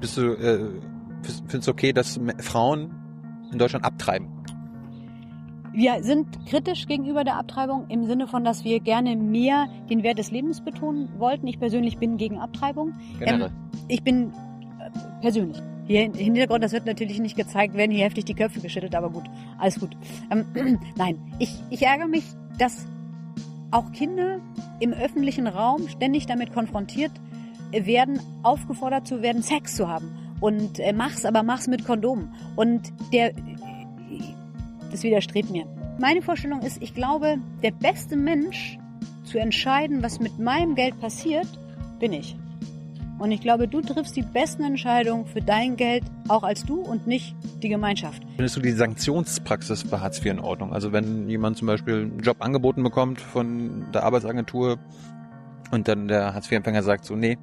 Bist du, äh, findest du okay, dass Frauen in Deutschland abtreiben? Wir sind kritisch gegenüber der Abtreibung im Sinne von, dass wir gerne mehr den Wert des Lebens betonen wollten. Ich persönlich bin gegen Abtreibung. Generell. Ähm, ich bin äh, persönlich. Hier im Hintergrund, das wird natürlich nicht gezeigt, werden hier heftig die Köpfe geschüttelt, aber gut, alles gut. Ähm, nein, ich, ich ärgere mich, dass auch Kinder im öffentlichen Raum ständig damit konfrontiert werden, aufgefordert zu werden, Sex zu haben. Und äh, mach's, aber mach's mit Kondom. Und der, das widerstrebt mir. Meine Vorstellung ist, ich glaube, der beste Mensch zu entscheiden, was mit meinem Geld passiert, bin ich. Und ich glaube, du triffst die besten Entscheidungen für dein Geld, auch als du und nicht die Gemeinschaft. Findest du die Sanktionspraxis bei Hartz IV in Ordnung? Also wenn jemand zum Beispiel einen Job angeboten bekommt von der Arbeitsagentur und dann der Hartz IV-Empfänger sagt so, nee,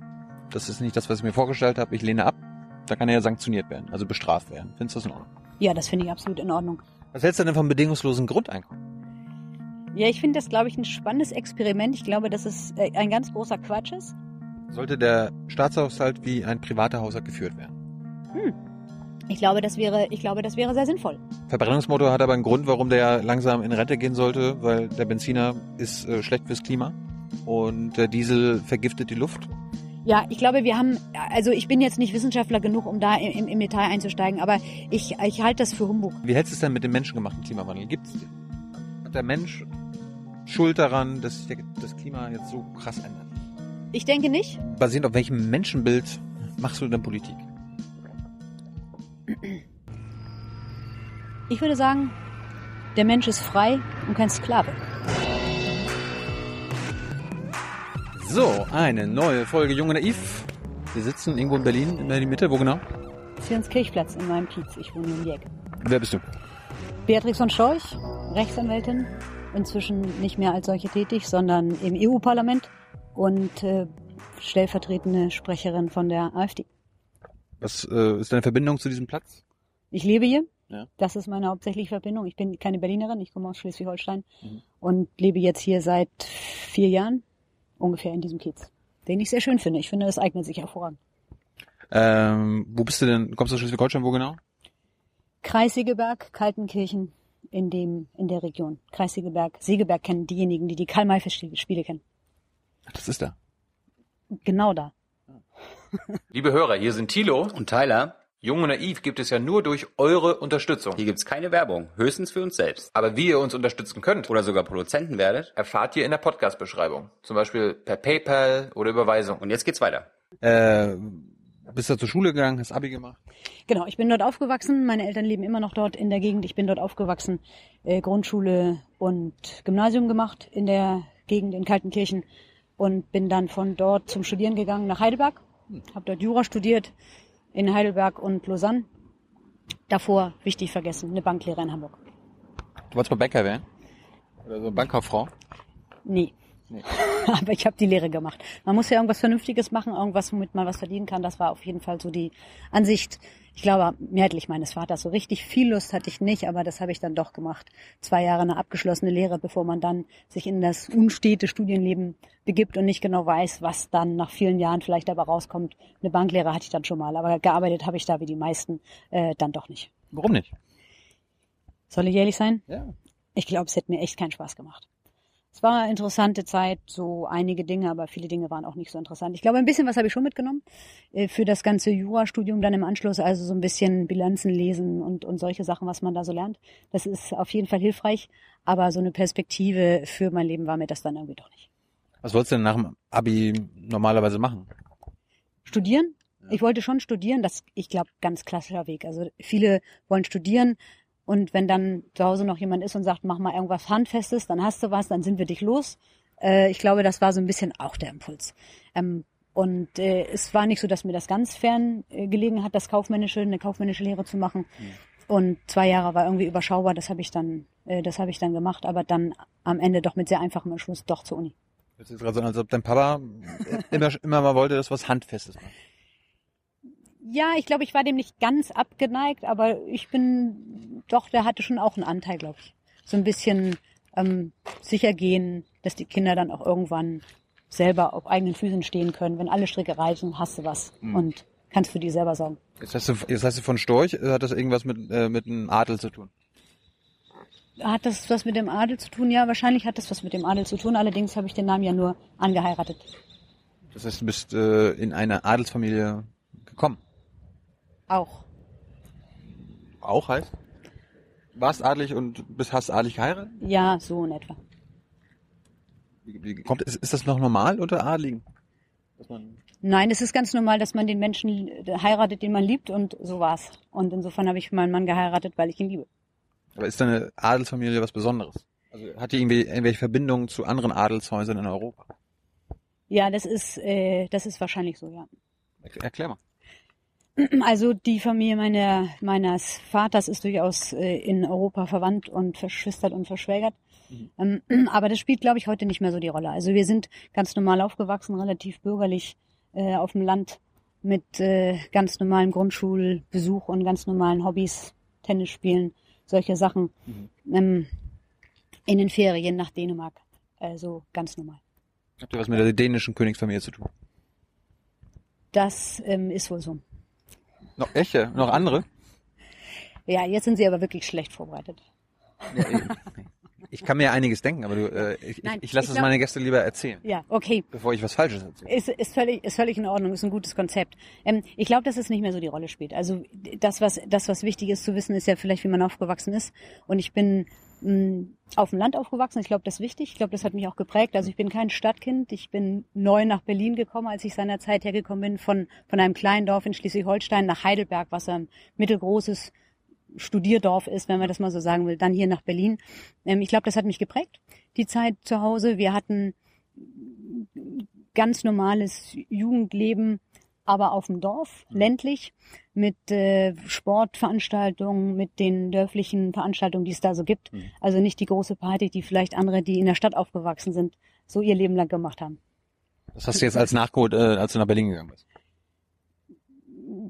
das ist nicht das, was ich mir vorgestellt habe, ich lehne ab, da kann er ja sanktioniert werden, also bestraft werden. Findest du das in Ordnung? Ja, das finde ich absolut in Ordnung. Was hältst du denn vom bedingungslosen Grundeinkommen? Ja, ich finde das, glaube ich, ein spannendes Experiment. Ich glaube, dass es äh, ein ganz großer Quatsch ist. Sollte der Staatshaushalt wie ein privater Haushalt geführt werden? Hm. Ich glaube, das wäre, ich glaube, das wäre sehr sinnvoll. Verbrennungsmotor hat aber einen Grund, warum der langsam in Rente gehen sollte, weil der Benziner ist äh, schlecht fürs Klima und der Diesel vergiftet die Luft. Ja, ich glaube, wir haben, also ich bin jetzt nicht Wissenschaftler genug, um da im, im Detail einzusteigen, aber ich, ich halte das für Humbug. Wie hältst du es denn mit dem menschengemachten Klimawandel? Gibt's, hat der Mensch Schuld daran, dass sich das Klima jetzt so krass ändert? Ich denke nicht. Basierend auf welchem Menschenbild machst du denn Politik? Ich würde sagen, der Mensch ist frei und kein Sklave. So, eine neue Folge Junge Naiv. Wir sitzen irgendwo in Berlin, in der Mitte. Wo genau? Kirchplatz in meinem Kiez. Ich wohne in Ecke. Wer bist du? Beatrix von Scheuch, Rechtsanwältin. Inzwischen nicht mehr als solche tätig, sondern im EU-Parlament und äh, stellvertretende Sprecherin von der AfD. Was äh, ist deine Verbindung zu diesem Platz? Ich lebe hier. Ja. Das ist meine hauptsächliche Verbindung. Ich bin keine Berlinerin, ich komme aus Schleswig-Holstein mhm. und lebe jetzt hier seit vier Jahren ungefähr in diesem Kiez, den ich sehr schön finde. Ich finde, es eignet sich hervorragend. Ähm, wo bist du denn? Kommst du aus Schleswig-Holstein? Wo genau? Kreis Segeberg, Kaltenkirchen, in dem in der Region. Kreis Segeberg, Segeberg kennen diejenigen, die die Karl-May-Spiele kennen. Ach, das ist da. Genau da. Liebe Hörer, hier sind Thilo und Tyler. Jung und Naiv gibt es ja nur durch eure Unterstützung. Hier gibt's keine Werbung, höchstens für uns selbst. Aber wie ihr uns unterstützen könnt oder sogar Produzenten werdet, erfahrt ihr in der Podcast-Beschreibung. Zum Beispiel per PayPal oder Überweisung. Und jetzt geht's weiter. Äh, bist du zur Schule gegangen, hast Abi gemacht? Genau, ich bin dort aufgewachsen. Meine Eltern leben immer noch dort in der Gegend. Ich bin dort aufgewachsen. Äh, Grundschule und Gymnasium gemacht in der Gegend in Kaltenkirchen und bin dann von dort zum Studieren gegangen nach Heidelberg. Habe dort Jura studiert in Heidelberg und Lausanne. Davor, wichtig vergessen, eine Banklehre in Hamburg. Du wolltest mal Bäcker werden? Oder so Bankkauffrau? Nee. nee. Aber ich habe die Lehre gemacht. Man muss ja irgendwas Vernünftiges machen, irgendwas, womit man was verdienen kann. Das war auf jeden Fall so die Ansicht ich glaube, mehrheitlich meines Vaters. So richtig viel Lust hatte ich nicht, aber das habe ich dann doch gemacht. Zwei Jahre eine abgeschlossene Lehre, bevor man dann sich in das unstete Studienleben begibt und nicht genau weiß, was dann nach vielen Jahren vielleicht dabei rauskommt. Eine Banklehre hatte ich dann schon mal, aber gearbeitet habe ich da wie die meisten äh, dann doch nicht. Warum nicht? Soll ich ehrlich sein? Ja. Ich glaube, es hätte mir echt keinen Spaß gemacht. Es war eine interessante Zeit, so einige Dinge, aber viele Dinge waren auch nicht so interessant. Ich glaube, ein bisschen was habe ich schon mitgenommen äh, für das ganze Jurastudium dann im Anschluss, also so ein bisschen Bilanzen lesen und, und solche Sachen, was man da so lernt. Das ist auf jeden Fall hilfreich, aber so eine Perspektive für mein Leben war mir das dann irgendwie doch nicht. Was wolltest du denn nach dem Abi normalerweise machen? Studieren? Ich wollte schon studieren, das, ich glaube, ganz klassischer Weg. Also viele wollen studieren, und wenn dann zu Hause noch jemand ist und sagt, mach mal irgendwas Handfestes, dann hast du was, dann sind wir dich los. Äh, ich glaube, das war so ein bisschen auch der Impuls. Ähm, und äh, es war nicht so, dass mir das ganz fern äh, gelegen hat, das kaufmännische, eine kaufmännische Lehre zu machen. Mhm. Und zwei Jahre war irgendwie überschaubar, das habe ich dann, äh, das habe ich dann gemacht, aber dann am Ende doch mit sehr einfachem Entschluss doch zur Uni. Das ist gerade so, als ob dein Papa immer, immer mal wollte, dass was Handfestes macht. Ja, ich glaube, ich war dem nicht ganz abgeneigt, aber ich bin doch, der hatte schon auch einen Anteil, glaube ich. So ein bisschen ähm, sicher gehen, dass die Kinder dann auch irgendwann selber auf eigenen Füßen stehen können. Wenn alle Stricke reichen, hast du was. Mhm. Und kannst für die selber sorgen. Jetzt hast du, jetzt hast du von Storch, hat das irgendwas mit, äh, mit einem Adel zu tun? Hat das was mit dem Adel zu tun? Ja, wahrscheinlich hat das was mit dem Adel zu tun. Allerdings habe ich den Namen ja nur angeheiratet. Das heißt, du bist äh, in eine Adelsfamilie gekommen. Auch. Auch heißt? Warst adelig und bist, hast adelig geheiratet? Ja, so in etwa. Wie, wie kommt, ist, ist das noch normal unter Adligen? Dass man Nein, es ist ganz normal, dass man den Menschen heiratet, den man liebt und so war's. Und insofern habe ich meinen Mann geheiratet, weil ich ihn liebe. Aber ist deine Adelsfamilie was Besonderes? Also hat die irgendwie irgendwelche Verbindungen zu anderen Adelshäusern in Europa? Ja, das ist, äh, das ist wahrscheinlich so, ja. Erklär, erklär mal. Also die Familie meiner, meines Vaters ist durchaus äh, in Europa verwandt und verschwistert und verschwägert. Ähm, aber das spielt, glaube ich, heute nicht mehr so die Rolle. Also wir sind ganz normal aufgewachsen, relativ bürgerlich äh, auf dem Land mit äh, ganz normalem Grundschulbesuch und ganz normalen Hobbys, Tennis spielen, solche Sachen. Ähm, in den Ferien nach Dänemark. Also ganz normal. Habt ihr was mit der dänischen Königsfamilie zu tun? Das ähm, ist wohl so. Noch echte? Noch andere? Ja, jetzt sind sie aber wirklich schlecht vorbereitet. Ich kann mir einiges denken, aber du, äh, ich, Nein, ich, ich lasse es meine Gäste lieber erzählen, Ja, okay. bevor ich was Falsches erzähle. Ist, ist, völlig, ist völlig in Ordnung, ist ein gutes Konzept. Ähm, ich glaube, dass es nicht mehr so die Rolle spielt. Also das was, das, was wichtig ist zu wissen, ist ja vielleicht, wie man aufgewachsen ist. Und ich bin auf dem Land aufgewachsen. Ich glaube, das ist wichtig. Ich glaube, das hat mich auch geprägt. Also ich bin kein Stadtkind. Ich bin neu nach Berlin gekommen, als ich seinerzeit hergekommen bin, von, von einem kleinen Dorf in Schleswig-Holstein nach Heidelberg, was ein mittelgroßes Studierdorf ist, wenn man das mal so sagen will, dann hier nach Berlin. Ähm, ich glaube, das hat mich geprägt, die Zeit zu Hause. Wir hatten ganz normales Jugendleben, aber auf dem Dorf, ländlich, mit äh, Sportveranstaltungen, mit den dörflichen Veranstaltungen, die es da so gibt. Also nicht die große Party, die vielleicht andere, die in der Stadt aufgewachsen sind, so ihr Leben lang gemacht haben. Das hast du jetzt als nachgeholt, äh, als du nach Berlin gegangen bist.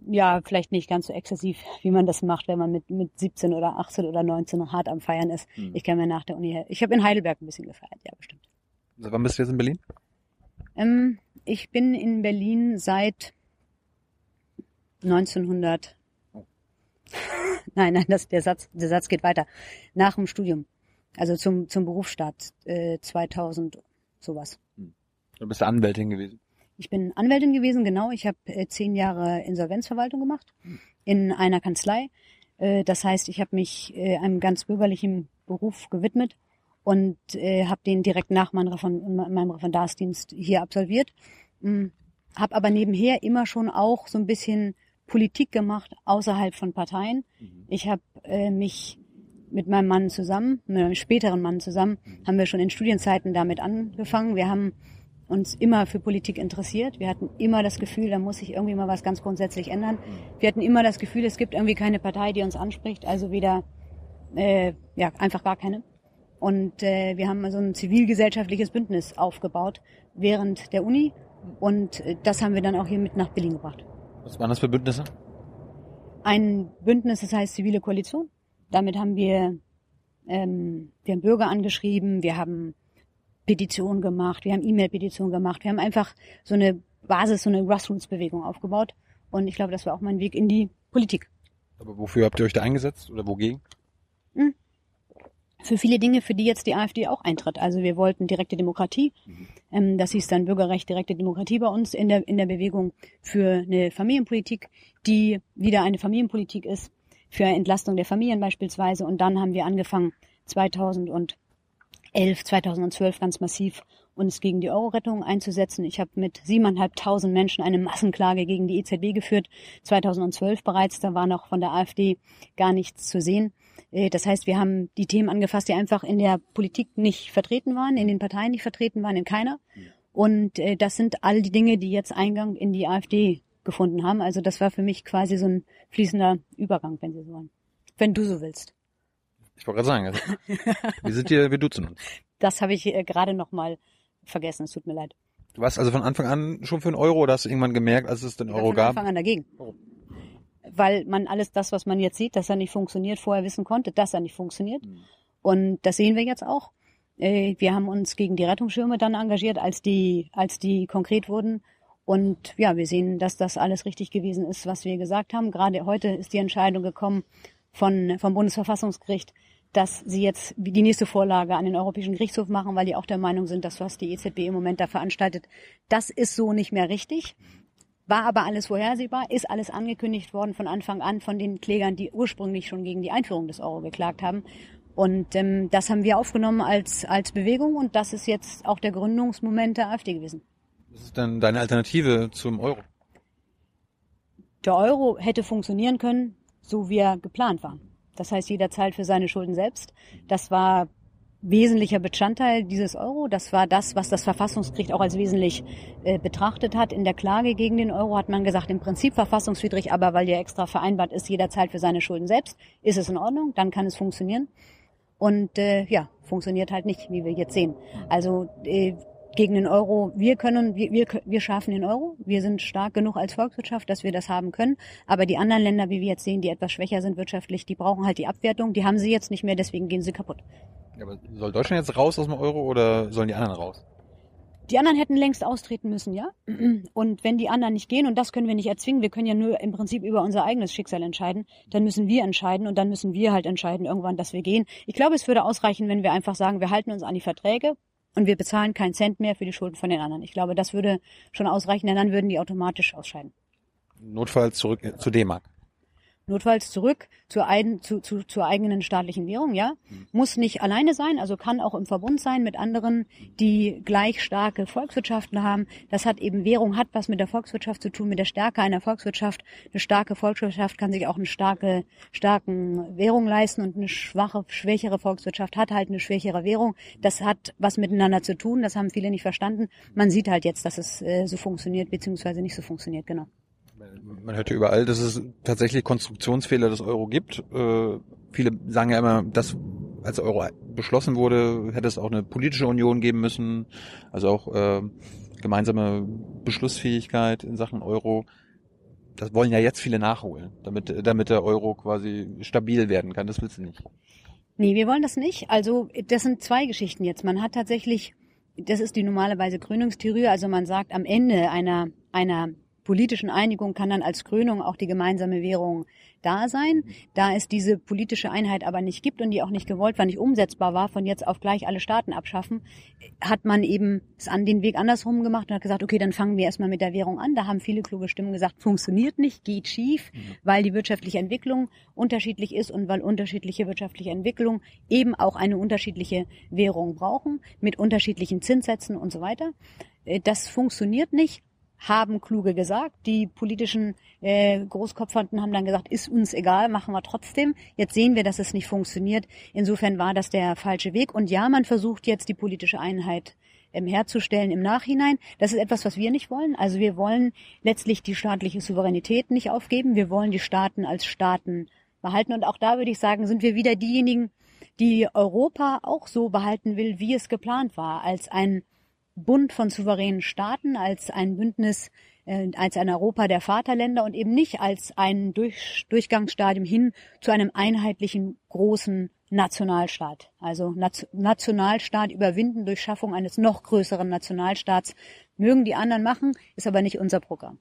Ja, vielleicht nicht ganz so exzessiv, wie man das macht, wenn man mit, mit 17 oder 18 oder 19 noch hart am Feiern ist. Ich kann mir nach der Uni her. Ich habe in Heidelberg ein bisschen gefeiert, ja, bestimmt. Wann bist du jetzt in Berlin? Ähm, ich bin in Berlin seit 1900. nein, nein, das, der, Satz, der Satz geht weiter. Nach dem Studium. Also zum, zum Berufsstart äh, 2000, sowas. Du bist Anwältin gewesen. Ich bin Anwältin gewesen, genau. Ich habe äh, zehn Jahre Insolvenzverwaltung gemacht in einer Kanzlei. Äh, das heißt, ich habe mich äh, einem ganz bürgerlichen Beruf gewidmet und äh, habe den direkt nach meinem, Referen meinem Referendarsdienst hier absolviert. Hm, habe aber nebenher immer schon auch so ein bisschen Politik gemacht außerhalb von Parteien. Ich habe äh, mich mit meinem Mann zusammen, mit meinem späteren Mann zusammen, haben wir schon in Studienzeiten damit angefangen. Wir haben uns immer für Politik interessiert. Wir hatten immer das Gefühl, da muss sich irgendwie mal was ganz grundsätzlich ändern. Wir hatten immer das Gefühl, es gibt irgendwie keine Partei, die uns anspricht, also weder, äh, ja, einfach gar keine. Und äh, wir haben also ein zivilgesellschaftliches Bündnis aufgebaut während der Uni und äh, das haben wir dann auch hier mit nach Berlin gebracht. Was waren das für Bündnisse? Ein Bündnis, das heißt zivile Koalition. Damit haben wir, ähm, wir haben Bürger angeschrieben, wir haben Petitionen gemacht, wir haben E-Mail-Petitionen gemacht, wir haben einfach so eine Basis, so eine Grassroots-Bewegung aufgebaut. Und ich glaube, das war auch mein Weg in die Politik. Aber wofür habt ihr euch da eingesetzt oder wogegen? Für viele Dinge, für die jetzt die AfD auch eintritt. Also wir wollten direkte Demokratie. Ähm, das hieß dann Bürgerrecht, direkte Demokratie bei uns in der, in der Bewegung für eine Familienpolitik, die wieder eine Familienpolitik ist, für Entlastung der Familien beispielsweise. Und dann haben wir angefangen, 2011, 2012 ganz massiv uns gegen die Euro-Rettung einzusetzen. Ich habe mit siebeneinhalbtausend Menschen eine Massenklage gegen die EZB geführt, 2012 bereits. Da war noch von der AfD gar nichts zu sehen. Äh, Das heißt, wir haben die Themen angefasst, die einfach in der Politik nicht vertreten waren, in den Parteien nicht vertreten waren, in keiner. Und äh, das sind all die Dinge, die jetzt Eingang in die AfD gefunden haben. Also das war für mich quasi so ein fließender Übergang, wenn Sie so wollen. Wenn du so willst. Ich wollte gerade sagen, also, wir sind hier, wir duzen uns. Das habe ich äh, gerade noch mal vergessen. Es tut mir leid. Du warst also von Anfang an schon für einen Euro oder hast du irgendwann gemerkt, als es den Euro von gab? Anfang an dagegen. Warum? Weil man alles das, was man jetzt sieht, dass er nicht funktioniert, vorher wissen konnte, dass er nicht funktioniert. Und das sehen wir jetzt auch. Äh, Wir haben uns gegen die Rettungsschirme dann engagiert, als die, als die konkret wurden. Und ja, wir sehen, dass das alles richtig gewesen ist, was wir gesagt haben. Gerade heute ist die Entscheidung gekommen von, vom Bundesverfassungsgericht, dass sie jetzt die nächste Vorlage an den Europäischen Gerichtshof machen, weil die auch der Meinung sind, dass was die EZB im Moment da veranstaltet, das ist so nicht mehr richtig. War aber alles vorhersehbar, ist alles angekündigt worden von Anfang an von den Klägern, die ursprünglich schon gegen die Einführung des Euro geklagt haben. Und ähm, das haben wir aufgenommen als, als Bewegung und das ist jetzt auch der Gründungsmoment der AfD gewesen. Was ist dann deine Alternative zum Euro? Der Euro hätte funktionieren können, so wie er geplant war. Das heißt, jeder zahlt für seine Schulden selbst. Das war wesentlicher Bestandteil dieses Euro. Das war das, was das Verfassungsgericht auch als wesentlich äh, betrachtet hat. In der Klage gegen den Euro hat man gesagt, im Prinzip verfassungswidrig, aber weil ja extra vereinbart ist, jeder zahlt für seine Schulden selbst, ist es in Ordnung, dann kann es funktionieren. Und äh, ja, funktioniert halt nicht, wie wir jetzt sehen. Also äh, gegen den Euro, wir können, wir, wir, wir schaffen den Euro. Wir sind stark genug als Volkswirtschaft, dass wir das haben können. Aber die anderen Länder, wie wir jetzt sehen, die etwas schwächer sind wirtschaftlich, die brauchen halt die Abwertung. Die haben sie jetzt nicht mehr, deswegen gehen sie kaputt. Ja, aber soll Deutschland jetzt raus aus dem Euro oder sollen die anderen raus? Die anderen hätten längst austreten müssen, ja. Und wenn die anderen nicht gehen, und das können wir nicht erzwingen, wir können ja nur im Prinzip über unser eigenes Schicksal entscheiden, dann müssen wir entscheiden und dann müssen wir halt entscheiden irgendwann, dass wir gehen. Ich glaube, es würde ausreichen, wenn wir einfach sagen, wir halten uns an die Verträge und wir bezahlen keinen Cent mehr für die Schulden von den anderen. Ich glaube, das würde schon ausreichen, denn dann würden die automatisch ausscheiden. Notfalls zurück zu D-Mark notfalls zurück zur, ein, zu, zu, zur eigenen staatlichen Währung, ja. Muss nicht alleine sein, also kann auch im Verbund sein mit anderen, die gleich starke Volkswirtschaften haben. Das hat eben Währung, hat was mit der Volkswirtschaft zu tun, mit der Stärke einer Volkswirtschaft. Eine starke Volkswirtschaft kann sich auch eine starke, starken Währung leisten und eine schwache, schwächere Volkswirtschaft hat halt eine schwächere Währung. Das hat was miteinander zu tun, das haben viele nicht verstanden. Man sieht halt jetzt, dass es äh, so funktioniert, beziehungsweise nicht so funktioniert, genau man hört ja überall, dass es tatsächlich Konstruktionsfehler des Euro gibt. Äh, viele sagen ja immer, dass als Euro beschlossen wurde, hätte es auch eine politische Union geben müssen, also auch äh, gemeinsame Beschlussfähigkeit in Sachen Euro. Das wollen ja jetzt viele nachholen, damit, damit der Euro quasi stabil werden kann. Das willst du nicht. Nee, wir wollen das nicht. Also das sind zwei Geschichten jetzt. Man hat tatsächlich, das ist die normalerweise Krönungstheorie, also man sagt am Ende einer, einer politischen Einigung kann dann als Krönung auch die gemeinsame Währung da sein. Da es diese politische Einheit aber nicht gibt und die auch nicht gewollt war, nicht umsetzbar war, von jetzt auf gleich alle Staaten abschaffen, hat man eben es an den Weg andersrum gemacht und hat gesagt, okay, dann fangen wir erstmal mit der Währung an. Da haben viele kluge Stimmen gesagt, funktioniert nicht, geht schief, mhm. weil die wirtschaftliche Entwicklung unterschiedlich ist und weil unterschiedliche wirtschaftliche Entwicklungen eben auch eine unterschiedliche Währung brauchen, mit unterschiedlichen Zinssätzen und so weiter. Äh, das funktioniert nicht haben kluge gesagt. Die politischen äh, Großkopferten haben dann gesagt, ist uns egal, machen wir trotzdem. Jetzt sehen wir, dass es nicht funktioniert. Insofern war das der falsche Weg. Und ja, man versucht jetzt die politische Einheit ähm, herzustellen im Nachhinein. Das ist etwas, was wir nicht wollen. Also wir wollen letztlich die staatliche Souveränität nicht aufgeben. Wir wollen die Staaten als Staaten behalten. Und auch da würde ich sagen, sind wir wieder diejenigen, die Europa auch so behalten will, wie es geplant war, als ein Bund von souveränen Staaten, als ein Bündnis, äh, als ein Europa der Vaterländer und eben nicht als ein Durch Durchgangsstadium hin zu einem einheitlichen großen Nationalstaat. Also Nationalstaat überwinden durch Schaffung eines noch größeren Nationalstaats. Mögen die anderen machen, ist aber nicht unser Programm.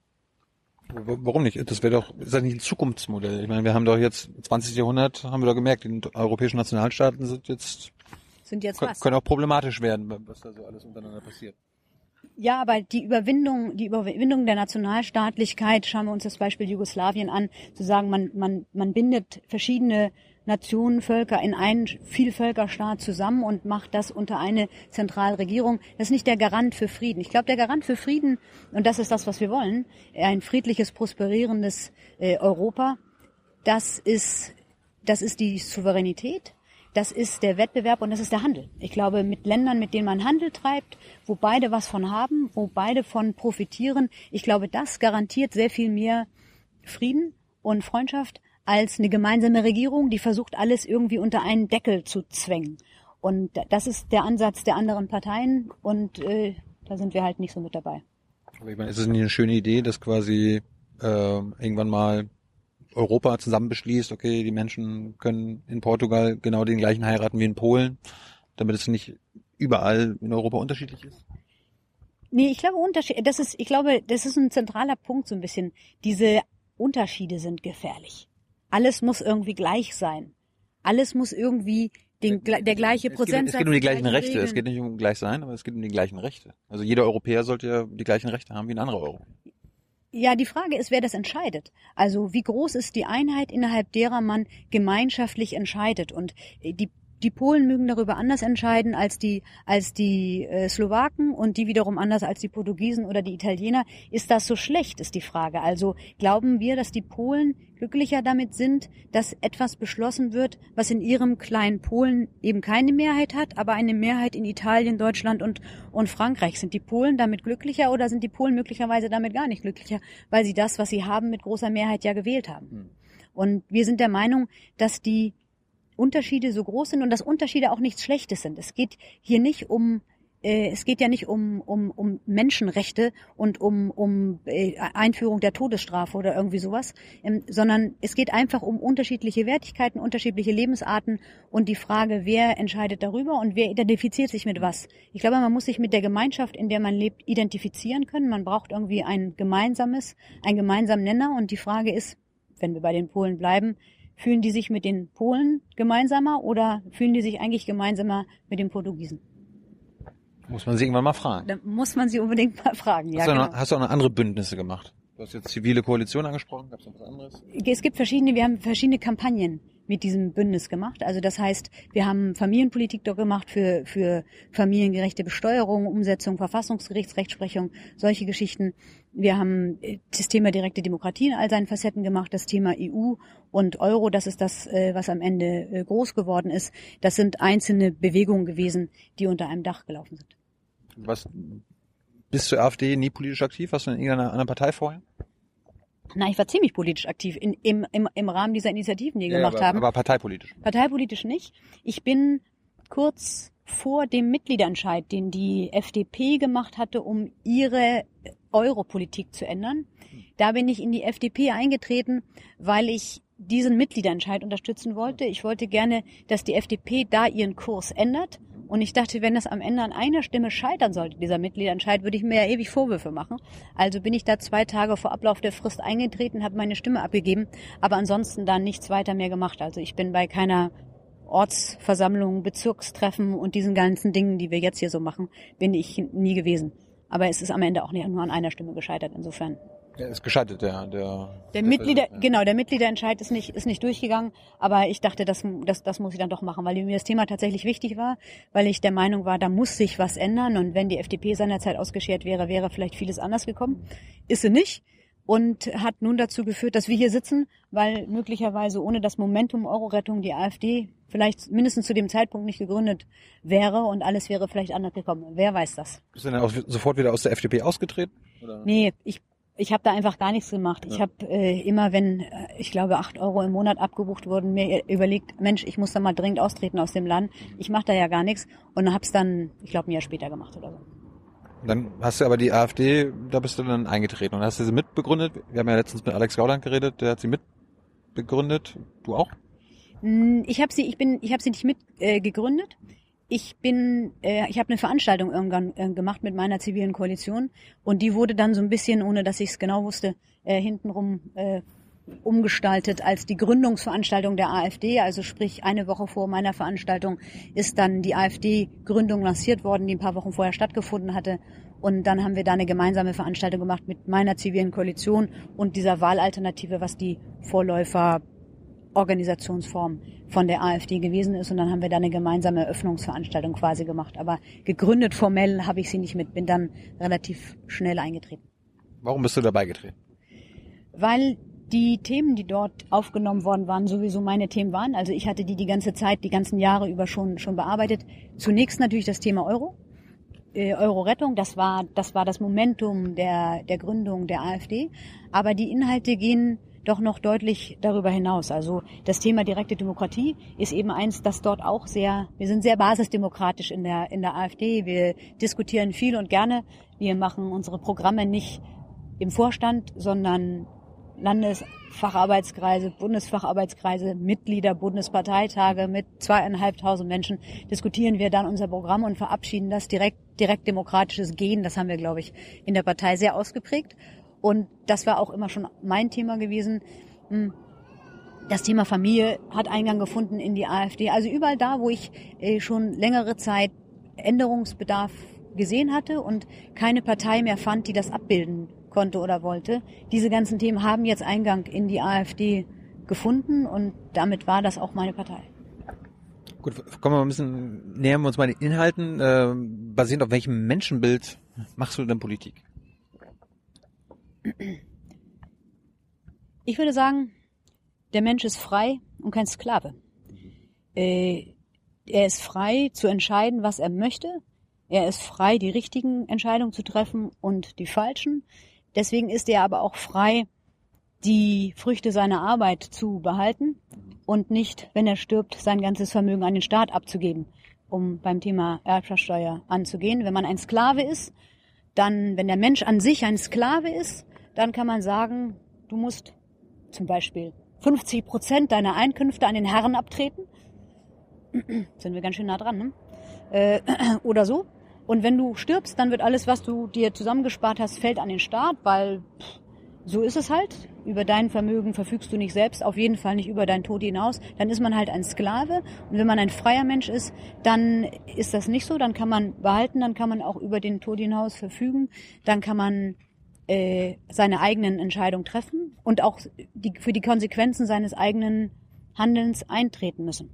Warum nicht? Das wäre doch, ist das nicht ein Zukunftsmodell? Ich meine, wir haben doch jetzt 20. Jahrhundert, haben wir doch gemerkt, die europäischen Nationalstaaten sind jetzt sind jetzt Kön was. Können auch problematisch werden, was da so alles untereinander passiert. Ja, aber die Überwindung, die Überwindung der Nationalstaatlichkeit, schauen wir uns das Beispiel Jugoslawien an, zu sagen, man, man, man bindet verschiedene Nationen, Völker in einen Vielvölkerstaat zusammen und macht das unter eine Zentralregierung. Das ist nicht der Garant für Frieden. Ich glaube, der Garant für Frieden, und das ist das, was wir wollen, ein friedliches, prosperierendes äh, Europa, das ist, das ist die Souveränität, das ist der Wettbewerb und das ist der Handel. Ich glaube, mit Ländern, mit denen man Handel treibt, wo beide was von haben, wo beide von profitieren, ich glaube, das garantiert sehr viel mehr Frieden und Freundschaft als eine gemeinsame Regierung, die versucht, alles irgendwie unter einen Deckel zu zwängen. Und das ist der Ansatz der anderen Parteien und äh, da sind wir halt nicht so mit dabei. Aber ich meine, ist es nicht eine schöne Idee, dass quasi äh, irgendwann mal Europa zusammen beschließt, okay, die Menschen können in Portugal genau den gleichen heiraten wie in Polen, damit es nicht überall in Europa unterschiedlich ist? Nee, ich glaube, Unterschied, das ist, ich glaube, das ist ein zentraler Punkt so ein bisschen. Diese Unterschiede sind gefährlich. Alles muss irgendwie gleich sein. Alles muss irgendwie den, der gleiche Es Prozentsatz. geht, es geht um die gleichen Rechte. Es Regeln. geht nicht um gleich sein, aber es geht um die gleichen Rechte. Also jeder Europäer sollte ja die gleichen Rechte haben wie ein anderer Euro. Ja, die Frage ist, wer das entscheidet. Also wie groß ist die Einheit, innerhalb derer man gemeinschaftlich entscheidet? Und äh, die die Polen mögen darüber anders entscheiden als die als die äh, Slowaken und die wiederum anders als die Portugiesen oder die Italiener. Ist das so schlecht, ist die Frage. Also glauben wir, dass die Polen glücklicher damit sind, dass etwas beschlossen wird, was in ihrem kleinen Polen eben keine Mehrheit hat, aber eine Mehrheit in Italien, Deutschland und, und Frankreich. Sind die Polen damit glücklicher oder sind die Polen möglicherweise damit gar nicht glücklicher, weil sie das, was sie haben, mit großer Mehrheit ja gewählt haben? Und wir sind der Meinung, dass die Unterschiede so groß sind und dass Unterschiede auch nichts Schlechtes sind. Es geht hier nicht um äh, es geht ja nicht um, um, um Menschenrechte und um, um äh, Einführung der Todesstrafe oder irgendwie sowas, ähm, sondern es geht einfach um unterschiedliche Wertigkeiten, unterschiedliche Lebensarten und die Frage, wer entscheidet darüber und wer identifiziert sich mit was. Ich glaube, man muss sich mit der Gemeinschaft, in der man lebt, identifizieren können. Man braucht irgendwie ein gemeinsames, einen gemeinsamen Nenner und die Frage ist, wenn wir bei den Polen bleiben, Fühlen die sich mit den Polen gemeinsamer oder fühlen die sich eigentlich gemeinsamer mit den Portugiesen? Muss man sich irgendwann mal fragen. Da muss man sie unbedingt mal fragen. Ja, hast, du genau. noch, hast du auch noch andere Bündnisse gemacht? Du hast jetzt zivile Koalition angesprochen, gab es noch was anderes? Es gibt verschiedene, wir haben verschiedene Kampagnen mit diesem Bündnis gemacht. Also das heißt, wir haben Familienpolitik dort gemacht für, für familiengerechte Besteuerung, Umsetzung, Verfassungsgerichtsrechtsprechung, solche Geschichten. Wir haben äh, das Thema direkte Demokratie in all seinen Facetten gemacht, das Thema EU und Euro, das ist das, äh, was am Ende äh, groß geworden ist. Das sind einzelne Bewegungen gewesen, die unter einem Dach gelaufen sind. Was, bist du AfD nie politisch aktiv? Hast du in irgendeiner anderen Partei vorher? Na, ich war ziemlich politisch aktiv in, im, im, im Rahmen dieser Initiativen, die wir gemacht aber, haben. aber parteipolitisch. Parteipolitisch nicht. Ich bin kurz vor dem Mitgliederentscheid, den die FDP gemacht hatte, um ihre Europolitik zu ändern. Da bin ich in die FDP eingetreten, weil ich diesen Mitgliederentscheid unterstützen wollte. Ich wollte gerne, dass die FDP da ihren Kurs ändert. Und ich dachte, wenn das am Ende an einer Stimme scheitern sollte, dieser Mitgliederentscheid, würde ich mir ja ewig Vorwürfe machen. Also bin ich da zwei Tage vor Ablauf der Frist eingetreten, habe meine Stimme abgegeben, aber ansonsten dann nichts weiter mehr gemacht. Also ich bin bei keiner Ortsversammlung, Bezirkstreffen und diesen ganzen Dingen, die wir jetzt hier so machen, bin ich nie gewesen. Aber es ist am Ende auch nicht nur an einer Stimme gescheitert, insofern. Der ist gescheitert, der, der, Der Mitglieder, genau, der Mitgliederentscheid ist nicht, ist nicht durchgegangen, aber ich dachte, das, das, das muss ich dann doch machen, weil mir das Thema tatsächlich wichtig war, weil ich der Meinung war, da muss sich was ändern und wenn die FDP seinerzeit ausgeschert wäre, wäre vielleicht vieles anders gekommen. Ist sie nicht und hat nun dazu geführt, dass wir hier sitzen, weil möglicherweise ohne das Momentum Euro-Rettung die AfD vielleicht mindestens zu dem Zeitpunkt nicht gegründet wäre und alles wäre vielleicht anders gekommen. Wer weiß das? Bist du dann auch sofort wieder aus der FDP ausgetreten? Oder? Nee, ich ich habe da einfach gar nichts gemacht. Ich habe äh, immer, wenn, äh, ich glaube, acht Euro im Monat abgebucht wurden, mir überlegt, Mensch, ich muss da mal dringend austreten aus dem Land. Ich mache da ja gar nichts und hab's dann, ich glaube, ein Jahr später gemacht oder so. Dann hast du aber die AfD, da bist du dann eingetreten und hast du sie mitbegründet. Wir haben ja letztens mit Alex Gauland geredet, der hat sie mitbegründet. Du auch? Mm, Ich habe sie, ich bin, ich habe sie nicht mit äh, gegründet. Ich bin, äh, ich habe eine Veranstaltung irgendwann äh, gemacht mit meiner zivilen Koalition und die wurde dann so ein bisschen, ohne dass ich es genau wusste, äh, hintenrum äh, umgestaltet als die Gründungsveranstaltung der AfD. Also sprich, eine Woche vor meiner Veranstaltung ist dann die AfD-Gründung lanciert worden, die ein paar Wochen vorher stattgefunden hatte. Und dann haben wir da eine gemeinsame Veranstaltung gemacht mit meiner zivilen Koalition und dieser Wahlalternative, was die Vorläufer Organisationsform von der AfD gewesen ist und dann haben wir da eine gemeinsame Eröffnungsveranstaltung quasi gemacht. Aber gegründet formell habe ich sie nicht mit, bin dann relativ schnell eingetreten. Warum bist du dabei getreten? Weil die Themen, die dort aufgenommen worden waren, sowieso meine Themen waren. Also ich hatte die die ganze Zeit, die ganzen Jahre über schon, schon bearbeitet. Zunächst natürlich das Thema Euro. Äh, Euro-Rettung, das war, das war das Momentum der, der Gründung der AfD. Aber die Inhalte gehen doch noch deutlich darüber hinaus. Also das Thema direkte Demokratie ist eben eins, das dort auch sehr, wir sind sehr basisdemokratisch in der, in der AfD. Wir diskutieren viel und gerne. Wir machen unsere Programme nicht im Vorstand, sondern Landesfacharbeitskreise, Bundesfacharbeitskreise, Mitglieder, Bundesparteitage mit zweieinhalbtausend Menschen diskutieren wir dann unser Programm und verabschieden das direkt, direkt demokratisches Gehen. Das haben wir, glaube ich, in der Partei sehr ausgeprägt. Und das war auch immer schon mein Thema gewesen. Hm, Das Thema Familie hat Eingang gefunden in die AfD. Also überall da, wo ich äh, schon längere Zeit Änderungsbedarf gesehen hatte und keine Partei mehr fand, die das abbilden konnte oder wollte. Diese ganzen Themen haben jetzt Eingang in die AfD gefunden und damit war das auch meine Partei. Gut, kommen wir mal ein bisschen, nähern wir uns mal den Inhalten. Äh, basierend auf welchem Menschenbild machst du denn Politik? Ich würde sagen, der Mensch ist frei und kein Sklave. Äh, er ist frei zu entscheiden, was er möchte. Er ist frei, die richtigen Entscheidungen zu treffen und die falschen. Deswegen ist er aber auch frei, die Früchte seiner Arbeit zu behalten und nicht, wenn er stirbt, sein ganzes Vermögen an den Staat abzugeben, um beim Thema Erbschaftssteuer anzugehen. Wenn man ein Sklave ist, dann, wenn der Mensch an sich ein Sklave ist, dann kann man sagen, du musst zum Beispiel 50 Prozent deiner Einkünfte an den Herren abtreten. Sind wir ganz schön nah dran, ne? Äh, oder so. Und wenn du stirbst, dann wird alles, was du dir zusammengespart hast, fällt an den Staat, weil pff, so ist es halt. Über dein Vermögen verfügst du nicht selbst, auf jeden Fall nicht über deinen Tod hinaus. Dann ist man halt ein Sklave. Und wenn man ein freier Mensch ist, dann ist das nicht so. Dann kann man behalten, dann kann man auch über den Tod hinaus verfügen. Dann kann man äh, seine eigenen Entscheidungen treffen und auch die, für die Konsequenzen seines eigenen Handelns eintreten müssen.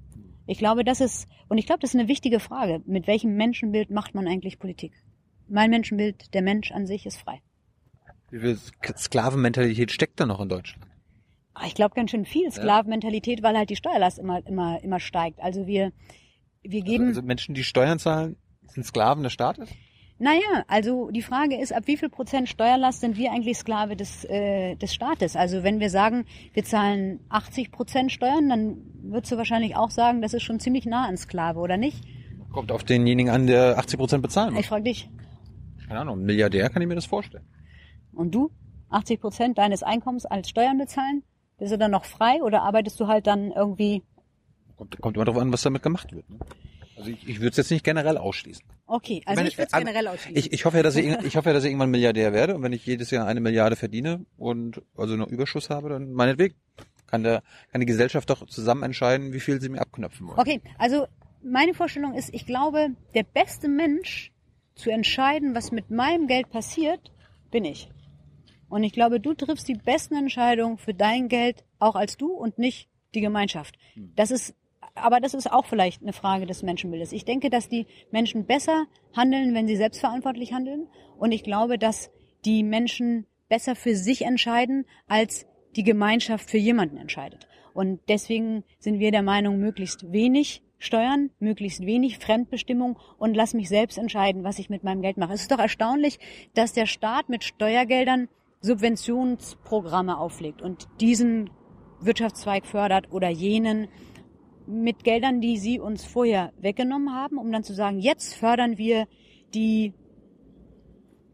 Ich glaube, das ist, und ich glaube, das ist eine wichtige Frage. Mit welchem Menschenbild macht man eigentlich Politik? Mein Menschenbild, der Mensch an sich ist frei. Wie viel Sklavenmentalität steckt da noch in Deutschland? Aber Ich glaube ganz schön viel Sklavenmentalität, weil halt die Steuerlast immer, immer, immer steigt. Also wir, wir geben. Also Menschen, die Steuern zahlen, sind Sklaven des Staates? Naja, also die Frage ist, ab wie viel Prozent Steuerlast sind wir eigentlich Sklave des, äh, des Staates? Also wenn wir sagen, wir zahlen 80 Prozent Steuern, dann würdest du wahrscheinlich auch sagen, das ist schon ziemlich nah an Sklave, oder nicht? Kommt auf denjenigen an, der 80 Prozent bezahlen muss. Ich frage dich. Keine Ahnung, ein Milliardär kann ich mir das vorstellen. Und du? 80 Prozent deines Einkommens als Steuern bezahlen? Bist du dann noch frei oder arbeitest du halt dann irgendwie? Kommt, kommt immer darauf an, was damit gemacht wird. Ne? Also ich, ich würde es jetzt nicht generell ausschließen. Okay, also meine, ich würde es äh, generell ausschließen. Ich, ich hoffe ja, dass ich, ich hoffe ja, dass ich irgendwann Milliardär werde und wenn ich jedes Jahr eine Milliarde verdiene und also noch Überschuss habe, dann meinetwegen kann der kann die Gesellschaft doch zusammen entscheiden, wie viel sie mir abknöpfen wollen. Okay, also meine Vorstellung ist, ich glaube, der beste Mensch zu entscheiden, was mit meinem Geld passiert, bin ich. Und ich glaube, du triffst die besten Entscheidungen für dein Geld auch als du und nicht die Gemeinschaft. Das ist, aber das ist auch vielleicht eine Frage des Menschenbildes. Ich denke, dass die Menschen besser handeln, wenn sie selbstverantwortlich handeln. Und ich glaube, dass die Menschen besser für sich entscheiden, als die Gemeinschaft für jemanden entscheidet. Und deswegen sind wir der Meinung, möglichst wenig Steuern, möglichst wenig Fremdbestimmung und lass mich selbst entscheiden, was ich mit meinem Geld mache. Es ist doch erstaunlich, dass der Staat mit Steuergeldern Subventionsprogramme auflegt und diesen Wirtschaftszweig fördert oder jenen mit Geldern, die sie uns vorher weggenommen haben, um dann zu sagen, jetzt fördern wir die,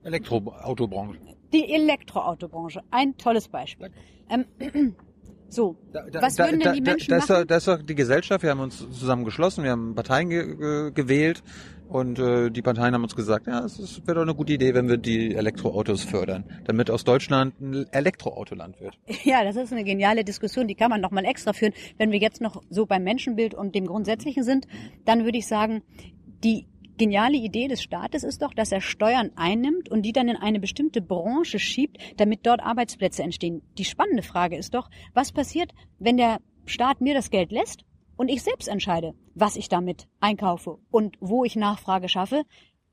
Elektroautobranche. die Elektroautobranche. Ein tolles Beispiel. Ähm, so, was würden denn die Menschen da, ist machen? doch, da ist doch die Gesellschaft, wir haben uns zusammen geschlossen, wir haben Parteien ge gewählt und äh, die Parteien haben uns gesagt, ja, es wäre doch eine gute Idee, wenn wir die Elektroautos fördern, damit aus Deutschland ein Elektroautoland wird. Ja, das ist eine geniale Diskussion, die kann man noch mal extra führen. Wenn wir jetzt noch so beim Menschenbild und dem Grundsätzlichen sind, dann würde ich sagen, die geniale Idee des Staates ist doch, dass er Steuern einnimmt und die dann in eine bestimmte Branche schiebt, damit dort Arbeitsplätze entstehen. Die spannende Frage ist doch, was passiert, wenn der Staat mir das Geld lässt und ich selbst entscheide, was ich damit einkaufe und wo ich Nachfrage schaffe,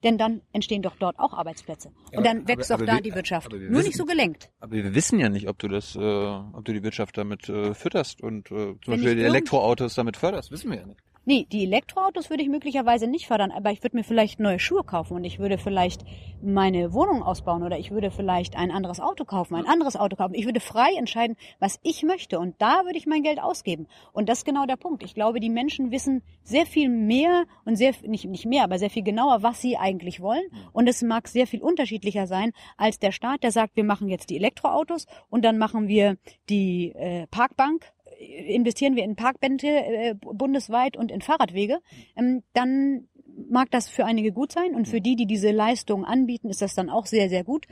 denn dann entstehen doch dort auch Arbeitsplätze. Und dann aber- wächst aber doch da wir- die Wirtschaft. aber wir Nur wissen- nicht so gelenkt. Aber wir wissen ja nicht, ob du das, äh, ob du die Wirtschaft damit äh, fütterst und äh, zum Wenn Beispiel die Elektroautos damit förderst, wissen wir ja nicht. Nee, die Elektroautos würde ich möglicherweise nicht fördern, aber ich würde mir vielleicht neue Schuhe kaufen und ich würde vielleicht meine Wohnung ausbauen oder ich würde vielleicht ein anderes Auto kaufen, ein anderes Auto kaufen. Ich würde frei entscheiden, was ich möchte und da würde ich mein Geld ausgeben. Und das ist genau der Punkt. Ich glaube, die Menschen wissen sehr viel mehr und sehr, nicht, nicht mehr, aber sehr viel genauer, was sie eigentlich wollen. Und es mag sehr viel unterschiedlicher sein als der Staat, der sagt, wir machen jetzt die Elektroautos und dann machen wir die äh, Parkbank investieren wir in Parkbänke äh, bundesweit und in Fahrradwege, ähm, dann mag das für einige gut sein und für die, die diese Leistung anbieten, ist das dann auch sehr, sehr gut.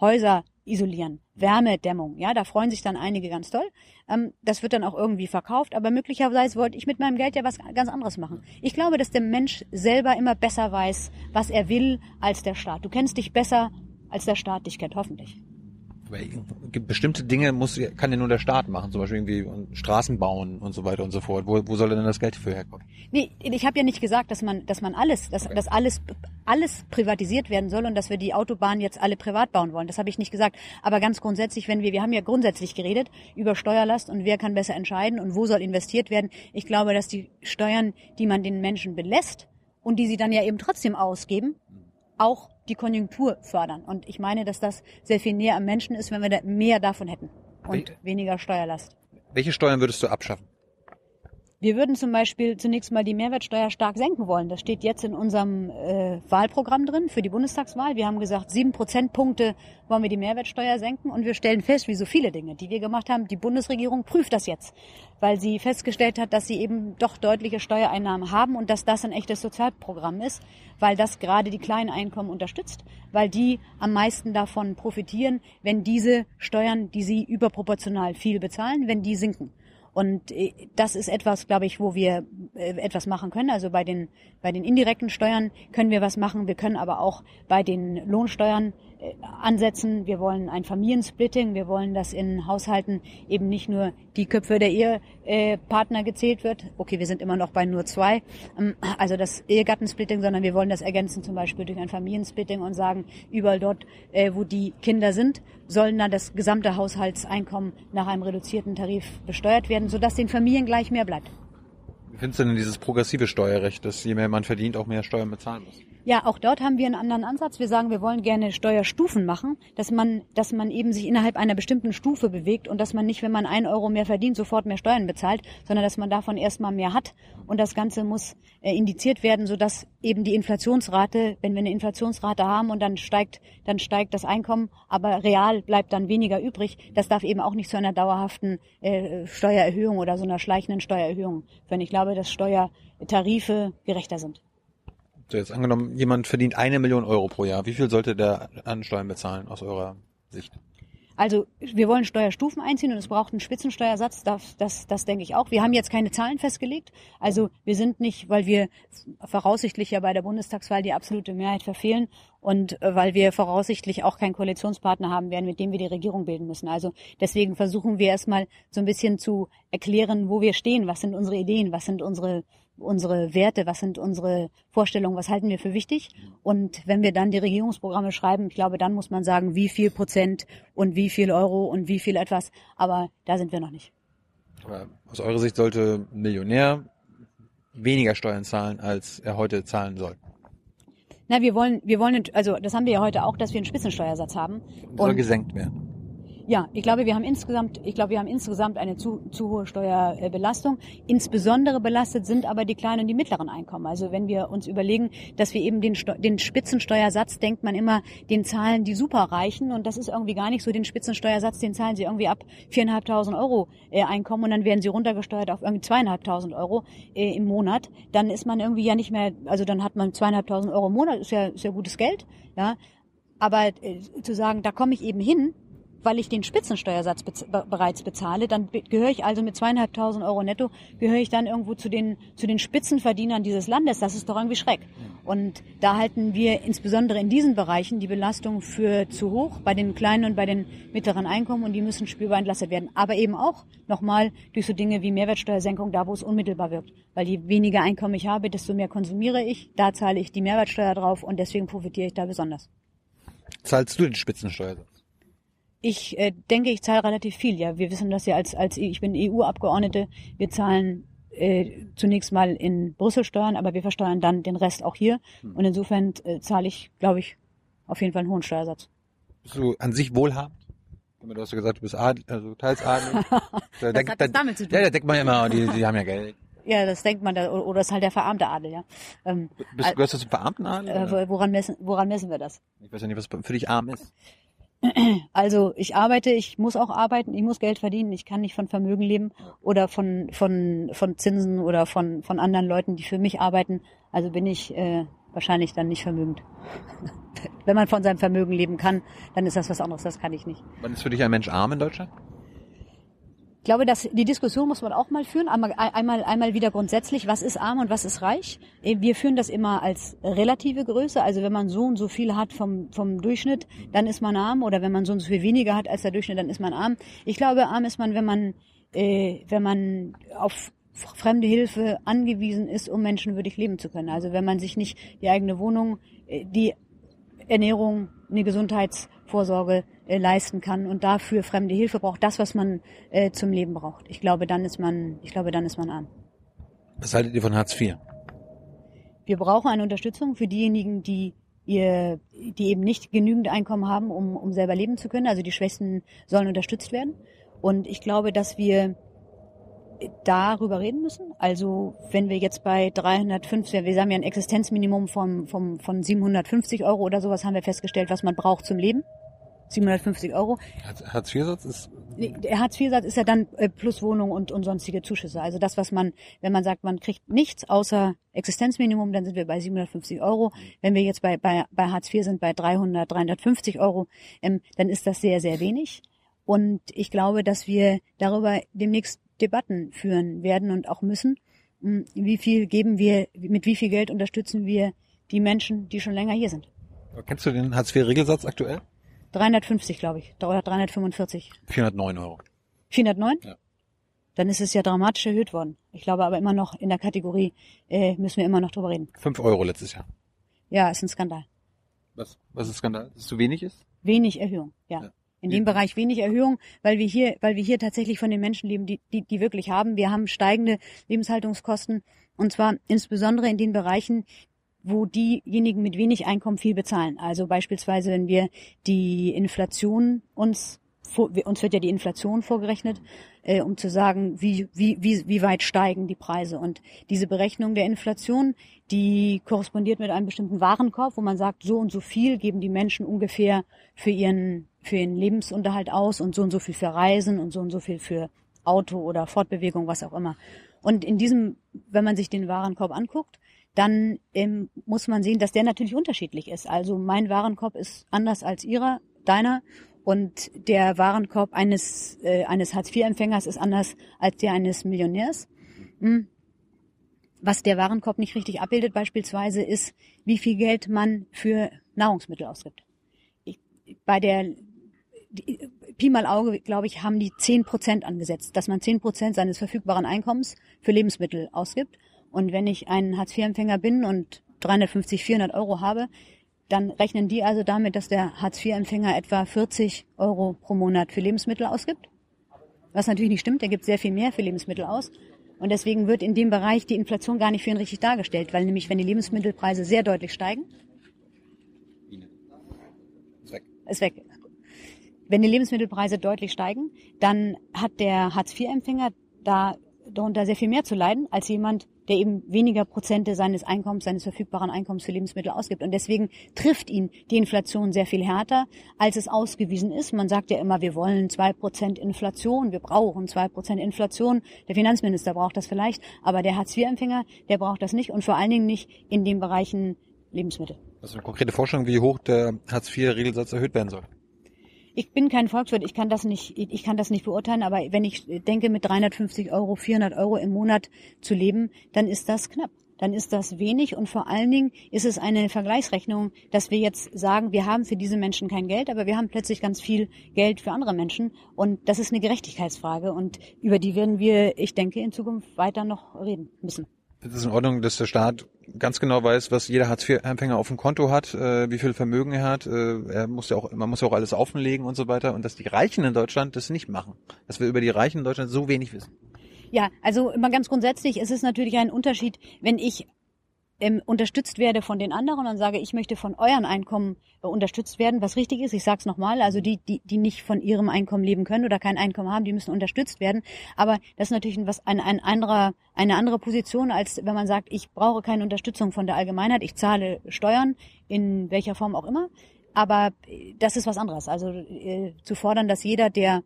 Häuser isolieren, Wärmedämmung, ja, da freuen sich dann einige ganz toll. Ähm, das wird dann auch irgendwie verkauft, aber möglicherweise wollte ich mit meinem Geld ja was ganz anderes machen. Ich glaube, dass der Mensch selber immer besser weiß, was er will, als der Staat. Du kennst dich besser, als der Staat dich kennt, hoffentlich. Bestimmte Dinge muss, kann ja nur der Staat machen, zum Beispiel irgendwie Straßen bauen und so weiter und so fort. Wo, wo soll denn das Geld für herkommen? Nee, ich habe ja nicht gesagt, dass man, dass man alles, dass, dass alles, alles privatisiert werden soll und dass wir die Autobahnen jetzt alle privat bauen wollen. Das habe ich nicht gesagt. Aber ganz grundsätzlich, wenn wir, wir haben ja grundsätzlich geredet über Steuerlast und wer kann besser entscheiden und wo soll investiert werden. Ich glaube, dass die Steuern, die man den Menschen belässt und die sie dann ja eben trotzdem ausgeben, auch die Konjunktur fördern. Und ich meine, dass das sehr viel näher am Menschen ist, wenn wir da mehr davon hätten und weniger Steuerlast. Welche Steuern würdest du abschaffen? Wir würden zum Beispiel zunächst mal die Mehrwertsteuer stark senken wollen. Das steht jetzt in unserem äh, Wahlprogramm drin für die Bundestagswahl. Wir haben gesagt, sieben Prozentpunkte wollen wir die Mehrwertsteuer senken und wir stellen fest, wie so viele Dinge, die wir gemacht haben, die Bundesregierung prüft das jetzt, weil sie festgestellt hat, dass sie eben doch deutliche Steuereinnahmen haben und dass das ein echtes Sozialprogramm ist, weil das gerade die kleinen Einkommen unterstützt, weil die am meisten davon profitieren, wenn diese Steuern, die sie überproportional viel bezahlen, wenn die sinken. Und äh, das ist etwas, glaube ich, wo wir äh, etwas machen können. Also bei den, bei den indirekten Steuern können wir was machen. Wir können aber auch bei den Lohnsteuern ansetzen. Wir wollen ein Familiensplitting. Wir wollen, dass in Haushalten eben nicht nur die Köpfe der Ehepartner gezählt wird. Okay, wir sind immer noch bei nur zwei. Ähm, also das Ehegattensplitting, sondern wir wollen das ergänzen zum Beispiel durch ein Familiensplitting und sagen, überall dort, wo die Kinder sind, sollen dann das gesamte Haushaltseinkommen nach einem reduzierten Tarif besteuert werden, sodass den Familien gleich mehr bleibt. Wie findest du denn dieses progressive Steuerrecht, dass je mehr man verdient, auch mehr Steuern bezahlen muss? Ja, auch dort haben wir einen anderen Ansatz. Wir sagen, wir wollen gerne Steuerstufen machen, dass man, dass man eben sich innerhalb einer bestimmten Stufe bewegt und dass man nicht, wenn man ein Euro mehr verdient, sofort mehr Steuern bezahlt, sondern dass man davon erstmal mehr hat. Und das Ganze muss äh, indiziert werden, sodass eben die Inflationsrate, wenn wir eine Inflationsrate haben und dann steigt, dann steigt das Einkommen, aber real bleibt dann weniger übrig. Das darf eben auch nicht zu einer dauerhaften äh, Steuererhöhung oder so einer schleichenden Steuererhöhung führen. Ich glaube, dass Steuertarife gerechter sind. So jetzt angenommen, jemand verdient eine Million Euro pro Jahr. Wie viel sollte der an Steuern bezahlen aus eurer Sicht? Also wir wollen Steuerstufen einziehen und es braucht einen Spitzensteuersatz, das, das, das denke ich auch. Wir haben jetzt keine Zahlen festgelegt. Also wir sind nicht, weil wir voraussichtlich ja bei der Bundestagswahl die absolute Mehrheit verfehlen und äh, weil wir voraussichtlich auch keinen Koalitionspartner haben werden, mit dem wir die Regierung bilden müssen. Also deswegen versuchen wir erstmal so ein bisschen zu erklären, wo wir stehen, was sind unsere Ideen, was sind unsere unsere Werte, was sind unsere Vorstellungen, was halten wir für wichtig. Und wenn wir dann die Regierungsprogramme schreiben, ich glaube, dann muss man sagen, wie viel Prozent und wie viel Euro und wie viel etwas. Aber da sind wir noch nicht. Aber aus eurer Sicht sollte ein Millionär weniger Steuern zahlen, als er heute zahlen soll. Na, wir wollen, wir wollen, also das haben wir ja heute auch, dass wir einen Spitzensteuersatz haben. Soll gesenkt werden. Ja, ich glaube, wir haben insgesamt, ich glaube, wir haben insgesamt eine zu, zu hohe Steuerbelastung. Insbesondere belastet sind aber die kleinen und die mittleren Einkommen. Also wenn wir uns überlegen, dass wir eben den, den Spitzensteuersatz, denkt man immer, den zahlen die Superreichen und das ist irgendwie gar nicht so. Den Spitzensteuersatz, den zahlen sie irgendwie ab viereinhalbtausend Euro äh, Einkommen und dann werden sie runtergesteuert auf irgendwie zweieinhalbtausend Euro äh, im Monat. Dann ist man irgendwie ja nicht mehr, also dann hat man zweieinhalbtausend Euro im Monat, ist ja, ist ja gutes Geld, ja. Aber äh, zu sagen, da komme ich eben hin, weil ich den Spitzensteuersatz bez bereits bezahle, dann gehöre ich also mit zweieinhalbtausend Euro netto, gehöre ich dann irgendwo zu den, zu den Spitzenverdienern dieses Landes. Das ist doch irgendwie Schreck. Und da halten wir insbesondere in diesen Bereichen die Belastung für zu hoch, bei den kleinen und bei den mittleren Einkommen und die müssen spürbar entlastet werden. Aber eben auch nochmal durch so Dinge wie Mehrwertsteuersenkung, da wo es unmittelbar wirkt. Weil je weniger Einkommen ich habe, desto mehr konsumiere ich, da zahle ich die Mehrwertsteuer drauf und deswegen profitiere ich da besonders. Zahlst du den Spitzensteuersatz? Ich äh, denke, ich zahle relativ viel. Ja, wir wissen das ja als als ich bin EU-Abgeordnete. Wir zahlen äh, zunächst mal in Brüssel steuern, aber wir versteuern dann den Rest auch hier. Und insofern äh, zahle ich, glaube ich, auf jeden Fall einen hohen Steuersatz. Bist du an sich wohlhabend? Du hast ja gesagt, du bist adel, also teils adelig. Da Das hat das damit zu tun. Ja, da denkt man ja immer, die, die haben ja Geld. Ja, das denkt man, da, oder ist halt der verarmte Adel, ja. Ähm, Bist, du gehörst du zum Verarmtenadel? äh, oder? wo- woran messen, woran messen wir das? Ich weiß ja nicht, was für dich arm ist. Also ich arbeite, ich muss auch arbeiten, ich muss Geld verdienen, ich kann nicht von Vermögen leben oder von von von Zinsen oder von von anderen Leuten, die für mich arbeiten. Also bin ich äh, wahrscheinlich dann nicht vermögend. Wenn man von seinem Vermögen leben kann, dann ist das was anderes. Das kann ich nicht. Wann ist für dich ein Mensch arm in Deutschland? Ich glaube, dass die Diskussion muss man auch mal führen. Einmal, einmal, einmal wieder grundsätzlich, was ist arm und was ist reich? Äh, Wir führen das immer als relative Größe. Also wenn man so und so viel hat vom, vom Durchschnitt, dann ist man arm. Oder wenn man so und so viel weniger hat als der Durchschnitt, dann ist man arm. Ich glaube, arm ist man, wenn man, äh, wenn man auf fremde Hilfe angewiesen ist, um menschenwürdig leben zu können. Also wenn man sich nicht die eigene Wohnung, äh, die Ernährung, eine Gesundheitsvorsorge äh, leisten kann und dafür fremde Hilfe braucht, das, was man äh, zum Leben braucht. Ich glaube, dann ist man, ich glaube, dann ist man arm. Was haltet ihr von Hartz IV? Wir brauchen eine Unterstützung für diejenigen, die ihr, die eben nicht genügend Einkommen haben, um, um selber leben zu können. Also die Schwächsten sollen unterstützt werden. Und ich glaube, dass wir darüber reden müssen. Also wenn wir jetzt bei 350, wir haben ja ein Existenzminimum vom, vom, von 750 Euro oder sowas, haben wir festgestellt, was man braucht zum Leben. 750 Euro. Hartz IV-Satz ist Nee, Der Hartz-IV-Satz ist ja dann äh, plus Wohnung und, und sonstige Zuschüsse. Also das, was man, wenn man sagt, man kriegt nichts außer Existenzminimum, dann sind wir bei 750 Euro. Wenn wir jetzt bei, bei, bei Hartz IV sind bei 300, 350 Euro, ähm, dann ist das sehr, sehr wenig. Und ich glaube, dass wir darüber demnächst Debatten führen werden und auch müssen. Hm, Wie viel geben wir, mit wie viel Geld unterstützen wir die Menschen, die schon länger hier sind? Kennst du den Hartz IV-Regelsatz aktuell? 350, glaube ich, oder 345. 409 Euro. 409? Ja. Dann ist es ja dramatisch erhöht worden. Ich glaube aber immer noch in der Kategorie äh, müssen wir immer noch drüber reden. 5 Euro letztes Jahr. Ja, ist ein Skandal. Was? Was ist Skandal? Dass es zu wenig ist? Wenig Erhöhung, ja. Ja. In dem Bereich wenig Erhöhung, weil wir hier, weil wir hier tatsächlich von den Menschen leben, die, die, die wirklich haben. Wir haben steigende Lebenshaltungskosten und zwar insbesondere in den Bereichen, wo diejenigen mit wenig Einkommen viel bezahlen. Also beispielsweise, wenn wir die Inflation uns uns wird ja die Inflation vorgerechnet, äh, um zu sagen, wie, wie, wie, wie weit steigen die Preise. Und diese Berechnung der Inflation, die korrespondiert mit einem bestimmten Warenkorb, wo man sagt, so und so viel geben die Menschen ungefähr für ihren, für ihren Lebensunterhalt aus und so und so viel für Reisen und so und so viel für Auto oder Fortbewegung, was auch immer. Und in diesem, wenn man sich den Warenkorb anguckt, dann ähm, muss man sehen, dass der natürlich unterschiedlich ist. Also mein Warenkorb ist anders als ihrer, deiner. Und der Warenkorb eines, äh, eines Hartz-IV-Empfängers ist anders als der eines Millionärs. Hm. Was der Warenkorb nicht richtig abbildet beispielsweise ist, wie viel Geld man für Nahrungsmittel ausgibt. Ich, bei der die, Pi mal Auge, glaube ich, haben die 10 Prozent angesetzt, dass man 10 Prozent seines verfügbaren Einkommens für Lebensmittel ausgibt. Und wenn ich ein Hartz-IV-Empfänger bin und 350, 400 Euro habe, dann rechnen die also damit, dass der Hartz-IV-Empfänger etwa 40 Euro pro Monat für Lebensmittel ausgibt. Was natürlich nicht stimmt, der gibt sehr viel mehr für Lebensmittel aus. Und deswegen wird in dem Bereich die Inflation gar nicht für ihn richtig dargestellt, weil nämlich wenn die Lebensmittelpreise sehr deutlich steigen, Ist weg. ist weg. Wenn die Lebensmittelpreise deutlich steigen, dann hat der Hartz-IV-Empfänger da darunter sehr viel mehr zu leiden als jemand, der eben weniger Prozente seines Einkommens, seines verfügbaren Einkommens für Lebensmittel ausgibt. Und deswegen trifft ihn die Inflation sehr viel härter, als es ausgewiesen ist. Man sagt ja immer, wir wollen zwei Prozent Inflation, wir brauchen zwei Prozent Inflation. Der Finanzminister braucht das vielleicht, aber der Hartz-IV-Empfänger, der braucht das nicht und vor allen Dingen nicht in den Bereichen Lebensmittel. Hast du eine konkrete Vorstellung, wie hoch der Hartz IV-Regelsatz erhöht werden soll? Ich bin kein Volkswirt, ich kann das nicht, ich kann das nicht beurteilen, aber wenn ich denke, mit 350 Euro, 400 Euro im Monat zu leben, dann ist das knapp. Dann ist das wenig und vor allen Dingen ist es eine Vergleichsrechnung, dass wir jetzt sagen, wir haben für diese Menschen kein Geld, aber wir haben plötzlich ganz viel Geld für andere Menschen und das ist eine Gerechtigkeitsfrage und über die werden wir, ich denke, in Zukunft weiter noch reden müssen. Ist es in Ordnung, dass der Staat ganz genau weiß, was jeder Hartz-IV-Empfänger auf dem Konto hat, äh, wie viel Vermögen er hat? Äh, er muss ja auch, man muss ja auch alles offenlegen und so weiter. Und dass die Reichen in Deutschland das nicht machen. Dass wir über die Reichen in Deutschland so wenig wissen. Ja, also immer ganz grundsätzlich, es ist natürlich ein Unterschied, wenn ich ähm, unterstützt werde von den anderen und sage, ich möchte von euren Einkommen äh, unterstützt werden, was richtig ist. Ich sage es nochmal, also die, die, die nicht von ihrem Einkommen leben können oder kein Einkommen haben, die müssen unterstützt werden. Aber das ist natürlich was ein, ein anderer, eine andere Position, als wenn man sagt, ich brauche keine Unterstützung von der Allgemeinheit, ich zahle Steuern in welcher Form auch immer. Aber äh, das ist was anderes. Also äh, zu fordern, dass jeder, der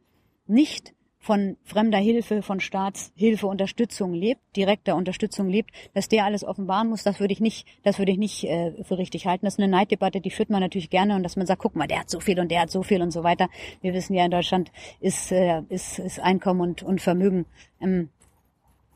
nicht von fremder Hilfe, von Staatshilfe, Unterstützung lebt, direkter Unterstützung lebt, dass der alles offenbaren muss, das würde ich nicht, das würde ich nicht äh, für richtig halten. Das ist eine Neiddebatte, die führt man natürlich gerne und dass man sagt, guck mal, der hat so viel und der hat so viel und so weiter. Wir wissen ja in Deutschland ist äh, ist, ist Einkommen und, und Vermögen ähm,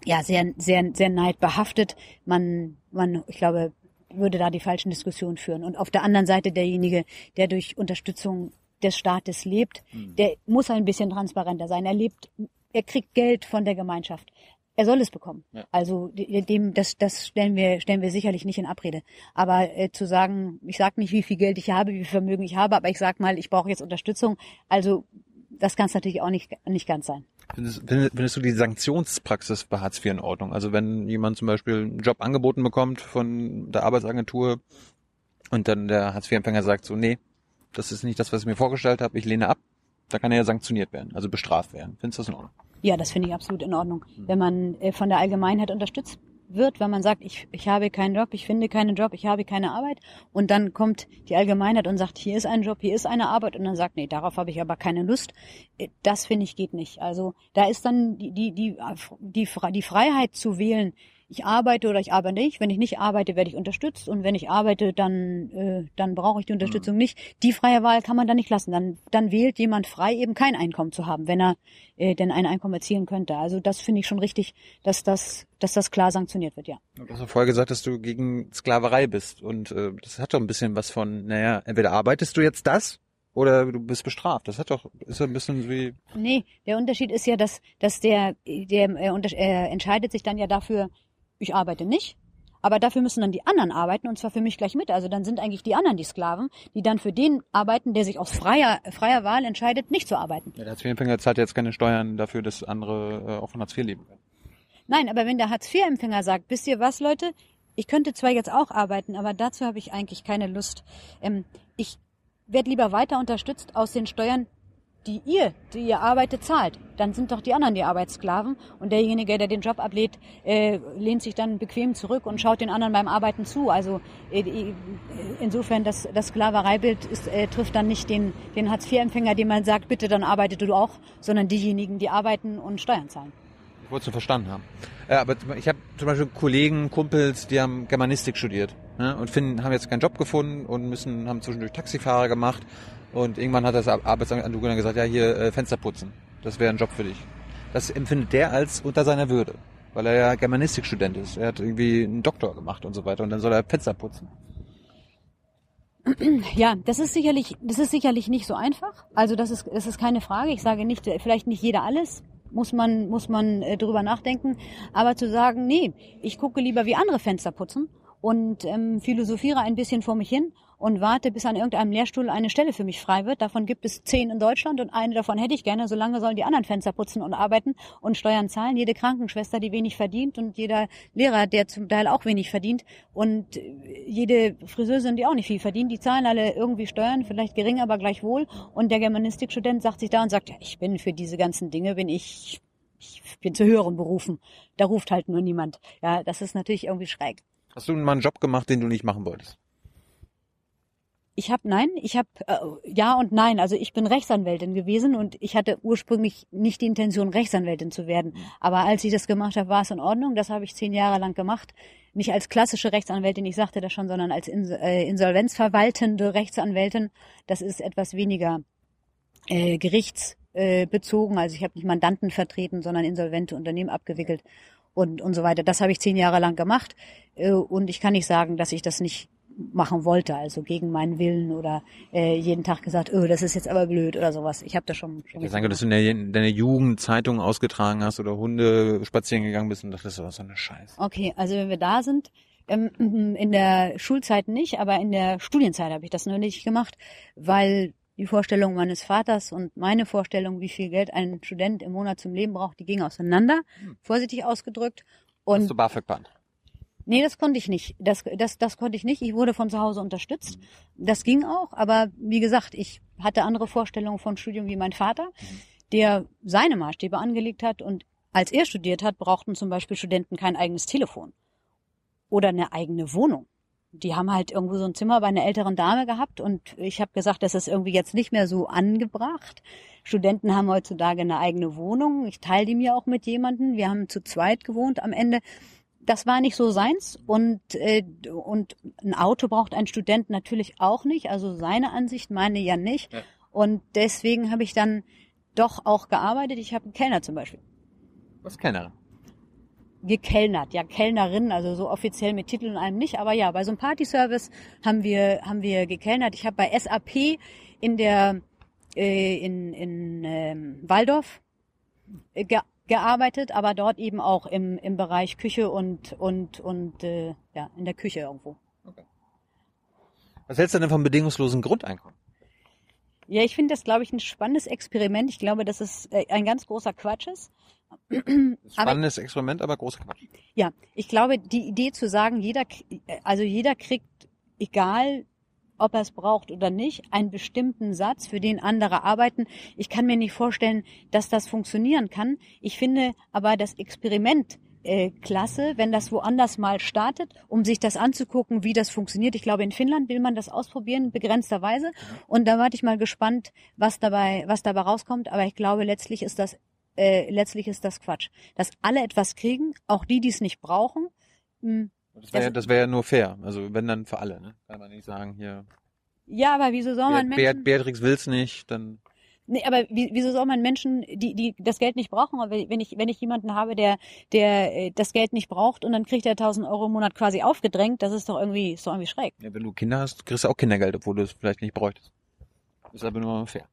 ja sehr sehr sehr neidbehaftet. Man man ich glaube würde da die falschen Diskussionen führen. Und auf der anderen Seite derjenige, der durch Unterstützung des Staates lebt, mhm. der muss ein bisschen transparenter sein. Er lebt, er kriegt Geld von der Gemeinschaft. Er soll es bekommen. Ja. Also dem, das, das stellen wir, stellen wir sicherlich nicht in Abrede. Aber äh, zu sagen, ich sage nicht, wie viel Geld ich habe, wie viel Vermögen ich habe, aber ich sag mal, ich brauche jetzt Unterstützung. Also das kann es natürlich auch nicht, nicht ganz sein. Findest, findest du die Sanktionspraxis bei Hartz IV in Ordnung? Also wenn jemand zum Beispiel einen Job angeboten bekommt von der Arbeitsagentur und dann der Hartz IV-Empfänger sagt so, nee, das ist nicht das, was ich mir vorgestellt habe, ich lehne ab, da kann er ja sanktioniert werden, also bestraft werden. Findest du das in Ordnung? Ja, das finde ich absolut in Ordnung. Hm. Wenn man äh, von der Allgemeinheit unterstützt wird, wenn man sagt, ich, ich habe keinen Job, ich finde keinen Job, ich habe keine Arbeit und dann kommt die Allgemeinheit und sagt, hier ist ein Job, hier ist eine Arbeit und dann sagt, nee, darauf habe ich aber keine Lust. Äh, das finde ich geht nicht. Also da ist dann die, die, die, die, die Freiheit zu wählen, ich arbeite oder ich arbeite nicht. Wenn ich nicht arbeite, werde ich unterstützt und wenn ich arbeite, dann äh, dann brauche ich die Unterstützung mhm. nicht. Die freie Wahl kann man dann nicht lassen. Dann dann wählt jemand frei, eben kein Einkommen zu haben, wenn er äh, denn ein Einkommen erzielen könnte. Also das finde ich schon richtig, dass das dass das klar sanktioniert wird, ja. Du hast ja vorher gesagt, dass du gegen Sklaverei bist und äh, das hat doch ein bisschen was von, naja, entweder arbeitest du jetzt das oder du bist bestraft. Das hat doch ist ein bisschen wie Nee, der Unterschied ist ja, dass dass der der äh, äh, entscheidet sich dann ja dafür, ich arbeite nicht, aber dafür müssen dann die anderen arbeiten und zwar für mich gleich mit. Also dann sind eigentlich die anderen die Sklaven, die dann für den arbeiten, der sich aus freier, freier Wahl entscheidet, nicht zu arbeiten. Ja, der Hartz-IV-Empfänger zahlt jetzt keine Steuern dafür, dass andere äh, auch von Hartz IV leben können. Nein, aber wenn der Hartz-IV-Empfänger sagt, wisst ihr was, Leute, ich könnte zwar jetzt auch arbeiten, aber dazu habe ich eigentlich keine Lust. Ähm, ich werde lieber weiter unterstützt aus den Steuern, die ihr, die ihr arbeitet, zahlt, dann sind doch die anderen die Arbeitssklaven und derjenige, der den Job ablehnt, äh, lehnt sich dann bequem zurück und schaut den anderen beim Arbeiten zu. Also äh, äh insofern das, das Sklavereibild ist, äh, trifft dann nicht den, den Hartz-IV-Empfänger, dem man sagt, bitte dann arbeite du auch, sondern diejenigen, die arbeiten und Steuern zahlen. Ich wollte es verstanden haben. Ja, aber ich habe zum Beispiel Kollegen, Kumpels, die haben Germanistik studiert ne, und finden, haben jetzt keinen Job gefunden und müssen, haben zwischendurch Taxifahrer gemacht und irgendwann hat das Arbeitsamt dann gesagt, ja, hier äh, Fenster putzen. Das wäre ein Job für dich. Das empfindet der als unter seiner Würde, weil er ja Germanistikstudent ist. Er hat irgendwie einen Doktor gemacht und so weiter und dann soll er Fenster putzen. Ja, das ist sicherlich, das ist sicherlich nicht so einfach. Also das ist, das ist keine Frage. Ich sage nicht, vielleicht nicht jeder alles. Muss man, muss man äh, drüber nachdenken. Aber zu sagen, nee, ich gucke lieber, wie andere Fenster putzen und ähm, philosophiere ein bisschen vor mich hin und warte, bis an irgendeinem Lehrstuhl eine Stelle für mich frei wird. Davon gibt es zehn in Deutschland und eine davon hätte ich gerne. Solange sollen die anderen Fenster putzen und arbeiten und Steuern zahlen. Jede Krankenschwester, die wenig verdient und jeder Lehrer, der zum Teil auch wenig verdient und jede Friseurin, die auch nicht viel verdient, die zahlen alle irgendwie Steuern, vielleicht gering, aber gleichwohl. Und der Germanistikstudent sagt sich da und sagt, ja, ich bin für diese ganzen Dinge, bin ich, ich bin zu höheren Berufen. Da ruft halt nur niemand. Ja, das ist natürlich irgendwie schräg. Hast du mal einen Job gemacht, den du nicht machen wolltest? Ich habe nein, ich habe äh, ja und nein. Also ich bin Rechtsanwältin gewesen und ich hatte ursprünglich nicht die Intention, Rechtsanwältin zu werden. Mhm. Aber als ich das gemacht habe, war es in Ordnung. Das habe ich zehn Jahre lang gemacht. Nicht als klassische Rechtsanwältin, ich sagte das schon, sondern als äh, insolvenzverwaltende Rechtsanwältin. Das ist etwas weniger äh, gerichtsbezogen. Also ich habe nicht Mandanten vertreten, sondern insolvente Unternehmen abgewickelt und und so weiter. Das habe ich zehn Jahre lang gemacht äh, und ich kann nicht sagen, dass ich das nicht machen wollte, also gegen meinen Willen oder äh, jeden Tag gesagt, oh, das ist jetzt aber blöd oder sowas. Ich habe das schon. schon ich sage, dass du in, der, in deiner Jugend Zeitungen ausgetragen hast oder Hunde spazieren gegangen bist und dachtest, was so eine Scheiße. Okay, also wenn wir da sind, ähm, in der Schulzeit nicht, aber in der Studienzeit habe ich das nur nicht gemacht, weil die Vorstellung meines Vaters und meine Vorstellung, wie viel Geld ein Student im Monat zum Leben braucht, die ging auseinander, vorsichtig ausgedrückt. Hast Und du BAföG beantragt? Nee, das konnte ich nicht. Das, das, das konnte ich nicht. Ich wurde von zu Hause unterstützt. Das ging auch, aber wie gesagt, ich hatte andere Vorstellungen von Studium wie mein Vater, der seine Maßstäbe angelegt hat. Und als er studiert hat, brauchten zum Beispiel Studenten kein eigenes Telefon oder eine eigene Wohnung. Die haben halt irgendwo so ein Zimmer bei einer älteren Dame gehabt und ich habe gesagt, das ist irgendwie jetzt nicht mehr so angebracht. Studenten haben heutzutage eine eigene Wohnung. Ich teile die mir auch mit jemandem. Wir haben zu zweit gewohnt am Ende das war nicht so seins und äh, und ein Auto braucht ein Student natürlich auch nicht, also seine Ansicht, meine ja nicht. Ja. Und deswegen habe ich dann doch auch gearbeitet. Ich habe einen Kellner zum Beispiel Was Kellnerin? gekellnert, ja Kellnerin, also so offiziell mit Titel und allem nicht, aber ja, bei so einem Partyservice haben wir haben wir gekellnert. Ich habe bei SAP in der äh, in in ähm, Waldorf äh, ge gearbeitet, aber dort eben auch im im Bereich Küche und und und äh, ja in der Küche irgendwo. Was hältst du denn vom bedingungslosen Grundeinkommen? Ja, ich finde das, glaube ich, ein spannendes Experiment. Ich glaube, dass es äh, ein ganz großer Quatsch ist. Spannendes Experiment, aber großer Quatsch. Ja, ich glaube, die Idee zu sagen, jeder, k- also jeder kriegt, egal ob er es braucht oder nicht, einen bestimmten Satz, für den andere arbeiten. Ich kann mir nicht vorstellen, dass das funktionieren kann. Ich finde aber das Experiment äh, klasse, wenn das woanders mal startet, um sich das anzugucken, wie das funktioniert. Ich glaube, in Finnland will man das ausprobieren, begrenzterweise. Und da warte ich mal gespannt, was dabei, was dabei rauskommt. Aber ich glaube, letztlich ist das, äh, letztlich ist das Quatsch. Dass alle etwas kriegen, auch die, die es nicht brauchen. Hm, Das wäre ja, Das- das wär ja nur fair. Also wenn dann für alle, ne? Kann man nicht sagen, hier Ja, aber wieso soll man Beat, Menschen, Beatrix will's nicht, dann nee, aber wie, wieso soll man Menschen, die, die das Geld nicht brauchen, aber wenn ich, wenn ich jemanden habe, der, der äh, das Geld nicht braucht und dann kriegt er 1000 Euro im Monat quasi aufgedrängt, das ist doch irgendwie, ist doch irgendwie schräg. ja, wenn du Kinder hast, kriegst du auch Kindergeld, obwohl du es vielleicht nicht bräuchtest. Ist aber nur fair.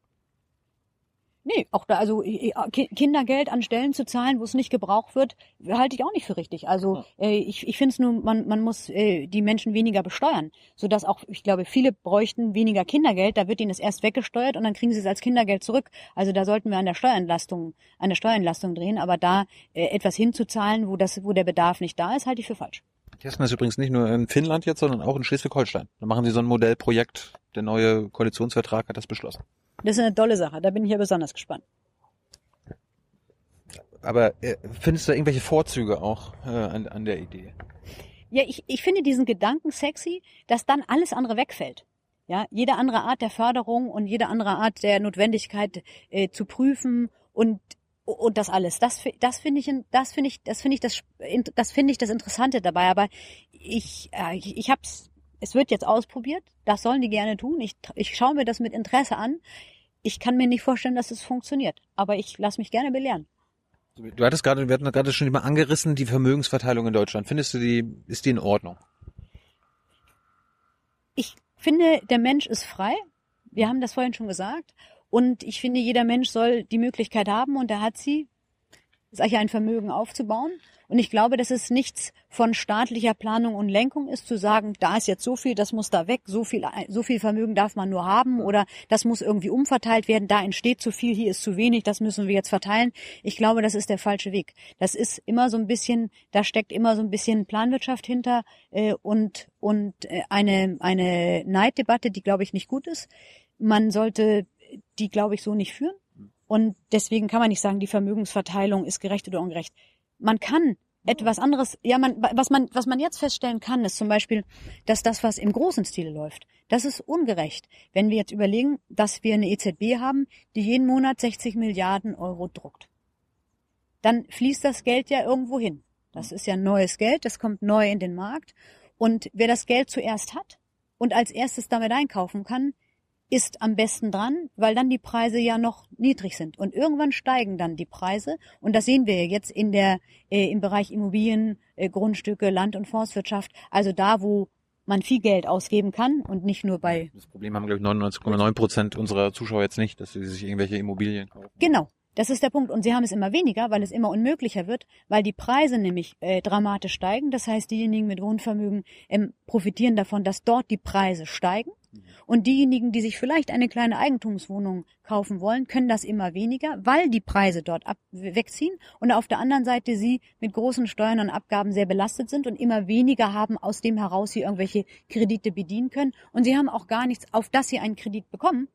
Nee, auch da, also Ki- Kindergeld an Stellen zu zahlen, wo es nicht gebraucht wird, halte ich auch nicht für richtig. Also äh, ich, ich finde es nur, man, man muss äh, die Menschen weniger besteuern, sodass auch, ich glaube, viele bräuchten weniger Kindergeld, da wird ihnen das erst weggesteuert und dann kriegen sie es als Kindergeld zurück. Also da sollten wir an der Steuerentlastung, an der Steuerentlastung drehen, aber da äh, etwas hinzuzahlen, wo das, wo der Bedarf nicht da ist, halte ich für falsch. Testen das übrigens nicht nur in Finnland jetzt, sondern auch in Schleswig-Holstein. Da machen sie so ein Modellprojekt. Der neue Koalitionsvertrag hat das beschlossen. Das ist eine tolle Sache, da bin ich ja besonders gespannt. Aber äh, findest du da irgendwelche Vorzüge auch äh, an, an der Idee? Ja, ich, ich finde diesen Gedanken sexy, dass dann alles andere wegfällt. Ja, jede andere Art der Förderung und jede andere Art der Notwendigkeit äh, zu prüfen und und das alles. Das das finde ich das finde ich das finde ich das das finde ich das Interessante dabei. Aber ich äh, ich, ich hab's es wird jetzt ausprobiert. Das sollen die gerne tun. Ich ich schaue mir das mit Interesse an. Ich kann mir nicht vorstellen, dass es funktioniert. Aber ich lasse mich gerne belehren. Du hattest gerade, wir hatten gerade schon mal angerissen, die Vermögensverteilung in Deutschland. Findest du die, ist die in Ordnung? ich finde, der Mensch ist frei. Wir haben das vorhin schon gesagt. Und ich finde, jeder Mensch soll die Möglichkeit haben, und er hat sie, sich ein Vermögen aufzubauen. Und ich glaube, dass es nichts von staatlicher Planung und Lenkung ist, zu sagen, da ist jetzt so viel, das muss da weg, so viel, so viel Vermögen darf man nur haben oder das muss irgendwie umverteilt werden, da entsteht zu viel, hier ist zu wenig, das müssen wir jetzt verteilen. Ich glaube, das ist der falsche Weg. Das ist immer so ein bisschen, da steckt immer so ein bisschen Planwirtschaft hinter äh, und, und äh, eine, eine Neiddebatte, die, glaube ich, nicht gut ist. Man sollte die, glaube ich, so nicht führen. Und deswegen kann man nicht sagen, die Vermögensverteilung ist gerecht oder ungerecht. Man kann etwas anderes, ja, man, was man, was man jetzt feststellen kann, ist zum Beispiel, dass das, was im großen Stile läuft, das ist ungerecht. Wenn wir jetzt überlegen, dass wir eine EZB haben, die jeden Monat 60 Milliarden Euro druckt, dann fließt das Geld ja irgendwo hin. Das ist ja neues Geld, das kommt neu in den Markt. Und wer das Geld zuerst hat und als erstes damit einkaufen kann, ist am besten dran, weil dann die Preise ja noch niedrig sind. Und irgendwann steigen dann die Preise. Und das sehen wir jetzt in der, äh, im Bereich Immobilien, äh, Grundstücke, Land- und Forstwirtschaft. Also da, wo man viel Geld ausgeben kann und nicht nur bei, Das Problem haben, glaube ich, 99,9 Prozent unserer Zuschauer jetzt nicht, dass sie sich irgendwelche Immobilien kaufen. genau. Das ist der Punkt. Und sie haben es immer weniger, weil es immer unmöglicher wird, weil die Preise nämlich äh, dramatisch steigen. Das heißt, diejenigen mit Wohnvermögen ähm, profitieren davon, dass dort die Preise steigen. Und diejenigen, die sich vielleicht eine kleine Eigentumswohnung kaufen wollen, können das immer weniger, weil die Preise dort ab wegziehen und auf der anderen Seite sie mit großen Steuern und Abgaben sehr belastet sind und immer weniger haben, aus dem heraus sie irgendwelche Kredite bedienen können. Und sie haben auch gar nichts, auf das sie einen Kredit bekommen,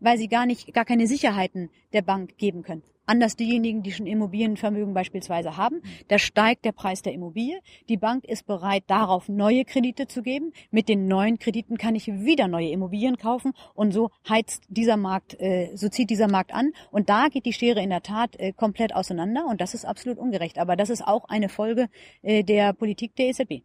weil sie gar nicht, gar keine Sicherheiten der Bank geben können. Anders diejenigen, die schon Immobilienvermögen beispielsweise haben, da steigt der Preis der Immobilie. Die Bank ist bereit, darauf neue Kredite zu geben. Mit den neuen Krediten kann ich wieder neue Immobilien kaufen und so heizt dieser Markt, äh, so zieht dieser Markt an. Und da geht die Schere in der Tat äh, komplett auseinander und das ist absolut ungerecht. Aber das ist auch eine Folge äh, der Politik der EZB.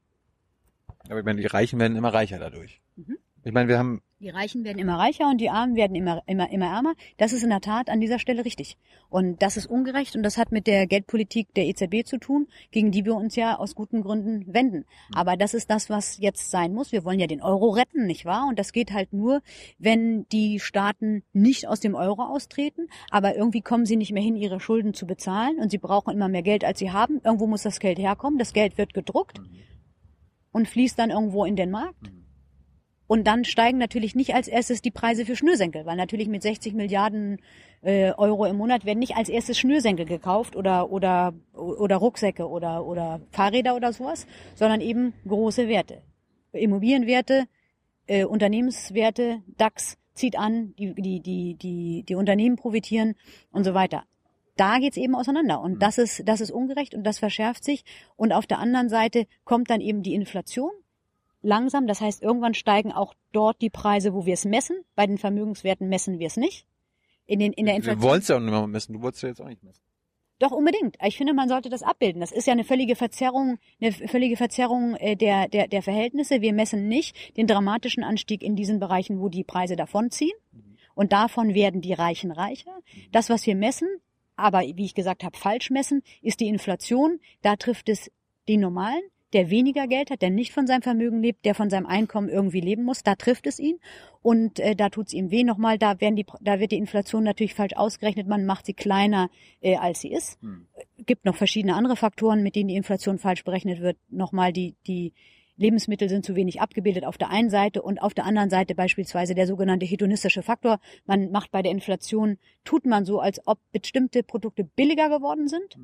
Aber ich meine, die Reichen werden immer reicher dadurch. Mhm. Ich meine, wir haben Die Reichen werden immer reicher und die Armen werden immer, immer, immer ärmer. Das ist in der Tat an dieser Stelle richtig. Und das ist ungerecht und das hat mit der Geldpolitik der EZB zu tun, gegen die wir uns ja aus guten Gründen wenden. Aber das ist das, was jetzt sein muss. Wir wollen ja den Euro retten, nicht wahr? Und das geht halt nur, wenn die Staaten nicht aus dem Euro austreten, aber irgendwie kommen sie nicht mehr hin, ihre Schulden zu bezahlen und sie brauchen immer mehr Geld, als sie haben. Irgendwo muss das Geld herkommen. Das Geld wird gedruckt und fließt dann irgendwo in den Markt. Und dann steigen natürlich nicht als erstes die Preise für Schnürsenkel, weil natürlich mit 60 Milliarden äh, Euro im Monat werden nicht als erstes Schnürsenkel gekauft oder oder oder Rucksäcke oder oder Fahrräder oder sowas, sondern eben große Werte, Immobilienwerte, äh, Unternehmenswerte, DAX zieht an, die die die die die Unternehmen profitieren und so weiter. Da geht's eben auseinander und das ist das ist ungerecht und das verschärft sich. Und auf der anderen Seite kommt dann eben die Inflation langsam. Das heißt, irgendwann steigen auch dort die Preise, wo wir es messen. Bei den Vermögenswerten messen wir es nicht. In, den, in der wir Inflation. wollen es ja auch nicht mehr messen. Du wolltest ja jetzt auch nicht messen. Doch unbedingt. Ich finde, man sollte das abbilden. Das ist ja eine völlige Verzerrung, eine völlige Verzerrung äh, der, der, der Verhältnisse. Wir messen nicht den dramatischen Anstieg in diesen Bereichen, wo die Preise davonziehen. Und davon werden die Reichen reicher. Das, was wir messen, aber wie ich gesagt habe, falsch messen, ist die Inflation. Da trifft es die Normalen, der weniger Geld hat, der nicht von seinem Vermögen lebt, der von seinem Einkommen irgendwie leben muss, da trifft es ihn und äh, da tut's ihm weh. Nochmal, da werden die, da wird die Inflation natürlich falsch ausgerechnet. Man macht sie kleiner, äh, als sie ist. Gibt noch verschiedene andere Faktoren, mit denen die Inflation falsch berechnet wird. Nochmal die die Lebensmittel sind zu wenig abgebildet auf der einen Seite und auf der anderen Seite beispielsweise der sogenannte hedonistische Faktor. Man macht bei der Inflation, tut man so, als ob bestimmte Produkte billiger geworden sind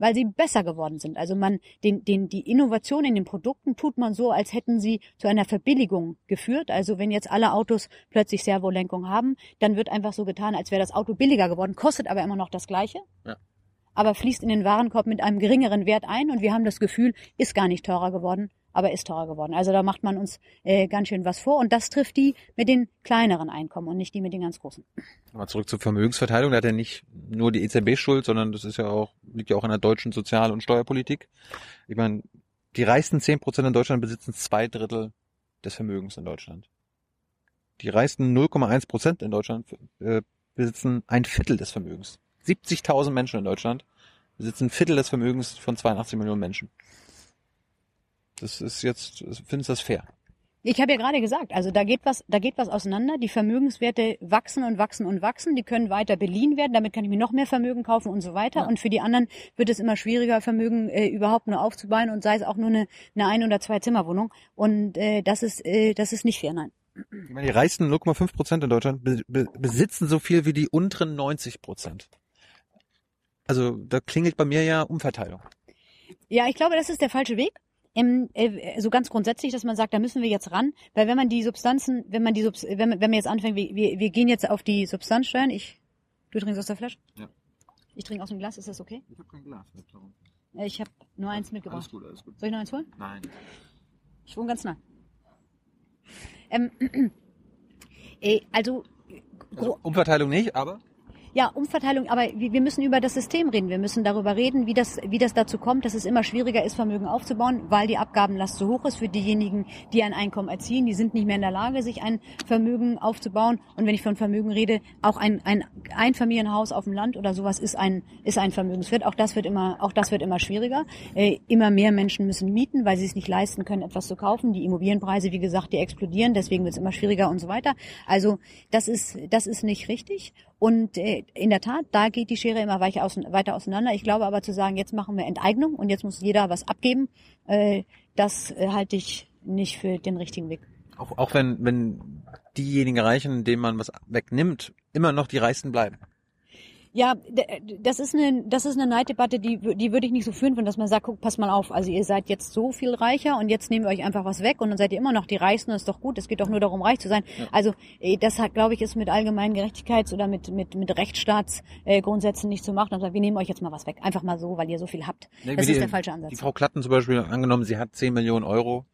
weil sie besser geworden sind. Also man den, den, die Innovation in den Produkten tut man so, als hätten sie zu einer Verbilligung geführt. Also wenn jetzt alle Autos plötzlich Servolenkung haben, dann wird einfach so getan, als wäre das Auto billiger geworden, kostet aber immer noch das Gleiche. Ja. Aber fließt in den Warenkorb mit einem geringeren Wert ein und wir haben das Gefühl, ist gar nicht teurer geworden, aber ist teurer geworden. Also da macht man uns äh, ganz schön was vor und das trifft die mit den kleineren Einkommen und nicht die mit den ganz großen. Aber zurück zur Vermögensverteilung. Da hat ja nicht nur die EZB Schuld, sondern das ist ja auch, liegt ja auch an der deutschen Sozial- und Steuerpolitik. Ich meine, die reichsten zehn Prozent in Deutschland besitzen zwei Drittel des Vermögens in Deutschland. Die reichsten 0,1 Prozent in Deutschland äh, besitzen ein Viertel des Vermögens. 70.000 Menschen in Deutschland besitzen ein Viertel des Vermögens von 82 Millionen Menschen. Das ist jetzt, findest du das fair? Ich habe ja gerade gesagt, also da geht was, da geht was auseinander. Die Vermögenswerte wachsen und wachsen und wachsen. Die können weiter beliehen werden. Damit kann ich mir noch mehr Vermögen kaufen und so weiter. Ja. Und für die anderen wird es immer schwieriger, Vermögen äh, überhaupt nur aufzubauen und sei es auch nur eine, eine ein oder zwei Zimmerwohnung. Und äh, das ist, äh, das ist nicht fair, nein. Ich meine, die reichsten 0,5 Prozent in Deutschland be be besitzen so viel wie die unteren 90 Prozent. Also da klingelt bei mir ja Umverteilung. Ja, ich glaube, das ist der falsche Weg. Ähm, äh, so ganz grundsätzlich, dass man sagt, da müssen wir jetzt ran, weil wenn man die Substanzen, wenn man die Subs wenn man, wenn man jetzt anfängt, wir, wir, wir gehen jetzt auf die Substanzsteuern. Ich, du trinkst aus der Flasche? Ja. Ich trinke aus dem Glas, ist das okay? Ich habe kein Glas. Äh, Ich habe nur eins mitgebracht. gut, alles gut. Soll ich noch eins holen? Nein. Ich wohne ganz nah. Ähm, äh, also, Also Umverteilung nicht, aber ja, Umverteilung, aber wir müssen über das System reden. Wir müssen darüber reden, wie das, wie das dazu kommt, dass es immer schwieriger ist, Vermögen aufzubauen, weil die Abgabenlast so hoch ist für diejenigen, die ein Einkommen erzielen. Die sind nicht mehr in der Lage, sich ein Vermögen aufzubauen. Und wenn ich von Vermögen rede, auch ein, ein Einfamilienhaus auf dem Land oder sowas ist ein, ist ein Vermögenswert. Auch das wird immer, auch das wird immer schwieriger. Äh, immer mehr Menschen müssen mieten, weil sie es nicht leisten können, etwas zu kaufen. Die Immobilienpreise, wie gesagt, die explodieren. Deswegen wird es immer schwieriger und so weiter. Also, das ist, das ist nicht richtig. Und äh, in der Tat, da geht die Schere immer weiter, ausein- weiter auseinander. Ich glaube aber zu sagen, jetzt machen wir Enteignung und jetzt muss jeder was abgeben, äh, das äh, halte ich nicht für den richtigen Weg. Auch, auch wenn, wenn diejenigen Reichen, denen man was wegnimmt, immer noch die Reichsten bleiben. Ja, das ist eine, das ist eine Neiddebatte, die, die würde ich nicht so führen, von dass man sagt, guck, pass mal auf, also ihr seid jetzt so viel reicher und jetzt nehmen wir euch einfach was weg und dann seid ihr immer noch die Reichsten, das ist doch gut, es geht doch nur darum, reich zu sein. Also äh, das hat, glaube ich, ist mit allgemeinen Gerechtigkeits- oder mit, mit, mit Rechtsstaatsgrundsätzen Grundsätzen nicht zu machen. Und sagt, wir nehmen euch jetzt mal was weg, einfach mal so, weil ihr so viel habt. Nee, Das ist die- der falsche Ansatz. Die Frau Klatten zum Beispiel, angenommen, sie hat 10 Millionen Euro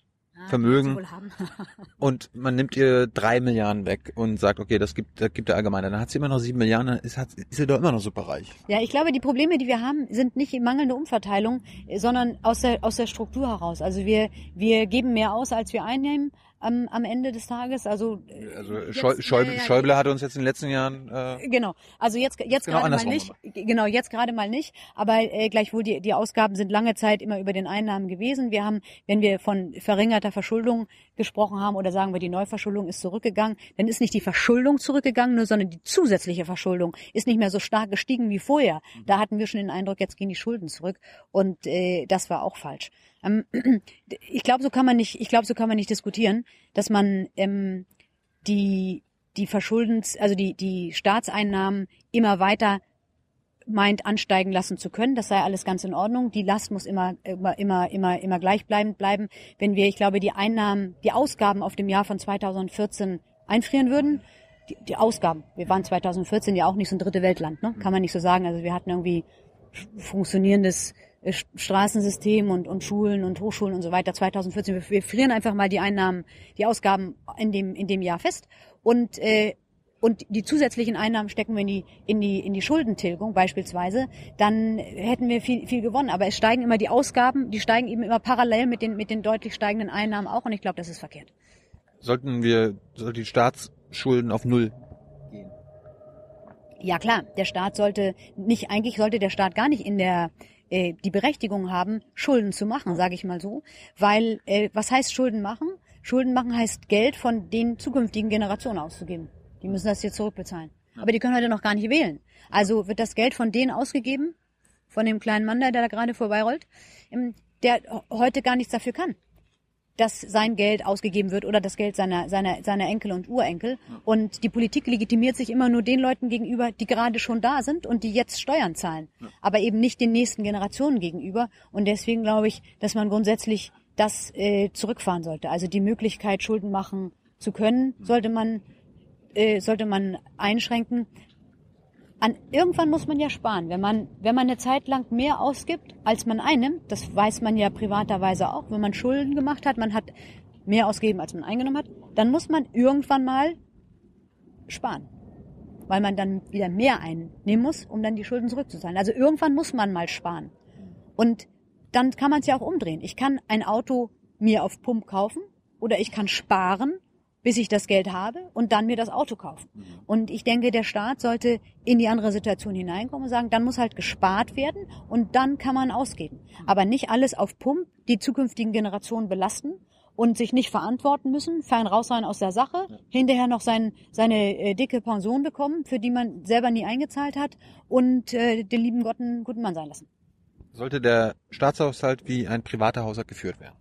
Vermögen. wohl haben. und man nimmt ihr drei Milliarden weg und sagt, okay, das gibt, das gibt der Allgemeine. Dann hat sie immer noch sieben Milliarden, dann ist, hat, ist sie doch immer noch superreich. Ja, ich glaube, die Probleme, die wir haben, sind nicht mangelnde Umverteilung, sondern aus der, aus der Struktur heraus. Also wir, wir geben mehr aus, als wir einnehmen am, am Ende des Tages. Also, äh, Also jetzt- Schäu Schäuble, ja, Schäuble hat uns jetzt in den letzten Jahren äh, Genau, also jetzt jetzt Genau gerade mal nicht, genau jetzt gerade mal nicht, aber äh, gleichwohl die die Ausgaben sind lange Zeit immer über den Einnahmen gewesen. Wir haben, wenn wir von verringerter Verschuldung gesprochen haben oder sagen wir die Neuverschuldung ist zurückgegangen, dann ist nicht die Verschuldung zurückgegangen, nur sondern die zusätzliche Verschuldung ist nicht mehr so stark gestiegen wie vorher. Da hatten wir schon den Eindruck, jetzt gehen die Schulden zurück und äh, das war auch falsch. Ähm, ich glaube, so kann man nicht, ich glaube, so kann man nicht diskutieren, dass man ähm, die die Verschuldens, also die die Staatseinnahmen immer weiter meint ansteigen lassen zu können. Das sei alles ganz in Ordnung. Die Last muss immer immer immer immer immer gleichbleibend bleiben. Wenn wir, ich glaube, die Einnahmen, die Ausgaben auf dem Jahr von 2014 einfrieren würden, die, die Ausgaben. Wir waren 2014 ja auch nicht so ein dritte Weltland, ne? Kann man nicht so sagen. Also wir hatten irgendwie funktionierendes Straßensystem und, und Schulen und Hochschulen und so weiter 2014. Wir, wir frieren einfach mal die Einnahmen, die Ausgaben in dem, in dem Jahr fest und, äh, und die zusätzlichen Einnahmen stecken wir in die, in die, in die Schuldentilgung beispielsweise, dann hätten wir viel, viel gewonnen. Aber es steigen immer die Ausgaben, die steigen eben immer parallel mit den, mit den deutlich steigenden Einnahmen auch und ich glaube, das ist verkehrt. sollten wir, sollten die Staatsschulden auf Null gehen. Ja klar, der Staat sollte nicht, eigentlich sollte der Staat gar nicht in der äh, die Berechtigung haben, Schulden zu machen, sage ich mal so. Weil, äh, was heißt Schulden machen? Schulden machen heißt Geld von den zukünftigen Generationen auszugeben. Die müssen das jetzt zurückbezahlen. Aber die können heute noch gar nicht wählen. Also wird das Geld von denen ausgegeben, von dem kleinen Mann, da, der da gerade vorbeirollt, ähm, der heute gar nichts dafür kann dass sein Geld ausgegeben wird oder das Geld seiner, seiner, seiner Enkel und Urenkel. Und die Politik legitimiert sich immer nur den Leuten gegenüber, die gerade schon da sind und die jetzt Steuern zahlen, aber eben nicht den nächsten Generationen gegenüber. Und deswegen glaube ich, dass man grundsätzlich das äh, zurückfahren sollte. Also die Möglichkeit, Schulden machen zu können, sollte man, äh, sollte man einschränken. An, irgendwann muss man ja sparen. Wenn man, wenn man eine Zeit lang mehr ausgibt, als man einnimmt, das weiß man ja privaterweise auch, wenn man Schulden gemacht hat, man hat mehr ausgegeben, als man eingenommen hat, dann muss man irgendwann mal sparen. Weil man dann wieder mehr einnehmen muss, um dann die Schulden zurückzuzahlen. Also irgendwann muss man mal sparen. Und dann kann man es ja auch umdrehen. Ich kann ein Auto mir auf Pump kaufen oder ich kann sparen, bis ich das Geld habe und dann mir das Auto kaufen. Und ich denke, der Staat sollte in die andere Situation hineinkommen und sagen, dann muss halt gespart werden und dann kann man ausgeben. Aber nicht alles auf Pump die zukünftigen Generationen belasten und sich nicht verantworten müssen, fein raus sein aus der Sache, hinterher noch sein, seine äh, dicke Pension bekommen, für die man selber nie eingezahlt hat und äh, den lieben Gott einen guten Mann sein lassen. Sollte der Staatshaushalt wie ein privater Haushalt geführt werden?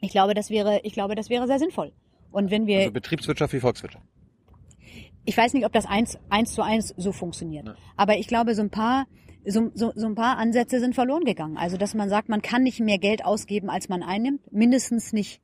Ich glaube, das wäre, ich glaube, das wäre sehr sinnvoll. Und wenn wir, Also Betriebswirtschaft wie Volkswirtschaft. ich weiß nicht, ob das eins, eins zu eins so funktioniert. Ja. Aber ich glaube, so ein paar, so, so, so ein paar Ansätze sind verloren gegangen. Also, dass man sagt, man kann nicht mehr Geld ausgeben, als man einnimmt. Mindestens nicht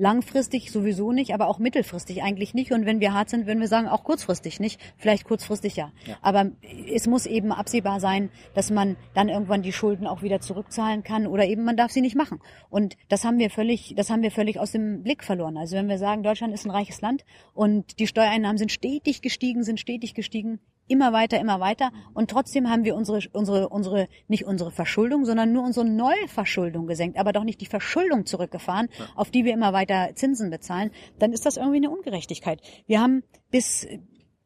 langfristig sowieso nicht, aber auch mittelfristig eigentlich nicht. Und wenn wir hart sind, würden wir sagen, auch kurzfristig nicht. Vielleicht kurzfristig ja. Ja. Aber es muss eben absehbar sein, dass man dann irgendwann die Schulden auch wieder zurückzahlen kann oder eben man darf sie nicht machen. Und das haben wir völlig, das haben wir völlig aus dem Blick verloren. Also wenn wir sagen, Deutschland ist ein reiches Land und die Steuereinnahmen sind stetig gestiegen, sind stetig gestiegen, immer weiter, immer weiter. Und trotzdem haben wir unsere, unsere, unsere, nicht unsere Verschuldung, sondern nur unsere Neuverschuldung gesenkt, aber doch nicht die Verschuldung zurückgefahren, auf die wir immer weiter Zinsen bezahlen. Dann ist das irgendwie eine Ungerechtigkeit. Wir haben bis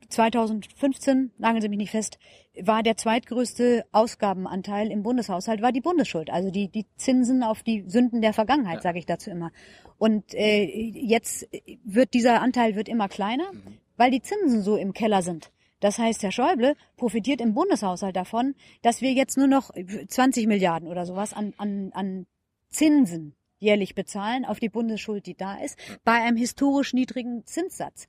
2015, nageln Sie mich nicht fest, war der zweitgrößte Ausgabenanteil im Bundeshaushalt war die Bundesschuld, also die die Zinsen auf die Sünden der Vergangenheit, sage ich dazu immer. Und äh, jetzt wird dieser Anteil wird immer kleiner, weil die Zinsen so im Keller sind. Das heißt, Herr Schäuble profitiert im Bundeshaushalt davon, dass wir jetzt nur noch 20 Milliarden oder sowas an, an, an Zinsen jährlich bezahlen auf die Bundesschuld, die da ist, bei einem historisch niedrigen Zinssatz.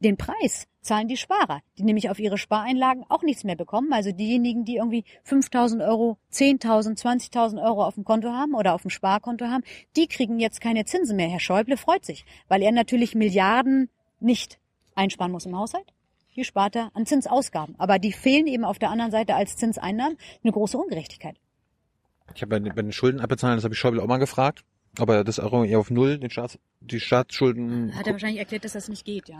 Den Preis zahlen die Sparer, die nämlich auf ihre Spareinlagen auch nichts mehr bekommen. Also diejenigen, die irgendwie 5.000 Euro, 10.000, 20.000 Euro auf dem Konto haben oder auf dem Sparkonto haben, die kriegen jetzt keine Zinsen mehr. Herr Schäuble freut sich, weil er natürlich Milliarden nicht einsparen muss im Haushalt. Hier spart er an Zinsausgaben. Aber die fehlen eben auf der anderen Seite als Zinseinnahmen. Eine große Ungerechtigkeit. Ich habe bei, den- bei den Schulden abbezahlen, das habe ich Schäuble auch mal gefragt, ob er das auch eher auf Null, den Staats, die Staatsschulden. Hat er wahrscheinlich erklärt, dass das nicht geht, ja.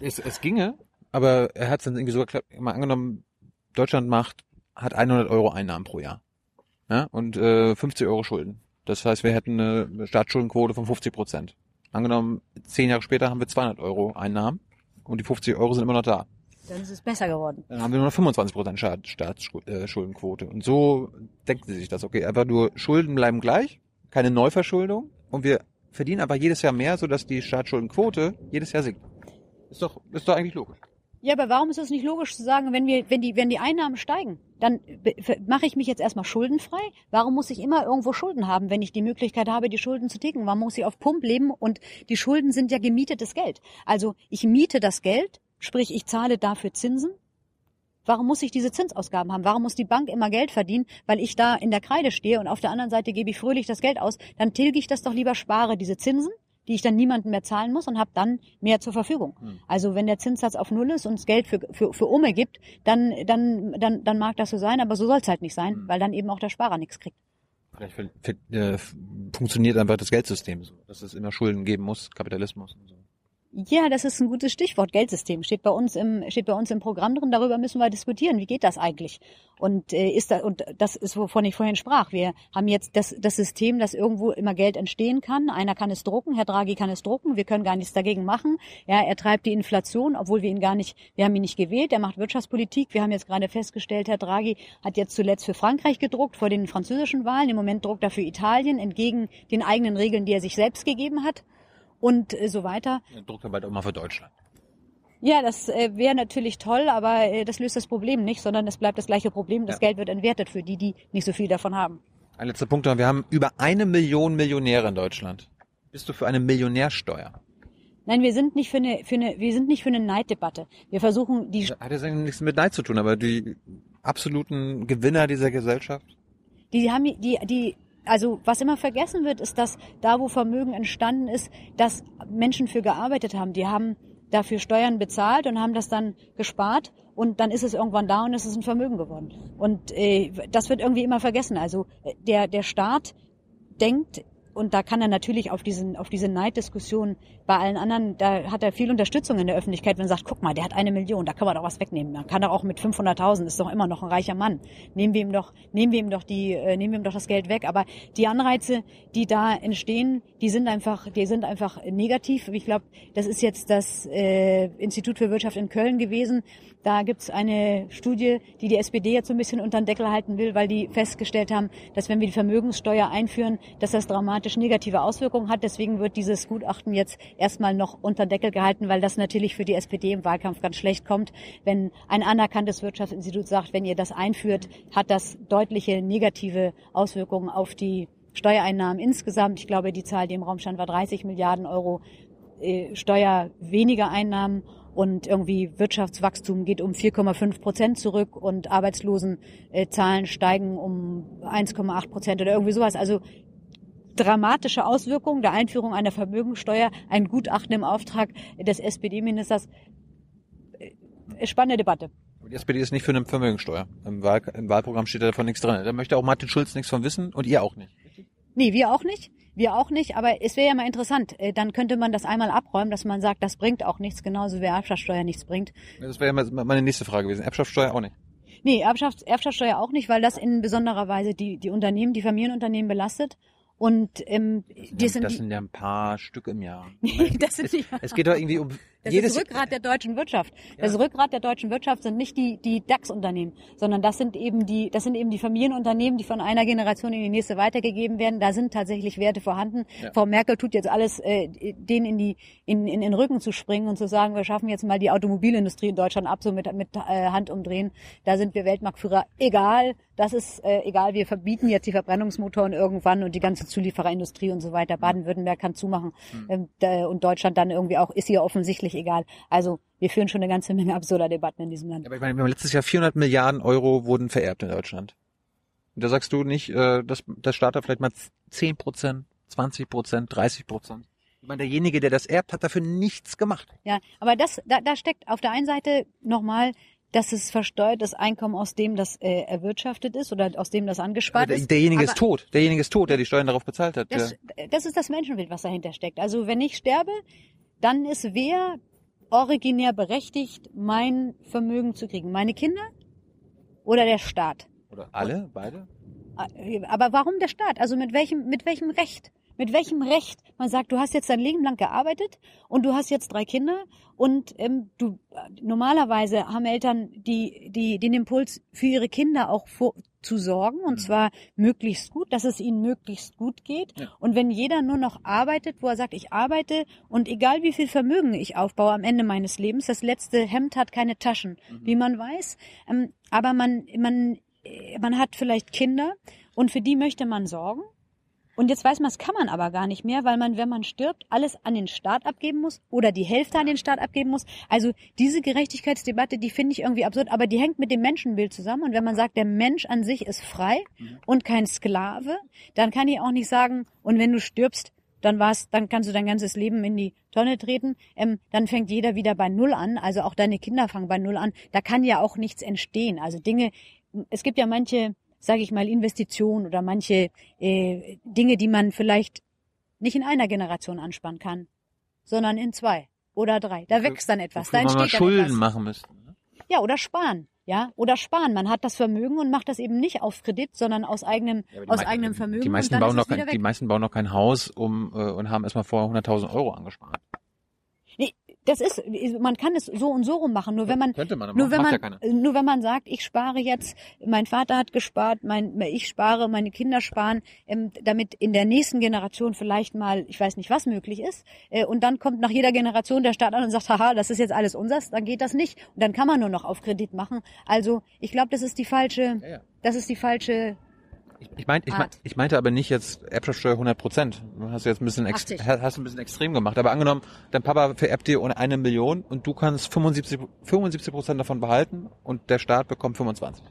Es, es ginge, aber er hat es dann irgendwie so geklappt, mal angenommen, Deutschland macht, hat 100 Euro Einnahmen pro Jahr. Ja, und äh, 50 Euro Schulden. Das heißt, wir hätten eine Staatsschuldenquote von 50 Prozent. Angenommen, zehn Jahre später haben wir 200 Euro Einnahmen und die 50 Euro sind immer noch da. Dann ist es besser geworden. Dann haben wir nur noch 25 Prozent Staatsschuldenquote. Und so denken sie sich das. Okay, einfach nur Schulden bleiben gleich, keine Neuverschuldung und wir verdienen aber jedes Jahr mehr, sodass die Staatsschuldenquote jedes Jahr sinkt. Ist doch, ist doch eigentlich logisch. Ja, aber warum ist es nicht logisch zu sagen, wenn wir, wenn die, wenn die Einnahmen steigen, dann mache ich mich jetzt erstmal schuldenfrei? Warum muss ich immer irgendwo Schulden haben, wenn ich die Möglichkeit habe, die Schulden zu tilgen? Warum muss ich auf Pump leben? Und die Schulden sind ja gemietetes Geld. Also ich miete das Geld, sprich ich zahle dafür Zinsen. Warum muss ich diese Zinsausgaben haben? Warum muss die Bank immer Geld verdienen, weil ich da in der Kreide stehe und auf der anderen Seite gebe ich fröhlich das Geld aus? Dann tilge ich das doch lieber, spare diese Zinsen, die ich dann niemandem mehr zahlen muss und habe dann mehr zur Verfügung. Hm. Also wenn der Zinssatz auf Null ist und es Geld für, für, für Umme gibt, dann, dann, dann, dann mag das so sein, aber so soll es halt nicht sein, Hm. weil dann eben auch der Sparer nichts kriegt. Vielleicht äh, funktioniert einfach das Geldsystem so, dass es immer Schulden geben muss, Kapitalismus und so. Ja, das ist ein gutes Stichwort. Geldsystem steht bei uns im steht bei uns im Programm drin. Darüber müssen wir diskutieren. Wie geht das eigentlich? Und äh, ist da und das ist wovon ich vorhin sprach. Wir haben jetzt das das System, dass irgendwo immer Geld entstehen kann. Einer kann es drucken, Herr Draghi kann es drucken. Wir können gar nichts dagegen machen. Ja, er treibt die Inflation, obwohl wir ihn gar nicht, wir haben ihn nicht gewählt. Er macht Wirtschaftspolitik. Wir haben jetzt gerade festgestellt, Herr Draghi hat jetzt zuletzt für Frankreich gedruckt vor den französischen Wahlen. Im Moment druckt er für Italien entgegen den eigenen Regeln, die er sich selbst gegeben hat. Und äh, so weiter. Er druckt er bald auch mal für Deutschland. Ja, das äh, wäre natürlich toll, aber äh, das löst das Problem nicht, sondern es bleibt das gleiche Problem. Das Ja. Geld wird entwertet für die, die nicht so viel davon haben. Ein letzter Punkt, noch. wir haben über eine Million Millionäre in Deutschland. Bist du für eine Millionärsteuer? Nein, wir sind nicht für eine, für eine, wir sind nicht für eine Neiddebatte. Wir versuchen die, Hat jetzt eigentlich nichts mit Neid zu tun, aber die absoluten Gewinner dieser Gesellschaft? die haben, die, die, also was immer vergessen wird, ist, dass da, wo Vermögen entstanden ist, dass Menschen für gearbeitet haben. Die haben dafür Steuern bezahlt und haben das dann gespart und dann ist es irgendwann da und es ist ein Vermögen geworden. Und äh, das wird irgendwie immer vergessen. Also äh, der, der Staat denkt, und da kann er natürlich auf diesen, auf diese Neiddiskussion bei allen anderen, da hat er viel Unterstützung in der Öffentlichkeit, wenn er sagt, guck mal, der hat eine Million, da kann man doch was wegnehmen. Dann kann er auch mit 500.000, ist doch immer noch ein reicher Mann. Nehmen wir ihm doch, nehmen wir ihm doch die, äh, nehmen wir ihm doch das Geld weg. Aber die Anreize, die da entstehen, die sind einfach, die sind einfach negativ. Ich glaube, das ist jetzt das äh, Institut für Wirtschaft in Köln gewesen. Da gibt's eine Studie, die die SPD jetzt so ein bisschen unter den Deckel halten will, weil die festgestellt haben, dass wenn wir die Vermögenssteuer einführen, dass das dramatisch negative Auswirkungen hat. Deswegen wird dieses Gutachten jetzt erstmal noch unter den Deckel gehalten, weil das natürlich für die SPD im Wahlkampf ganz schlecht kommt, wenn ein anerkanntes Wirtschaftsinstitut sagt, wenn ihr das einführt, hat das deutliche negative Auswirkungen auf die Steuereinnahmen insgesamt. Ich glaube, die Zahl, die im Raum stand, war 30 Milliarden Euro äh, Steuer weniger Einnahmen und irgendwie Wirtschaftswachstum geht um 4,5 Prozent zurück und Arbeitslosenzahlen steigen um 1,8 Prozent oder irgendwie sowas. Also dramatische Auswirkungen der Einführung einer Vermögensteuer, ein Gutachten im Auftrag des SPD-Ministers. Äh, Spannende Debatte. Die SPD ist nicht für eine Vermögensteuer. Im, Wahl, Im Wahlprogramm steht da davon nichts drin. Da möchte auch Martin Schulz nichts von wissen und ihr auch nicht. Nee, wir auch nicht. Wir auch nicht, aber es wäre ja mal interessant. Äh, Dann könnte man das einmal abräumen, dass man sagt, das bringt auch nichts, genauso wie Erbschaftssteuer nichts bringt. Das wäre ja meine nächste Frage gewesen. Erbschaftssteuer auch nicht. Nee, Erbschafts Erbschaftssteuer auch nicht, weil das in besonderer Weise die, die Unternehmen, die Familienunternehmen belastet. Und ähm, die sind, das sind ja ein paar Stück im Jahr. das sind die, Es geht doch irgendwie um Das Jedes- ist Rückgrat der deutschen Wirtschaft. Das Rückgrat der deutschen Wirtschaft sind nicht die, die DAX-Unternehmen, sondern das sind eben die, das sind eben die Familienunternehmen, die von einer Generation in die nächste weitergegeben werden. Da sind tatsächlich Werte vorhanden. Frau Merkel tut jetzt alles, äh, denen in die, in, in den Rücken zu springen und zu sagen, wir schaffen jetzt mal die Automobilindustrie in Deutschland ab, so mit, mit äh, Hand umdrehen. Da sind wir Weltmarktführer. Egal, das ist äh, egal. Wir verbieten jetzt die Verbrennungsmotoren irgendwann und die ganze Zuliefererindustrie und so weiter. Baden-Württemberg kann zumachen ähm, da, und Deutschland dann irgendwie auch, ist ihr offensichtlich egal. Also wir führen schon eine ganze Menge absurder Debatten in diesem Land. Aber ich meine, wir haben letztes Jahr 400 Milliarden Euro wurden vererbt in Deutschland. Und da sagst du nicht, äh, dass der Staat da vielleicht mal 10 Prozent, 20 Prozent, 30 Prozent. Ich meine, derjenige, der das erbt, hat dafür nichts gemacht. Ja, aber das, da, da steckt auf der einen Seite nochmal, dass es versteuertes Einkommen aus dem das äh, erwirtschaftet ist oder aus dem das angespart der, ist. derjenige aber ist tot. Derjenige ist tot, der die Steuern darauf bezahlt hat. Das, Der, das ist das Menschenbild, was dahinter steckt. Also wenn ich sterbe, dann ist wer originär berechtigt, mein Vermögen zu kriegen? Meine Kinder oder der Staat? oder alle, beide? Aber warum der Staat? Also mit welchem, mit welchem Recht? Mit welchem Recht? Man sagt, du hast jetzt dein Leben lang gearbeitet und du hast jetzt drei Kinder und ähm, du normalerweise haben Eltern die, die den Impuls für ihre Kinder auch vor, zu sorgen und zwar möglichst gut, dass es ihnen möglichst gut geht. Und wenn jeder nur noch arbeitet, wo er sagt, ich arbeite und egal wie viel Vermögen ich aufbaue am Ende meines Lebens, das letzte Hemd hat keine Taschen, wie man weiß. Ähm, aber man, man, äh, man hat vielleicht Kinder und für die möchte man sorgen. Und jetzt weiß man, das kann man aber gar nicht mehr, weil man, wenn man stirbt, alles an den Staat abgeben muss oder die Hälfte an den Staat abgeben muss. Also diese Gerechtigkeitsdebatte, die finde ich irgendwie absurd, aber die hängt mit dem Menschenbild zusammen. Und wenn man sagt, der Mensch an sich ist frei und kein Sklave, dann kann ich auch nicht sagen, und wenn du stirbst, dann war's, dann kannst du dein ganzes Leben in die Tonne treten. Ähm, dann fängt jeder wieder bei Null an. Also auch deine Kinder fangen bei Null an. Da kann ja auch nichts entstehen. Also Dinge, es gibt ja manche, sage ich mal, Investitionen oder manche äh, Dinge, die man vielleicht nicht in einer Generation anspannen kann, sondern in zwei oder drei. Da wächst dann etwas, da Wofür man mal entsteht Schulden etwas. machen müsste. ne? Ja, oder sparen. Ja, oder sparen. Man hat das Vermögen und macht das eben nicht auf Kredit, sondern aus eigenem, Ja, die aus mei- eigenem Vermögen. Die meisten, bauen noch kein, die weg. meisten bauen noch kein Haus um, äh, und haben erstmal vorher 100.000 Euro angespart. Das ist, man kann es so und so rum machen. Nur wenn man, man, nur wenn man, ja nur wenn man sagt, ich spare jetzt, mein Vater hat gespart, mein, ich spare, meine Kinder sparen, ähm, damit in der nächsten Generation vielleicht mal, ich weiß nicht, was möglich ist. Äh, und dann kommt nach jeder Generation der Staat an und sagt, haha, das ist jetzt alles unseres, dann geht das nicht. Und dann kann man nur noch auf Kredit machen. Also, ich glaube, das ist die falsche, Ja, ja. das ist die falsche, Ich, ich, meint, ich, mein, ich meinte aber nicht jetzt Erbschaftssteuer 100 Prozent. Du hast jetzt ein bisschen, ex, 80. hast ein bisschen extrem gemacht. Aber angenommen, dein Papa vererbt dir ohne eine Million und du kannst 75 75 Prozent davon behalten und der Staat bekommt 25.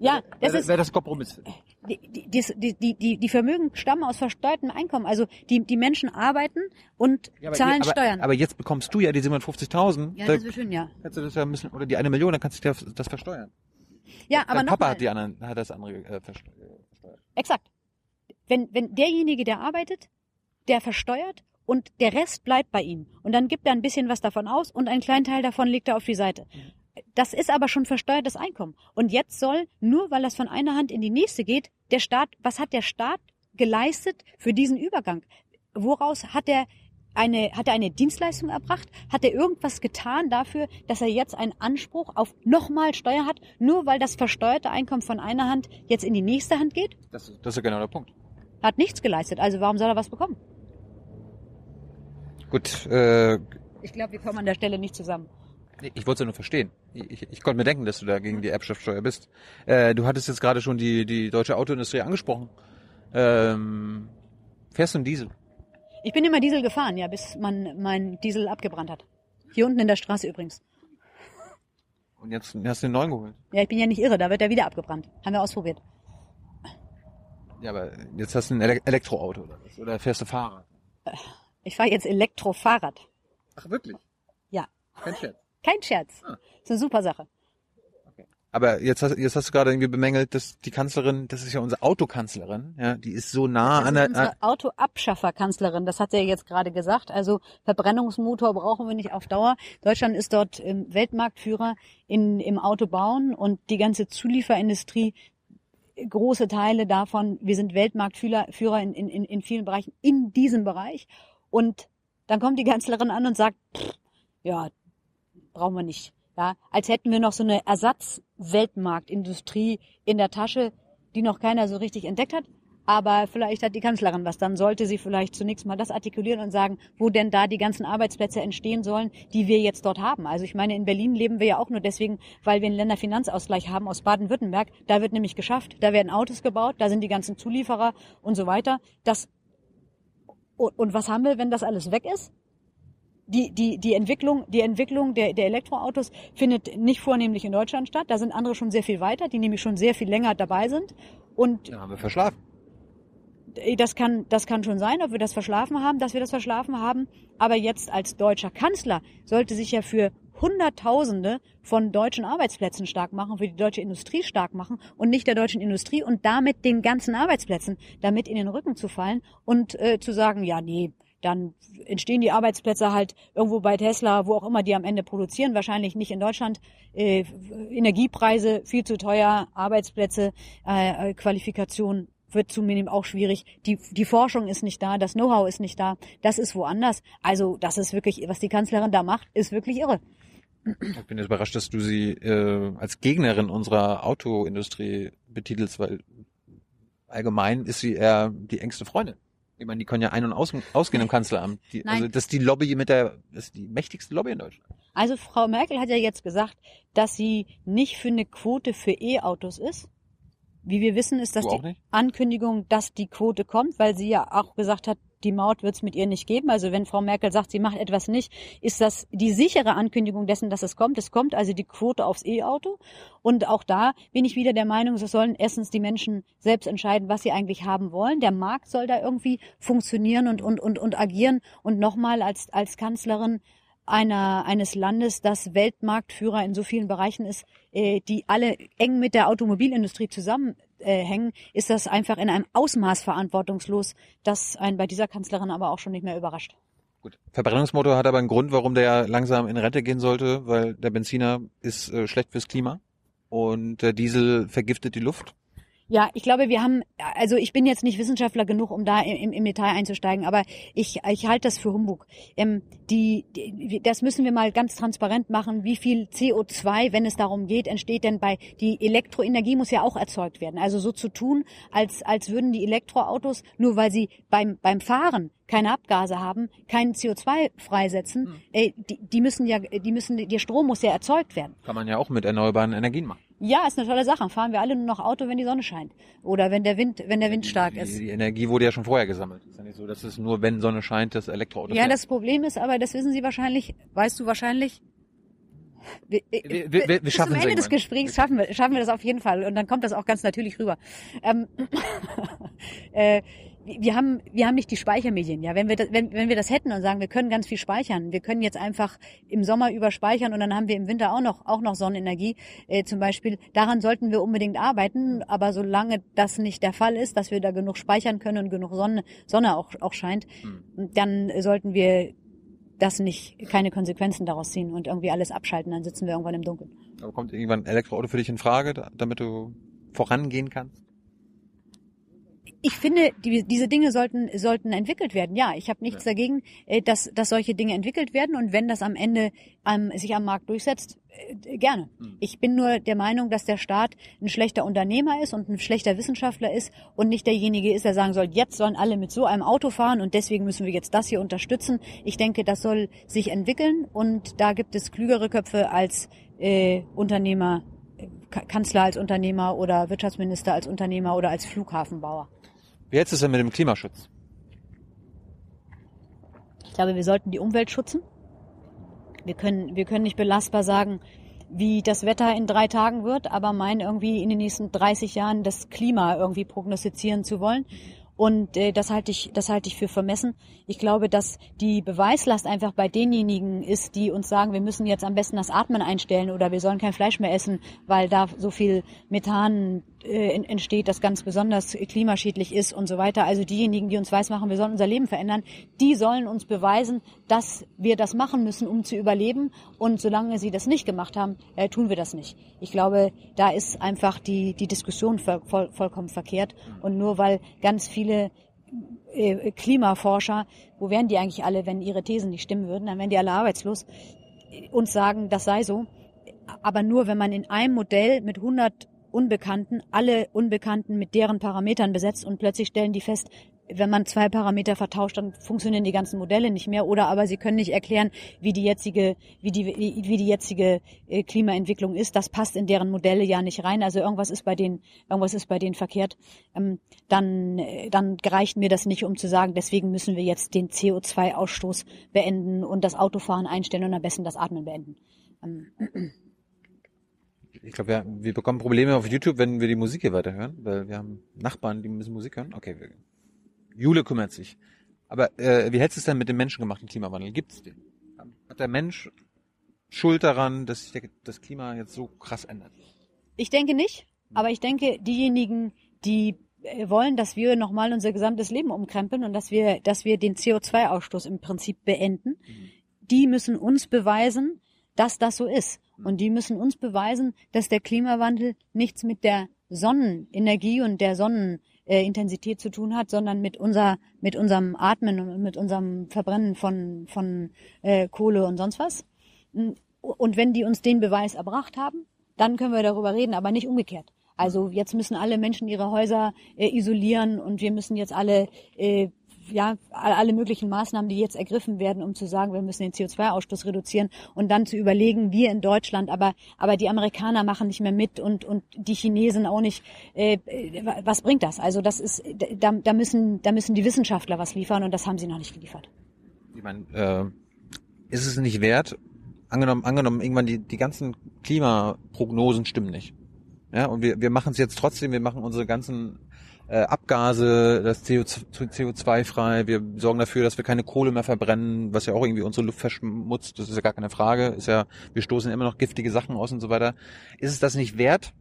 ja, das Wäre ist, wär das Kompromiss. die, die, die, die, die, Vermögen stammen aus versteuertem Einkommen. Also die, die Menschen arbeiten und Ja, aber, zahlen aber, Steuern. aber jetzt bekommst du ja die 750.000. ja, da das ist schön, ja. kannst du das ja ein bisschen, oder die eine Million, dann kannst du dir das versteuern. Ja, aber Dein Papa nochmal. hat die anderen, hat das andere äh, versteuert. Exakt. Wenn, wenn derjenige, der arbeitet, der versteuert und der Rest bleibt bei ihm. Und dann gibt er ein bisschen was davon aus und einen kleinen Teil davon legt er auf die Seite. Das ist aber schon versteuertes Einkommen. Und jetzt soll, nur weil das von einer Hand in die nächste geht, der Staat, was hat der Staat geleistet für diesen Übergang? Woraus hat er eine, hat er eine Dienstleistung erbracht? Hat er irgendwas getan dafür, dass er jetzt einen Anspruch auf nochmal Steuer hat, nur weil das versteuerte Einkommen von einer Hand jetzt in die nächste Hand geht? Das, ist- das ist ja genau der Punkt. Hat nichts geleistet, also warum soll er was bekommen? Gut, äh, Ich glaube, wir kommen an der Stelle nicht zusammen. Ich wollte es ja nur verstehen. Ich, ich, ich konnte mir denken, dass du da gegen die Erbschaftssteuer bist. Äh, du hattest jetzt gerade schon die, die deutsche Autoindustrie angesprochen. Ähm, fährst du einen Diesel? Ich bin immer Diesel gefahren, ja, bis man mein Diesel abgebrannt hat. Hier unten in der Straße übrigens. Und jetzt hast du den neuen geholt. Ja, ich bin ja nicht irre, da wird er wieder abgebrannt. Haben wir ausprobiert. Ja, aber jetzt hast du ein Ele Elektroauto oder was? Oder fährst du Fahrrad? Ich fahre jetzt Elektrofahrrad. Ach, wirklich? Ja, Kein Scherz. kein Scherz. Ah. Ist eine super Sache. Aber jetzt hast, jetzt hast du gerade irgendwie bemängelt, dass die Kanzlerin, das ist ja unsere Autokanzlerin, ja, die ist so nah Das an der, unsere Autoabschafferkanzlerin, das hat sie ja jetzt gerade gesagt. Also Verbrennungsmotor brauchen wir nicht auf Dauer. Deutschland ist dort ähm, Weltmarktführer in, im Autobauen und die ganze Zulieferindustrie, große Teile davon, wir sind Weltmarktführer Führer in, in, in in vielen Bereichen in diesem Bereich. Und dann kommt die Kanzlerin an und sagt, pff, ja, brauchen wir nicht. Ja, als hätten wir noch so eine Ersatzweltmarktindustrie in der Tasche, die noch keiner so richtig entdeckt hat. Aber vielleicht hat die Kanzlerin was. Dann sollte sie vielleicht zunächst mal das artikulieren und sagen, wo denn da die ganzen Arbeitsplätze entstehen sollen, die wir jetzt dort haben. Also ich meine, in Berlin leben wir ja auch nur deswegen, weil wir einen Länderfinanzausgleich haben aus Baden-Württemberg. Da wird nämlich geschafft, da werden Autos gebaut, da sind die ganzen Zulieferer und so weiter. Das und was haben wir, wenn das alles weg ist? Die, die, die Entwicklung, die Entwicklung der, der Elektroautos findet nicht vornehmlich in Deutschland statt. Da sind andere schon sehr viel weiter, die nämlich schon sehr viel länger dabei sind. Und Ja, haben wir verschlafen. das kann, das kann schon sein, ob wir das verschlafen haben, dass wir das verschlafen haben. Aber jetzt als deutscher Kanzler sollte sich ja für Hunderttausende von deutschen Arbeitsplätzen stark machen, für die deutsche Industrie stark machen und nicht der deutschen Industrie und damit den ganzen Arbeitsplätzen damit in den Rücken zu fallen und äh, zu sagen, ja, nee, dann entstehen die Arbeitsplätze halt irgendwo bei Tesla, wo auch immer die am Ende produzieren, wahrscheinlich nicht in Deutschland. Äh, Energiepreise viel zu teuer, Arbeitsplätze, äh, Qualifikation wird zunehmend auch schwierig. Die, die Forschung ist nicht da, das Know-how ist nicht da, das ist woanders. Also das ist wirklich, was die Kanzlerin da macht, ist wirklich irre. Ich bin jetzt überrascht, dass du sie äh, als Gegnerin unserer Autoindustrie betitelst, weil allgemein ist sie eher die engste Freundin. Ich meine, die können ja ein- und aus, ausgehen im Kanzleramt. Die, also das ist die Lobby mit der, das ist die mächtigste Lobby in Deutschland. Also Frau Merkel hat ja jetzt gesagt, dass sie nicht für eine Quote für E-Autos ist. Wie wir wissen, ist das die nicht? Ankündigung, dass die Quote kommt, weil sie ja auch gesagt hat, die Maut wird es mit ihr nicht geben. Also wenn Frau Merkel sagt, sie macht etwas nicht, ist das die sichere Ankündigung dessen, dass es kommt. Es kommt also die Quote aufs E-Auto. Und auch da bin ich wieder der Meinung, es sollen erstens die Menschen selbst entscheiden, was sie eigentlich haben wollen. Der Markt soll da irgendwie funktionieren und, und, und, und agieren. Und nochmal als, als Kanzlerin einer, eines Landes, das Weltmarktführer in so vielen Bereichen ist, äh, die alle eng mit der Automobilindustrie zusammenhängen, äh, hängen, ist das einfach in einem Ausmaß verantwortungslos, das einen bei dieser Kanzlerin aber auch schon nicht mehr überrascht. Gut. Verbrennungsmotor hat aber einen Grund, warum der langsam in Rente gehen sollte, weil der Benziner ist äh, schlecht fürs Klima und der Diesel vergiftet die Luft. Ja, ich glaube, wir haben, also ich bin jetzt nicht Wissenschaftler genug, um da im, im Detail einzusteigen, aber ich, ich halte das für Humbug. Ähm, die, die, das müssen wir mal ganz transparent machen. Wie viel CO2, wenn es darum geht, entsteht denn bei, die Elektroenergie muss ja auch erzeugt werden. Also so zu tun, als, als würden die Elektroautos, nur weil sie beim, beim Fahren keine Abgase haben, kein CO2 freisetzen, äh, die, die müssen ja, die müssen, der Strom muss ja erzeugt werden. Kann man ja auch mit erneuerbaren Energien machen. Ja, ist eine tolle Sache. Fahren wir alle nur noch Auto, wenn die Sonne scheint. Oder wenn der Wind, wenn der Wind stark die, ist. Die Energie wurde ja schon vorher gesammelt. Ist ja nicht so, dass es nur, wenn Sonne scheint, das Elektroauto Ja, fährt. das Problem ist aber, das wissen Sie wahrscheinlich, weißt du wahrscheinlich. Wir, Wir- wir- wir- wir bis schaffen zum es Ende des. Gesprächs schaffen wir, schaffen wir das auf jeden Fall und dann kommt das auch ganz natürlich rüber. Ähm, äh, wir haben, wir haben nicht die Speichermedien, ja. Wenn wir, das, wenn, wenn wir das hätten und sagen, wir können ganz viel speichern, wir können jetzt einfach im Sommer überspeichern und dann haben wir im Winter auch noch, auch noch Sonnenenergie, äh, zum Beispiel. Daran sollten wir unbedingt arbeiten, aber solange das nicht der Fall ist, dass wir da genug speichern können und genug Sonne, Sonne auch, auch scheint, dann sollten wir das nicht, keine Konsequenzen daraus ziehen und irgendwie alles abschalten, dann sitzen wir irgendwann im Dunkeln. Aber kommt irgendwann ein Elektroauto für dich in Frage, da- damit du vorangehen kannst? Ich finde, die, diese Dinge sollten, sollten entwickelt werden. Ja, ich habe nichts dagegen, äh, dass, dass solche Dinge entwickelt werden und wenn das am Ende ähm, sich am Markt durchsetzt, äh, gerne. Ich bin nur der Meinung, dass der Staat ein schlechter Unternehmer ist und ein schlechter Wissenschaftler ist und nicht derjenige ist, der sagen soll, jetzt sollen alle mit so einem Auto fahren und deswegen müssen wir jetzt das hier unterstützen. Ich denke, das soll sich entwickeln und da gibt es klügere Köpfe als äh, Unternehmer, äh, Ka- Kanzler als Unternehmer oder Wirtschaftsminister als Unternehmer oder als Flughafenbauer. Wie jetzt ist es denn mit dem Klimaschutz? Ich glaube, wir sollten die Umwelt schützen. Wir können, wir können nicht belastbar sagen, wie das Wetter in drei Tagen wird, aber meinen irgendwie in den nächsten 30 Jahren das Klima irgendwie prognostizieren zu wollen. Und äh, das halte ich, das halte ich für vermessen. Ich glaube, dass die Beweislast einfach bei denjenigen ist, die uns sagen, wir müssen jetzt am besten das Atmen einstellen oder wir sollen kein Fleisch mehr essen, weil da so viel Methan entsteht, das ganz besonders klimaschädlich ist und so weiter. Also diejenigen, die uns weismachen, wir sollen unser Leben verändern, die sollen uns beweisen, dass wir das machen müssen, um zu überleben. Und solange sie das nicht gemacht haben, äh, tun wir das nicht. Ich glaube, da ist einfach die, die Diskussion voll, vollkommen verkehrt. Und nur weil ganz viele äh, Klimaforscher, wo wären die eigentlich alle, wenn ihre Thesen nicht stimmen würden, dann wären die alle arbeitslos. uns sagen, das sei so. Aber nur, wenn man in einem Modell mit 100 Unbekannten, alle Unbekannten mit deren Parametern besetzt und plötzlich stellen die fest, wenn man zwei Parameter vertauscht, dann funktionieren die ganzen Modelle nicht mehr. Oder aber sie können nicht erklären, wie die jetzige, wie die, wie die jetzige äh, Klimaentwicklung ist. Das passt in deren Modelle ja nicht rein. Also irgendwas ist bei denen, irgendwas ist bei denen verkehrt. Ähm, dann, äh, dann reicht mir das nicht, um zu sagen, deswegen müssen wir jetzt den CO2-Ausstoß beenden und das Autofahren einstellen und am besten das Atmen beenden. Ich glaube, wir, wir bekommen Probleme auf YouTube, wenn wir die Musik hier weiterhören, weil wir haben Nachbarn, die müssen Musik hören. Okay, wir, Jule kümmert sich. Aber äh, wie hältst du es denn mit dem menschengemachten Klimawandel? Gibt es den? Hat der Mensch Schuld daran, dass sich der, das Klima jetzt so krass ändert? Ich denke nicht, aber ich denke, diejenigen, die äh, wollen, dass wir nochmal unser gesamtes Leben umkrempeln und dass wir, dass wir den CO2-Ausstoß im Prinzip beenden, die müssen uns beweisen, dass das so ist. Und die müssen uns beweisen, dass der Klimawandel nichts mit der Sonnenenergie und der Sonnenintensität zu tun hat, sondern mit unser, mit unserem Atmen und mit unserem Verbrennen von, von äh, Kohle und sonst was. Und wenn die uns den Beweis erbracht haben, dann können wir darüber reden, aber nicht umgekehrt. Also jetzt müssen alle Menschen ihre Häuser äh, isolieren und wir müssen jetzt alle äh, ja, alle möglichen Maßnahmen, die jetzt ergriffen werden, um zu sagen, wir müssen den CO2-Ausstoß reduzieren und dann zu überlegen, wir in Deutschland, aber, aber die Amerikaner machen nicht mehr mit und, und die Chinesen auch nicht. Äh, was bringt das? Also das ist, da, da müssen, da müssen die Wissenschaftler was liefern und das haben sie noch nicht geliefert. Ich meine, äh, ist es nicht wert, angenommen, angenommen, irgendwann die, die ganzen Klimaprognosen stimmen nicht. Ja, und wir, wir machen es jetzt trotzdem, wir machen unsere ganzen äh, Abgase, das CO2 frei, wir sorgen dafür, dass wir keine Kohle mehr verbrennen, was ja auch irgendwie unsere Luft verschmutzt, das ist ja gar keine Frage, ist ja, wir stoßen immer noch giftige Sachen aus und so weiter. Ist es das nicht wert,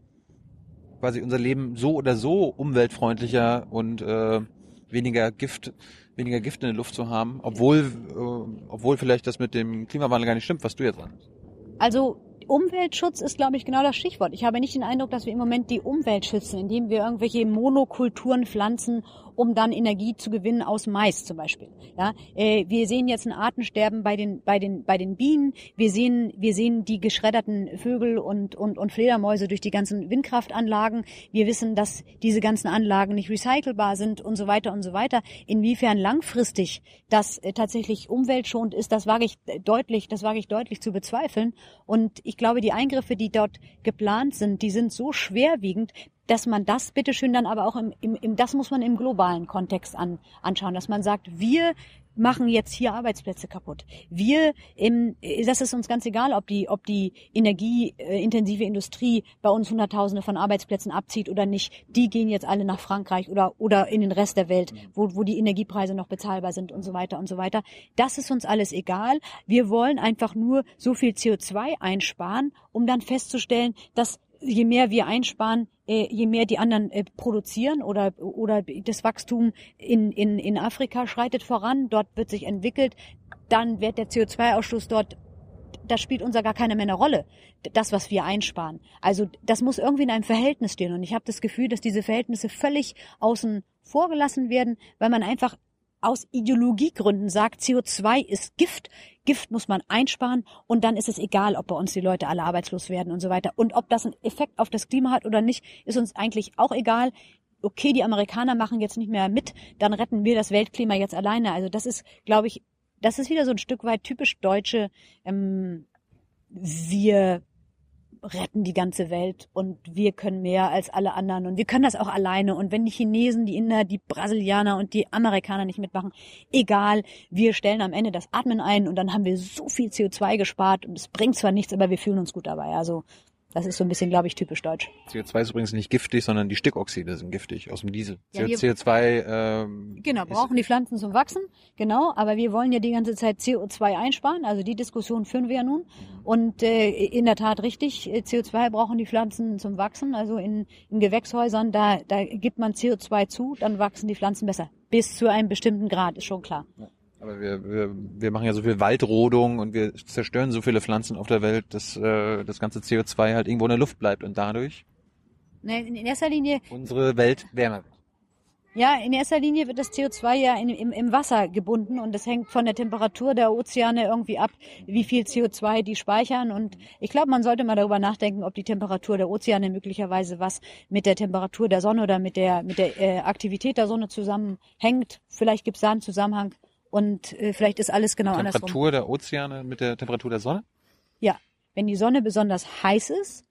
quasi unser Leben so oder so umweltfreundlicher und äh, weniger Gift, weniger Gift in der Luft zu haben, obwohl, äh, obwohl vielleicht das mit dem Klimawandel gar nicht stimmt, was du jetzt sagst? Also Umweltschutz ist, glaube ich, genau das Stichwort. Ich habe nicht den Eindruck, dass wir im Moment die Umwelt schützen, indem wir irgendwelche Monokulturen pflanzen, um dann Energie zu gewinnen aus Mais zum Beispiel. Ja, äh, wir sehen jetzt ein Artensterben bei den bei den bei den Bienen. Wir sehen wir sehen die geschredderten Vögel und und und Fledermäuse durch die ganzen Windkraftanlagen. Wir wissen, dass diese ganzen Anlagen nicht recycelbar sind und so weiter und so weiter. Inwiefern langfristig das äh, tatsächlich umweltschonend ist, das wage ich deutlich, das wage ich deutlich zu bezweifeln. Und ich glaube, die Eingriffe, die dort geplant sind, die sind so schwerwiegend, dass man das bitteschön dann aber auch im, im, im das muss man im globalen Kontext an, anschauen, dass man sagt, wir machen jetzt hier Arbeitsplätze kaputt. Wir, im, das ist uns ganz egal, ob die, ob die energieintensive Industrie bei uns Hunderttausende von Arbeitsplätzen abzieht oder nicht. Die gehen jetzt alle nach Frankreich oder, oder in den Rest der Welt, wo, wo die Energiepreise noch bezahlbar sind und so weiter und so weiter. Das ist uns alles egal. Wir wollen einfach nur so viel CO2 einsparen, um dann festzustellen, dass je mehr wir einsparen, äh, je mehr die anderen äh, produzieren oder, oder das Wachstum in, in, in Afrika schreitet voran, dort wird sich entwickelt, dann wird der CO2-Ausstoß dort das spielt unser gar keine mehr eine Rolle, das, was wir einsparen. Also das muss irgendwie in einem Verhältnis stehen. Und ich habe das Gefühl, dass diese Verhältnisse völlig außen vor gelassen werden, weil man einfach aus Ideologiegründen sagt, CO2 ist Gift, Gift muss man einsparen und dann ist es egal, ob bei uns die Leute alle arbeitslos werden und so weiter. Und ob das einen Effekt auf das Klima hat oder nicht, ist uns eigentlich auch egal. Okay, die Amerikaner machen jetzt nicht mehr mit, dann retten wir das Weltklima jetzt alleine. Also das ist, glaube ich, das ist wieder so ein Stück weit typisch deutsche, ähm, wir retten die ganze Welt und wir können mehr als alle anderen und wir können das auch alleine und wenn die Chinesen, die Inder, die Brasilianer und die Amerikaner nicht mitmachen, egal, wir stellen am Ende das Atmen ein und dann haben wir so viel CO2 gespart und es bringt zwar nichts, aber wir fühlen uns gut dabei. Also das ist so ein bisschen, glaube ich, typisch deutsch. CO2 ist übrigens nicht giftig, sondern die Stickoxide sind giftig aus dem Diesel. Ja, wir- CO2 ähm, Genau, brauchen die Pflanzen zum Wachsen, genau, aber wir wollen ja die ganze Zeit CO2 einsparen, also die Diskussion führen wir ja nun. Und äh, in der Tat richtig, äh, CO2 brauchen die Pflanzen zum Wachsen, also in, in Gewächshäusern, da, da gibt man CO2 zu, dann wachsen die Pflanzen besser. Bis zu einem bestimmten Grad, ist schon klar. Aber wir, wir, wir machen ja so viel Waldrodung und wir zerstören so viele Pflanzen auf der Welt, dass äh, das ganze CO2 halt irgendwo in der Luft bleibt und dadurch Ne, In in erster Linie unsere Welt wärmer wird. Ja, in erster Linie wird das CO2 ja in, im, im Wasser gebunden und das hängt von der Temperatur der Ozeane irgendwie ab, wie viel CO2 die speichern. Und ich glaube, man sollte mal darüber nachdenken, ob die Temperatur der Ozeane möglicherweise was mit der Temperatur der Sonne oder mit der, mit der äh, Aktivität der Sonne zusammenhängt. Vielleicht gibt es da einen Zusammenhang und äh, vielleicht ist alles genau andersrum. Temperatur der Ozeane mit der Temperatur der Sonne? Ja, wenn die Sonne besonders heiß ist,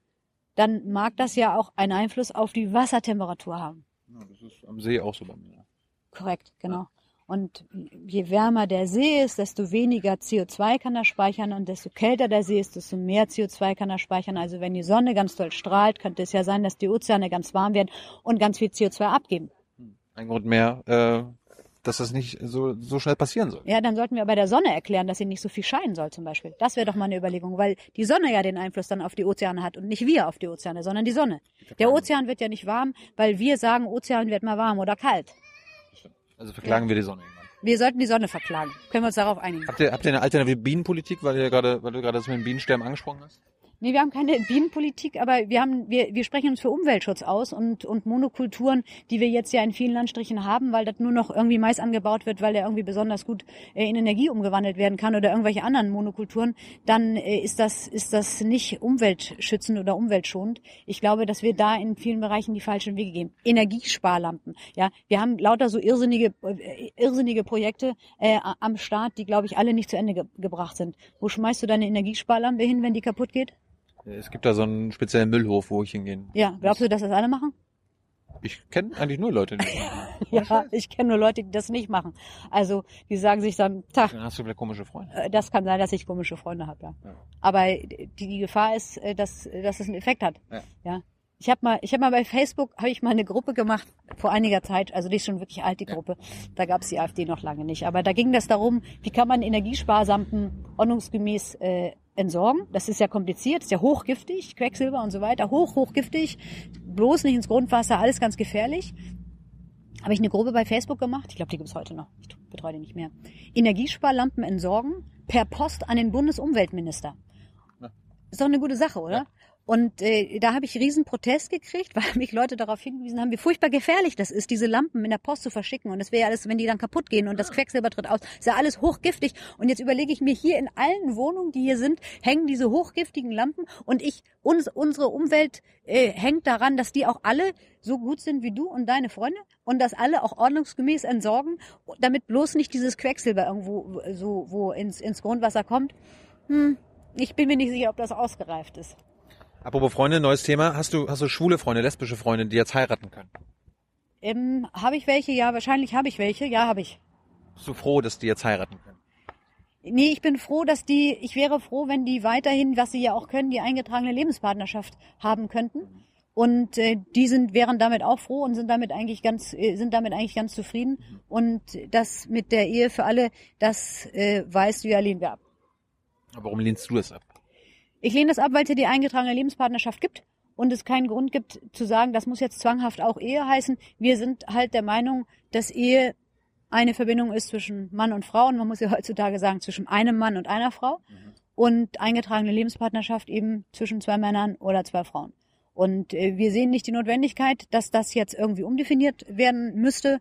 dann mag das ja auch einen Einfluss auf die Wassertemperatur haben. Ja, das ist am See auch so bei mir. Korrekt, genau. Und je wärmer der See ist, desto weniger CO2 kann er speichern und desto kälter der See ist, desto mehr CO2 kann er speichern. Also wenn die Sonne ganz doll strahlt, könnte es ja sein, dass die Ozeane ganz warm werden und ganz viel CO2 abgeben. Ein Grund mehr, äh, dass das nicht so, so schnell passieren soll. Ja, dann sollten wir bei der Sonne erklären, dass sie nicht so viel scheinen soll zum Beispiel. Das wäre doch mal eine Überlegung, weil die Sonne ja den Einfluss dann auf die Ozeane hat und nicht wir auf die Ozeane, sondern die Sonne. Der Ozean wird ja nicht warm, weil wir sagen, Ozean wird mal warm oder kalt. Also verklagen wir die Sonne irgendwann. Wir sollten die Sonne verklagen. Können wir uns darauf einigen? Habt ihr, habt ihr eine alternative Bienenpolitik, weil, ihr gerade, weil du gerade das mit dem Bienensterben angesprochen hast? Nee, wir haben keine Bienenpolitik, aber wir haben, wir, wir sprechen uns für Umweltschutz aus und, und Monokulturen, die wir jetzt ja in vielen Landstrichen haben, weil das nur noch irgendwie Mais angebaut wird, weil der irgendwie besonders gut äh, in Energie umgewandelt werden kann oder irgendwelche anderen Monokulturen, dann äh, ist das, ist das nicht umweltschützend oder umweltschonend. Ich glaube, dass wir da in vielen Bereichen die falschen Wege gehen. Energiesparlampen. Ja, wir haben lauter so irrsinnige, äh, irrsinnige Projekte äh, am Start, die, glaube ich, alle nicht zu Ende ge gebracht sind. Wo schmeißt du deine Energiesparlampe hin, wenn die kaputt geht? Es gibt da so einen speziellen Müllhof, wo ich hingehen. Ja, glaubst du, dass das alle machen? Ich kenne eigentlich nur Leute, die das machen. Ja, ich kenne nur Leute, die das nicht machen. Also, die sagen sich dann, Tag, Dann hast du vielleicht komische Freunde. äh, das kann sein, dass ich komische Freunde habe, ja. Ja. Aber die, die Gefahr ist, äh, dass, dass es einen Effekt hat. Ja. ja. Ich habe mal, ich habe mal bei Facebook habe ich mal eine Gruppe gemacht vor einiger Zeit. Also die ist schon wirklich alt die Gruppe. Da gab es die AfD noch lange nicht. Aber da ging das darum, wie kann man Energiesparsampen ordnungsgemäß äh, entsorgen. Das ist ja kompliziert, ist ja hochgiftig, Quecksilber und so weiter, hoch hochgiftig. Bloß nicht ins Grundwasser, alles ganz gefährlich. Habe ich eine Gruppe bei Facebook gemacht. Ich glaube, die gibt's heute noch. Ich betreue die nicht mehr. Energiesparlampen entsorgen per Post an den Bundesumweltminister. Ist doch eine gute Sache, oder? Ja. Und äh, da habe ich riesen Protest gekriegt, weil mich Leute darauf hingewiesen haben, wie furchtbar gefährlich das ist, diese Lampen in der Post zu verschicken. Und das wäre ja alles, wenn die dann kaputt gehen und das Quecksilber tritt aus, ist ja alles hochgiftig. Und jetzt überlege ich mir, hier in allen Wohnungen, die hier sind, hängen diese hochgiftigen Lampen und ich, uns, unsere Umwelt äh, hängt daran, dass die auch alle so gut sind wie du und deine Freunde und dass alle auch ordnungsgemäß entsorgen, damit bloß nicht dieses Quecksilber irgendwo so wo ins, ins Grundwasser kommt. Hm, ich bin mir nicht sicher, ob das ausgereift ist. Apropos Freunde, neues Thema. Hast du, hast du schwule Freunde, lesbische Freunde, die jetzt heiraten können? Ähm, habe ich welche? Ja, wahrscheinlich habe ich welche. Ja, habe ich. Bist du froh, dass die jetzt heiraten können? Nee, ich bin froh, dass die, ich wäre froh, wenn die weiterhin, was sie ja auch können, die eingetragene Lebenspartnerschaft haben könnten. Und äh, die sind, wären damit auch froh und sind damit eigentlich ganz, äh, sind damit eigentlich ganz zufrieden. Und das mit der Ehe für alle, das äh, weißt du ja, lehnen wir ab. Aber warum lehnst du das ab? Ich lehne das ab, weil es ja die eingetragene Lebenspartnerschaft gibt und es keinen Grund gibt zu sagen, das muss jetzt zwanghaft auch Ehe heißen. Wir sind halt der Meinung, dass Ehe eine Verbindung ist zwischen Mann und Frau und man muss ja heutzutage sagen zwischen einem Mann und einer Frau und eingetragene Lebenspartnerschaft eben zwischen zwei Männern oder zwei Frauen. Und äh, wir sehen nicht die Notwendigkeit, dass das jetzt irgendwie umdefiniert werden müsste.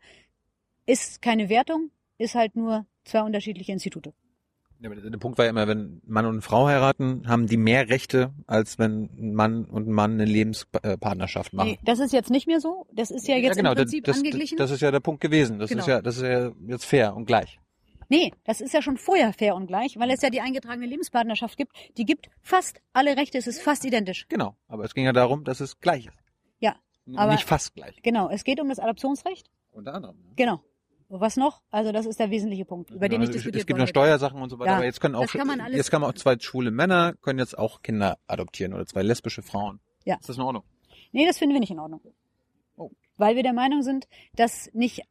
Ist keine Wertung, ist halt nur zwei unterschiedliche Institute. Ja, der Punkt war ja immer, wenn Mann und Frau heiraten, haben die mehr Rechte, als wenn ein Mann und ein Mann eine Lebenspartnerschaft machen. Nee, das ist jetzt nicht mehr so. Das ist ja jetzt genau, im Prinzip das, angeglichen. Das ist ja der Punkt gewesen. Das Genau. ist ja, das ist ja jetzt fair und gleich. Nee, das ist ja schon vorher fair und gleich, weil es ja die eingetragene Lebenspartnerschaft gibt. Die gibt fast alle Rechte, es ist fast identisch. Genau. Aber es ging ja darum, dass es gleich ist. Ja, Aber- Nicht fast gleich. genau. Es geht um das Adoptionsrecht. Unter anderem. Genau. Was noch? Also das ist der wesentliche Punkt, über den ich Also es, diskutiert es gibt noch Steuersachen und so weiter, Ja, aber jetzt können auch kann jetzt kann man auch zwei schwule Männer können jetzt auch Kinder adoptieren oder zwei lesbische Frauen. Ja. Ist das in Ordnung? Nee, das finden wir nicht in Ordnung. Oh. Weil wir der Meinung sind, dass nicht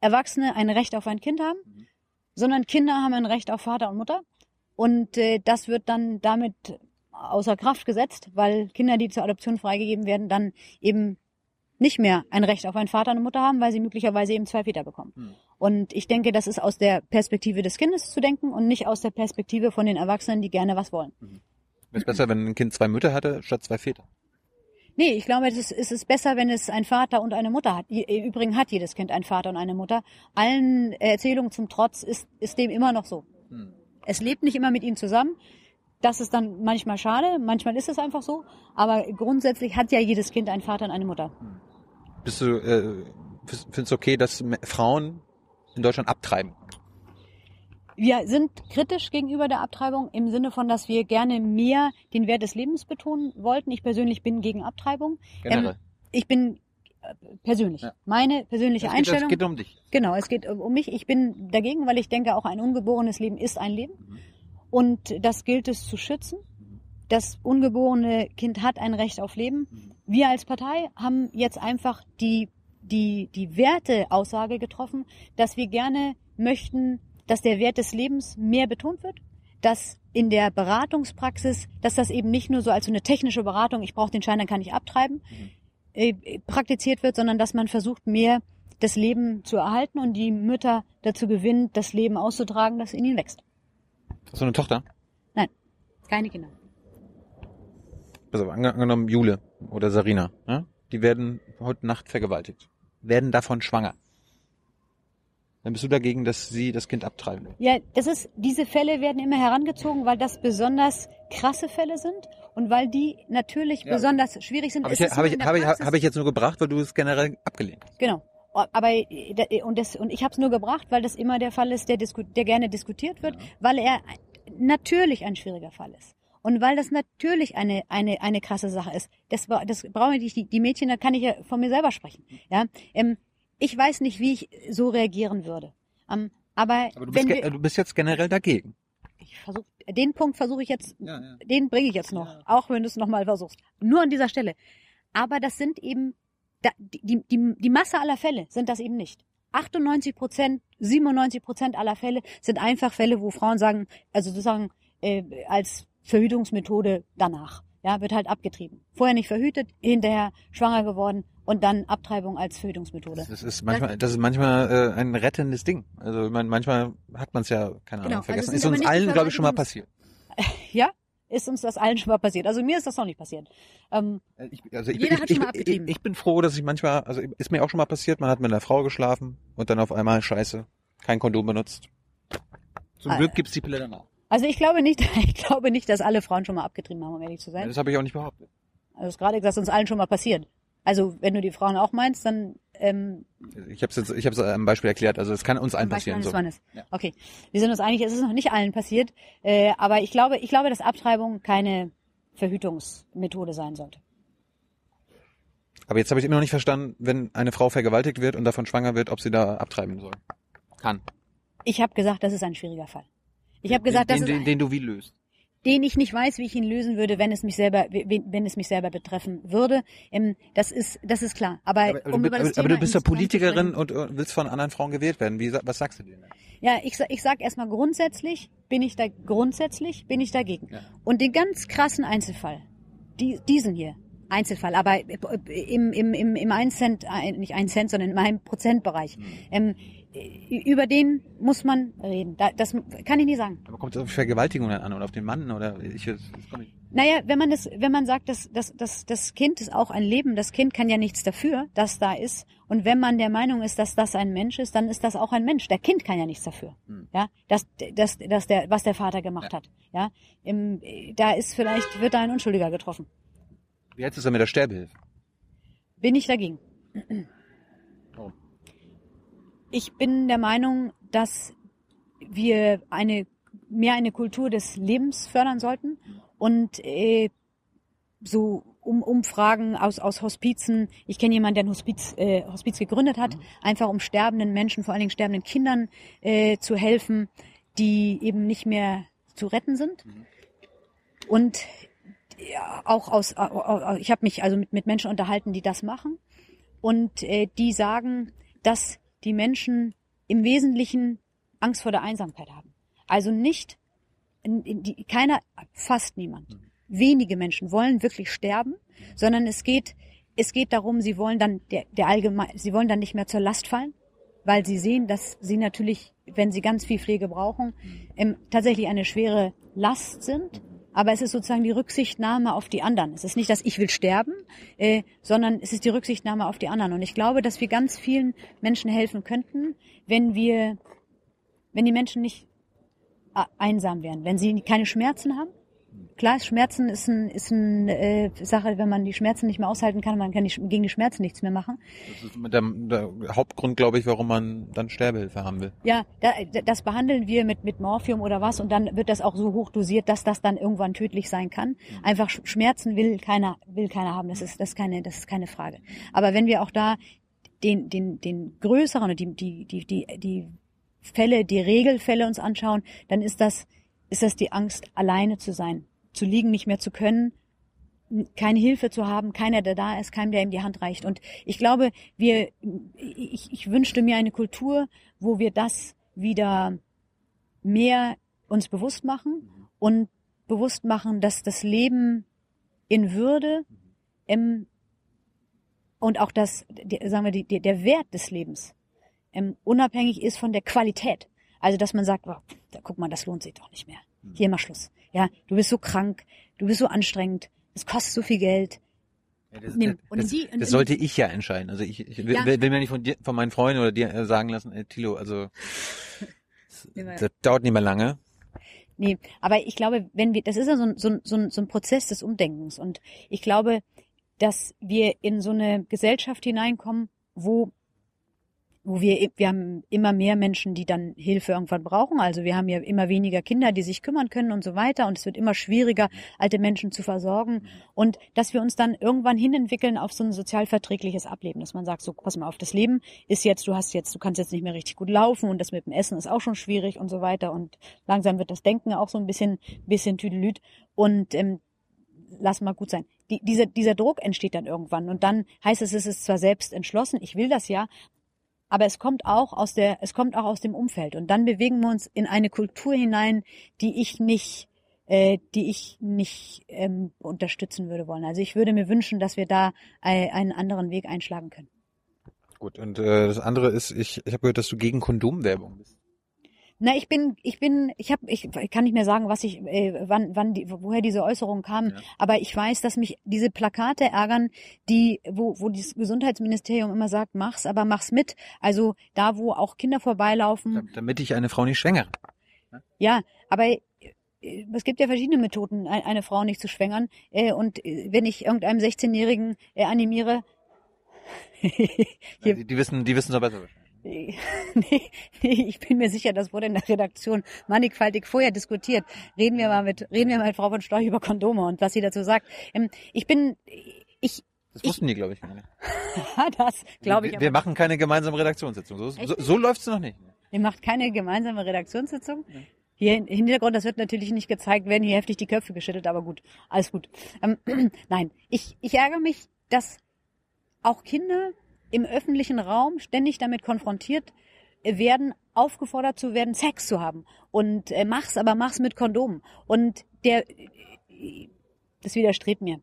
Erwachsene ein Recht auf ein Kind haben, Mhm. sondern Kinder haben ein Recht auf Vater und Mutter. Und äh, das wird dann damit außer Kraft gesetzt, weil Kinder, die zur Adoption freigegeben werden, dann eben nicht mehr ein Recht auf einen Vater und eine Mutter haben, weil sie möglicherweise eben zwei Väter bekommen. Hm. Und ich denke, das ist aus der Perspektive des Kindes zu denken und nicht aus der Perspektive von den Erwachsenen, die gerne was wollen. Wäre es besser, wenn ein Kind zwei Mütter hatte statt zwei Väter? Nee, ich glaube, es ist, es besser, wenn es einen Vater und eine Mutter hat. I- Übrigens hat jedes Kind einen Vater und eine Mutter. Allen Erzählungen zum Trotz ist, ist dem immer noch so. Es lebt nicht immer mit ihnen zusammen. Das ist dann manchmal schade, manchmal ist es einfach so. Aber grundsätzlich hat ja jedes Kind einen Vater und eine Mutter. Bist du, äh, findest du okay, dass Frauen in Deutschland abtreiben? Wir sind kritisch gegenüber der Abtreibung im Sinne von, dass wir gerne mehr den Wert des Lebens betonen wollten. Ich persönlich bin gegen Abtreibung. Generell. Ähm, ich bin äh, persönlich. Ja. Meine persönliche Es geht, es Einstellung. geht um dich. Genau, es geht um mich. Ich bin dagegen, weil ich denke, auch ein ungeborenes Leben ist ein Leben. Und das gilt es zu schützen. Das ungeborene Kind hat ein Recht auf Leben. Wir als Partei haben jetzt einfach die, die, die Werteaussage getroffen, dass wir gerne möchten, dass der Wert des Lebens mehr betont wird, dass in der Beratungspraxis, dass das eben nicht nur so als so eine technische Beratung, ich brauche den Schein, dann kann ich abtreiben, äh, praktiziert wird, sondern dass man versucht, mehr das Leben zu erhalten und die Mütter dazu gewinnt, das Leben auszutragen, das in ihnen wächst. Hast du eine Tochter? Nein, keine Kinder. Also ange- angenommen Jule oder Sarina, ja? die werden heute Nacht vergewaltigt, werden davon schwanger. Dann bist du dagegen, dass sie das Kind abtreiben. Ja, das ist, diese Fälle werden immer herangezogen, weil das besonders krasse Fälle sind und weil die natürlich Ja. besonders schwierig sind. Habe ich, hab ich, hab ich, hab ich jetzt nur gebracht, weil du es generell abgelehnt hast. Genau. Aber äh, da- und das und ich habe es nur gebracht, weil das immer der Fall ist, der, der gerne diskutiert wird, weil er natürlich ein schwieriger Fall ist und weil das natürlich eine eine eine krasse Sache ist. Das war das brauchen die die Mädchen, da kann ich ja von mir selber sprechen. Ja, ähm, ich weiß nicht, wie ich so reagieren würde. Ähm, aber, Aber du bist, wir, du bist jetzt generell dagegen. ich versuch, den Punkt versuche ich jetzt Ja, ja. den bringe ich jetzt noch, auch wenn du es nochmal versuchst. Nur an dieser Stelle. Aber das sind eben, da, die, die, die Masse aller Fälle sind das eben nicht. 98 Prozent, 97 Prozent aller Fälle sind einfach Fälle, wo Frauen sagen, also sozusagen äh, als Verhütungsmethode danach. Ja, wird halt abgetrieben. Vorher nicht verhütet, hinterher schwanger geworden und dann Abtreibung als Verhütungsmethode. Das ist manchmal, das ist manchmal äh, ein rettendes Ding. Also ich meine, manchmal hat man es ja, keine Ahnung, Genau, also vergessen. es ist uns allen, glaube ich, schon mal passiert. Ja, ist uns das allen schon mal passiert. Also mir ist das noch nicht passiert. Ähm, Äh, Ich, also ich, Jeder ich, hat schon mal abgetrieben. ich bin froh, dass ich manchmal, also ist mir auch schon mal passiert, man hat mit einer Frau geschlafen und dann auf einmal Scheiße, kein Kondom benutzt. Zum Ah, Glück gibt's die Pille danach. Also ich glaube nicht, ich glaube nicht, dass alle Frauen schon mal abgetrieben haben, um ehrlich zu sein. das habe ich auch nicht behauptet. Also es ist gerade gesagt, uns allen schon mal passiert. Also wenn du die Frauen auch meinst, dann ähm, Ich habe es jetzt, ich habe es am Beispiel erklärt. Also es kann uns allen Beispiel passieren. So. Mannes. Ja. Okay, wir sind uns einig, es ist noch nicht allen passiert, äh, aber ich glaube, ich glaube, dass Abtreibung keine Verhütungsmethode sein sollte. Aber jetzt habe ich immer noch nicht verstanden, wenn eine Frau vergewaltigt wird und davon schwanger wird, ob sie da abtreiben soll. Kann. Ich habe gesagt, das ist ein schwieriger Fall. Ich habe gesagt, den, das den, ist den, den du wie löst. den ich nicht weiß, wie ich ihn lösen würde, wenn es mich selber, wenn es mich selber betreffen würde. Ähm, das ist, das ist klar. Aber, Aber, um aber, aber du bist ja Politikerin und, willst von anderen Frauen gewählt werden. Wie, was sagst du denen? Ja, ich, ich sag erstmal grundsätzlich bin ich da grundsätzlich bin ich dagegen. Ja. Und den ganz krassen Einzelfall, die, diesen hier, Einzelfall, aber im, im, im, im 1 Cent, äh, nicht 1 Cent, sondern in meinem Prozentbereich, ähm, über den muss man reden. Da, das kann ich nie sagen. Aber kommt es auf Vergewaltigung dann an oder auf den Mann oder ich das komm ich. Naja, wenn man das, wenn man sagt, dass das, das, das Kind ist auch ein Leben, das Kind kann ja nichts dafür, dass da ist. Und wenn man der Meinung ist, dass das ein Mensch ist, dann ist das auch ein Mensch. Der Kind kann ja nichts dafür. Hm. Ja, dass, dass, dass der, was der Vater gemacht hat. Ja, Im, da ist vielleicht, wird da ein Unschuldiger getroffen. Wie du es denn mit der Sterbehilfe? Bin ich dagegen. Ich bin der Meinung, dass wir eine mehr eine Kultur des Lebens fördern sollten und äh, so um, Umfragen aus, aus Hospizen. Ich kenne jemanden, der ein Hospiz, äh, Hospiz gegründet hat, einfach um sterbenden Menschen, vor allen Dingen sterbenden Kindern äh, zu helfen, die eben nicht mehr zu retten sind. Und ja, auch aus, au- au- ich habe mich also mit, mit Menschen unterhalten, die das machen und äh, die sagen, dass die Menschen im Wesentlichen Angst vor der Einsamkeit haben. Also nicht, die, keiner, fast niemand. Wenige Menschen wollen wirklich sterben, sondern es geht, es geht darum, sie wollen dann der, der allgemein, sie wollen dann nicht mehr zur Last fallen, weil sie sehen, dass sie natürlich, wenn sie ganz viel Pflege brauchen, ähm, tatsächlich eine schwere Last sind aber es ist sozusagen die Rücksichtnahme auf die anderen. Es ist nicht, dass ich will sterben, äh, sondern es ist die Rücksichtnahme auf die anderen. Und ich glaube, dass wir ganz vielen Menschen helfen könnten, wenn wir, wenn die Menschen nicht äh, einsam wären, wenn sie keine Schmerzen haben. Klar, Schmerzen ist ein, ist eine äh, Sache, wenn man die Schmerzen nicht mehr aushalten kann, man kann die, gegen die Schmerzen nichts mehr machen. Das ist dem, der Hauptgrund, glaube ich, warum man dann Sterbehilfe haben will. Ja, da, das behandeln wir mit, mit Morphium oder was und dann wird das auch so hoch dosiert, dass das dann irgendwann tödlich sein kann. Einfach Schmerzen will keiner, will keiner haben. Das ist, das ist keine, das ist keine Frage. Aber wenn wir auch da den, den, den größeren, die, die, die, die, die Fälle, die Regelfälle uns anschauen, dann ist das, ist das die Angst, alleine zu sein, zu liegen, nicht mehr zu können, keine Hilfe zu haben, keiner, der da ist, keinem, der ihm die Hand reicht. Und ich glaube, wir, ich, ich wünschte mir eine Kultur, wo wir das wieder mehr uns bewusst machen und bewusst machen, dass das Leben in Würde ähm, und auch das, sagen wir, die, der Wert des Lebens ähm, unabhängig ist von der Qualität. Also dass man sagt, oh, da, guck mal, das lohnt sich doch nicht mehr. Hier mal Schluss. Ja, du bist so krank, du bist so anstrengend, es kostet so viel Geld. Ja, das, das, in die- das sollte ich ja entscheiden. Also ich, ich will, Ja. will, mir nicht von dir, von meinen Freunden oder dir äh, sagen lassen, äh, Tilo, also das dauert nicht mehr lange. Nee, aber ich glaube, wenn wir, das ist ja so ein, so ein, so ein Prozess des Umdenkens. Und ich glaube, dass wir in so eine Gesellschaft hineinkommen, wo, wo wir, wir haben immer mehr Menschen, die dann Hilfe irgendwann brauchen. Also wir haben ja immer weniger Kinder, die sich kümmern können und so weiter. Und es wird immer schwieriger, alte Menschen zu versorgen. Und dass wir uns dann irgendwann hinentwickeln auf so ein sozialverträgliches Ableben, dass man sagt, so, pass mal auf, das Leben ist jetzt, du hast jetzt, du kannst jetzt nicht mehr richtig gut laufen und das mit dem Essen ist auch schon schwierig und so weiter. Und langsam wird das Denken auch so ein bisschen, bisschen tüdelüt. Und ähm, lass mal gut sein. Die, dieser, dieser Druck entsteht dann irgendwann und dann heißt es, es ist zwar selbst entschlossen, ich will das ja, aber es kommt auch aus der, es kommt auch aus dem Umfeld und dann bewegen wir uns in eine Kultur hinein, die ich nicht, äh, die ich nicht ähm, unterstützen würde wollen. Also ich würde mir wünschen, dass wir da einen anderen Weg einschlagen können. Gut, und äh, das andere ist, ich, ich habe gehört, dass du gegen Kondomwerbung bist. Na, ich bin, ich bin, ich habe, ich kann nicht mehr sagen, was ich, äh, wann, wann, die, woher diese Äußerungen kamen, Ja. aber ich weiß, dass mich diese Plakate ärgern, die, wo, wo das Gesundheitsministerium immer sagt, mach's, aber mach's mit. Also da, wo auch Kinder vorbeilaufen, Da- Damit ich eine Frau nicht schwängere. ja, aber äh, es gibt ja verschiedene Methoden, ein- eine Frau nicht zu schwängern. Äh, Und äh, wenn ich irgendeinem 16-Jährigen äh, animiere, Die, die wissen, die wissen es besser. Nee, nee, ich bin mir sicher, das wurde in der Redaktion mannigfaltig vorher diskutiert. Reden wir mal mit, reden wir mal mit Frau von Storch über Kondome und was sie dazu sagt. Ähm, Ich bin, ich, Das wussten die, glaube ich, gar nicht. das glaube ich wir, wir machen keine gemeinsame Redaktionssitzung. So, so, so läuft's noch nicht. Ihr macht keine gemeinsame Redaktionssitzung? Hier im Hintergrund, das wird natürlich nicht gezeigt, werden hier heftig die Köpfe geschüttelt, aber gut, alles gut. Ähm, nein, ich, ich ärgere mich, dass auch Kinder im öffentlichen Raum ständig damit konfrontiert werden, aufgefordert zu werden, Sex zu haben. Und äh, mach's, aber mach's mit Kondomen. Und der, das widerstrebt mir.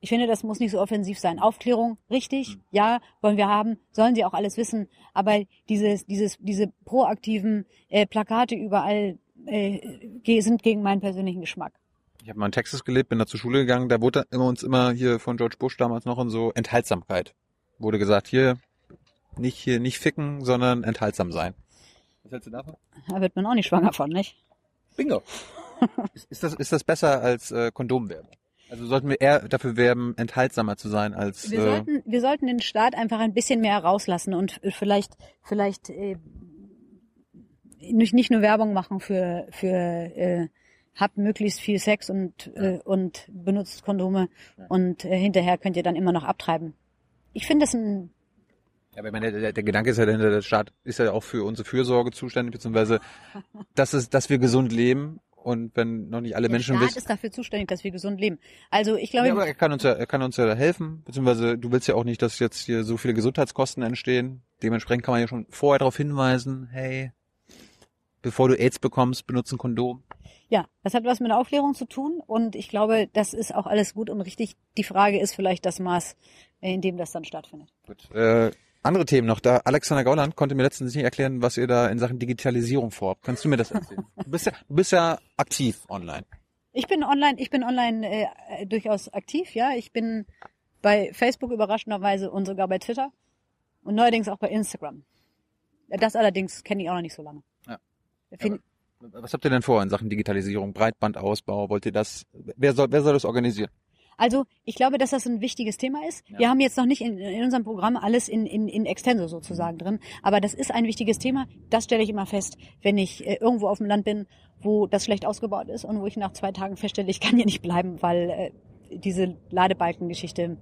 Ich finde, das muss nicht so offensiv sein. Aufklärung, richtig, ja, wollen wir haben, sollen sie auch alles wissen. Aber dieses, dieses, diese proaktiven äh, Plakate überall äh, sind gegen meinen persönlichen Geschmack. Ich habe mal in Texas gelebt, bin da zur Schule gegangen. Da wurde immer uns immer hier von George Bush damals noch in so Enthaltsamkeit. Wurde gesagt, hier nicht hier nicht ficken, sondern enthaltsam sein. Was hältst du davon? Da wird man auch nicht schwanger von, nicht? Bingo. ist, ist das ist das besser als äh, Kondomwerbung? Also sollten wir eher dafür werben, enthaltsamer zu sein als Wir äh, sollten, wir sollten den Staat einfach ein bisschen mehr rauslassen und f- vielleicht, vielleicht äh, nicht, nicht nur Werbung machen für, für äh, habt möglichst viel Sex und, äh, und benutzt Kondome und äh, hinterher könnt ihr dann immer noch abtreiben. Ich finde das ein Ja, aber ich meine, der, der Gedanke ist ja dahinter, der Staat ist ja auch für unsere Fürsorge zuständig, beziehungsweise dass, es, dass wir gesund leben und wenn noch nicht alle der Menschen Staat wissen. ist dafür zuständig, dass wir gesund leben. Also ich glaube, Ja, aber er kann uns ja, er kann uns ja da helfen, beziehungsweise du willst ja auch nicht, dass jetzt hier so viele Gesundheitskosten entstehen. Dementsprechend kann man ja schon vorher darauf hinweisen, hey, bevor du AIDS bekommst, benutze ein Kondom. Ja, das hat was mit der Aufklärung zu tun und ich glaube, das ist auch alles gut und richtig. Die Frage ist vielleicht das Maß, in dem das dann stattfindet. Gut. Äh, andere Themen noch da. Alexander Gauland konnte mir letztens nicht erklären, was ihr da in Sachen Digitalisierung vorhabt. Kannst du mir das erzählen? Du bist ja, du bist ja aktiv online. Ich bin online, ich bin online äh, äh, durchaus aktiv, ja. Ich bin bei Facebook überraschenderweise und sogar bei Twitter und neuerdings auch bei Instagram. Das allerdings kenne ich auch noch nicht so lange. Ja. Find, Was habt ihr denn vor in Sachen Digitalisierung, Breitbandausbau? Wollt ihr das? Wer soll, wer soll das organisieren? Also ich glaube, dass das ein wichtiges Thema ist. Ja. Wir haben jetzt noch nicht in, in unserem Programm alles in, in, in Extenso sozusagen drin, aber das ist ein wichtiges Thema. Das stelle ich immer fest, wenn ich äh, irgendwo auf dem Land bin, wo das schlecht ausgebaut ist und wo ich nach zwei Tagen feststelle, ich kann hier nicht bleiben, weil äh, diese Ladebalkengeschichte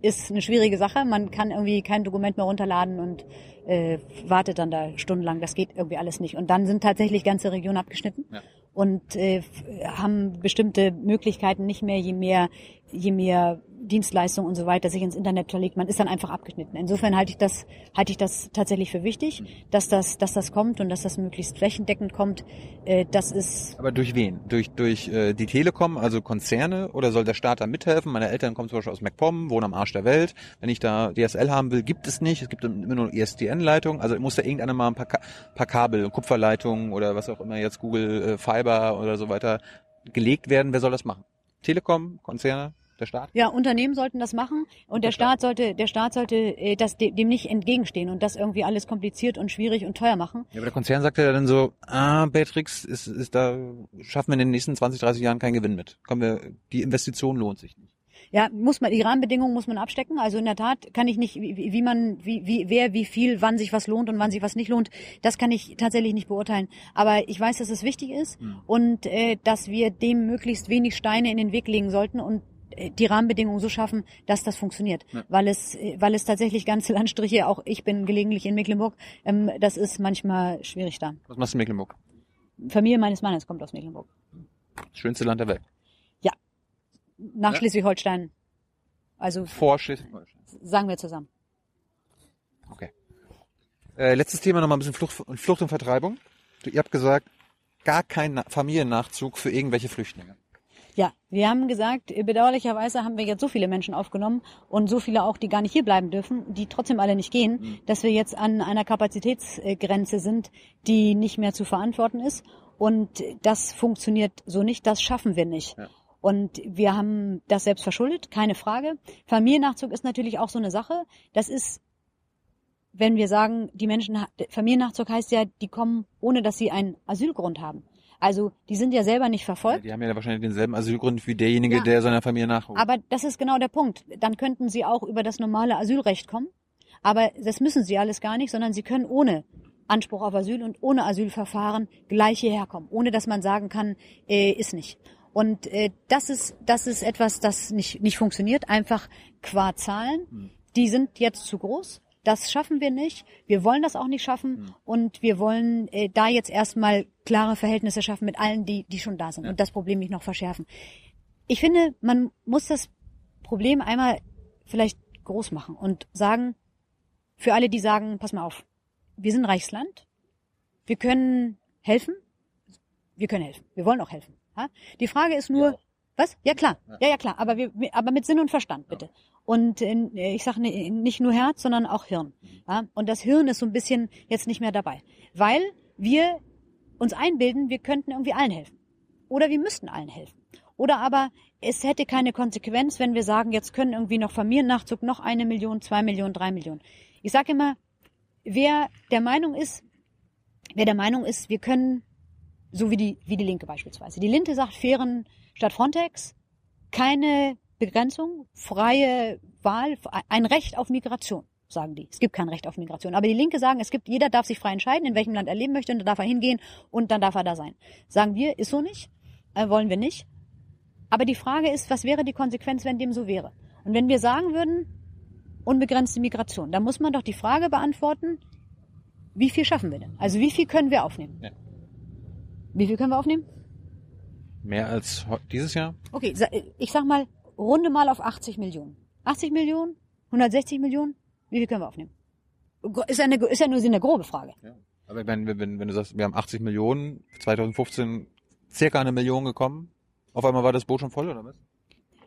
ist eine schwierige Sache. Man kann irgendwie kein Dokument mehr runterladen und äh, wartet dann da stundenlang. Das geht irgendwie alles nicht. Und dann sind tatsächlich ganze Regionen abgeschnitten Ja. und äh, haben bestimmte Möglichkeiten nicht mehr, je mehr, je mehr Dienstleistungen und so weiter sich ins Internet verlegt. Man ist dann einfach abgeschnitten. Insofern halte ich das, halte ich das tatsächlich für wichtig, dass das, dass das kommt und dass das möglichst flächendeckend kommt. Äh, das ist Aber durch wen? Durch, durch äh, die Telekom, also Konzerne? Oder soll der Staat da mithelfen? Meine Eltern kommen zum Beispiel aus MacPom, wohnen am Arsch der Welt. Wenn ich da DSL haben will, gibt es nicht. Es gibt immer nur ISDN-Leitungen. Also muss da irgendeiner mal ein paar, Ka paar Kabel, Kupferleitungen oder was auch immer jetzt Google äh, Fiber oder so weiter gelegt werden. Wer soll das machen? Telekom, Konzerne, der Staat? Ja, Unternehmen sollten das machen und der Staat sollte, der Staat sollte äh, das de- dem nicht entgegenstehen und das irgendwie alles kompliziert und schwierig und teuer machen. Ja, aber der Konzern sagt ja dann so, ah, Beatrix, ist, ist da, schaffen wir in den nächsten 20, 30 Jahren keinen Gewinn mit. Kommen wir, die Investition lohnt sich nicht. Ja, muss man die Rahmenbedingungen muss man abstecken. Also in der Tat kann ich nicht, wie, wie man, wie, wie wer, wie viel, wann sich was lohnt und wann sich was nicht lohnt. Das kann ich tatsächlich nicht beurteilen. Aber ich weiß, dass es wichtig ist Mhm. und äh, dass wir dem möglichst wenig Steine in den Weg legen sollten und die Rahmenbedingungen so schaffen, dass das funktioniert, Ja. weil es, äh, weil es tatsächlich ganze Landstriche, auch ich bin gelegentlich in Mecklenburg, ähm, das ist manchmal schwierig da. Was machst du in Mecklenburg? Familie meines Mannes kommt aus Mecklenburg. Das schönste Land der Welt. Nach Ja. Schleswig-Holstein. Also Vor Schleswig-Holstein. sagen wir zusammen. Okay. Äh, letztes Thema nochmal ein bisschen Flucht, Flucht und Vertreibung. Du, ihr habt gesagt, gar kein Na Familiennachzug für irgendwelche Flüchtlinge. Ja, wir haben gesagt, bedauerlicherweise haben wir jetzt so viele Menschen aufgenommen und so viele auch, die gar nicht hier bleiben dürfen, die trotzdem alle nicht gehen, dass wir jetzt an einer Kapazitätsgrenze sind, die nicht mehr zu verantworten ist. Und das funktioniert so nicht, das schaffen wir nicht. Ja. Und wir haben das selbst verschuldet, keine Frage. Familiennachzug ist natürlich auch so eine Sache. Das ist, wenn wir sagen, die Menschen, Familiennachzug heißt ja, die kommen, ohne dass sie einen Asylgrund haben. Also die sind ja selber nicht Ja, verfolgt. die haben ja wahrscheinlich denselben Asylgrund wie derjenige, Ja. der seiner Familie nachholt. Aber das ist genau der Punkt. Dann könnten sie auch über das normale Asylrecht kommen. Aber das müssen sie alles gar nicht, sondern sie können ohne Anspruch auf Asyl und ohne Asylverfahren gleich hierher kommen, ohne dass man sagen kann, äh, ist nicht. Und äh, das ist das ist etwas, das nicht nicht funktioniert. Einfach qua Zahlen. Die sind jetzt zu groß. Das schaffen wir nicht. Wir wollen das auch nicht schaffen. Und wir wollen äh, da jetzt erstmal klare Verhältnisse schaffen mit allen, die die schon da sind und das Problem nicht noch verschärfen. Ich finde, man muss das Problem einmal vielleicht groß machen und sagen, für alle, die sagen, pass mal auf, wir sind ein reiches Land, wir können helfen, wir können helfen, wir wollen auch helfen. Ja? Die Frage ist nur, was? Ja klar, ja ja klar, aber wir, aber mit Sinn und Verstand bitte. Und äh, ich sage nicht nur Herz, sondern auch Hirn. Ja? Und das Hirn ist so ein bisschen jetzt nicht mehr dabei, weil wir uns einbilden, wir könnten irgendwie allen helfen. Oder wir müssten allen helfen. Oder aber es hätte keine Konsequenz, wenn wir sagen, jetzt können irgendwie noch Familiennachzug noch eine Million, zwei Millionen, drei Millionen. Ich sage immer, wer der Meinung ist, wer der Meinung ist, wir können, so wie die, wie die Linke beispielsweise. Die Linke sagt, fairen statt Frontex, keine Begrenzung, freie Wahl, ein Recht auf Migration, sagen die. Es gibt kein Recht auf Migration. Aber die Linke sagen, es gibt, jeder darf sich frei entscheiden, in welchem Land er leben möchte, und da darf er hingehen und dann darf er da sein. Sagen wir, ist so nicht, äh, wollen wir nicht. Aber die Frage ist, was wäre die Konsequenz, wenn dem so wäre? Und wenn wir sagen würden, unbegrenzte Migration, dann muss man doch die Frage beantworten, wie viel schaffen wir denn? Also wie viel können wir aufnehmen? Ja. Wie viel können wir aufnehmen? Mehr als dieses Jahr? Okay, ich sag mal, runde mal auf 80 Millionen. 80 Millionen? 160 Millionen? Wie viel können wir aufnehmen? Ist ja, eine, ist ja nur eine grobe Frage. Ja. Aber wenn, wenn, wenn du sagst, wir haben 80 Millionen, 2015 circa eine Million gekommen, auf einmal war das Boot schon voll, oder was?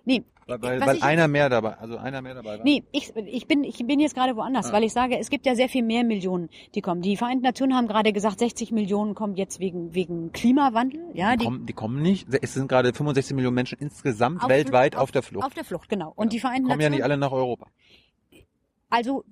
Nee, Weil, weil, weil ich- einer mehr dabei, also einer mehr dabei war. Nee, ich, ich, bin, ich bin jetzt gerade woanders, Ah. weil ich sage, es gibt ja sehr viel mehr Millionen, die kommen. Die Vereinten Nationen haben gerade gesagt, 60 Millionen kommen jetzt wegen, wegen Klimawandel. Ja, die, die, kommen, die kommen nicht. Es sind gerade 65 Millionen Menschen insgesamt Auf weltweit Flucht- auf, der Flucht. auf der Flucht, genau. Und die Vereinten kommen ja Nationen. nicht alle nach Europa. Also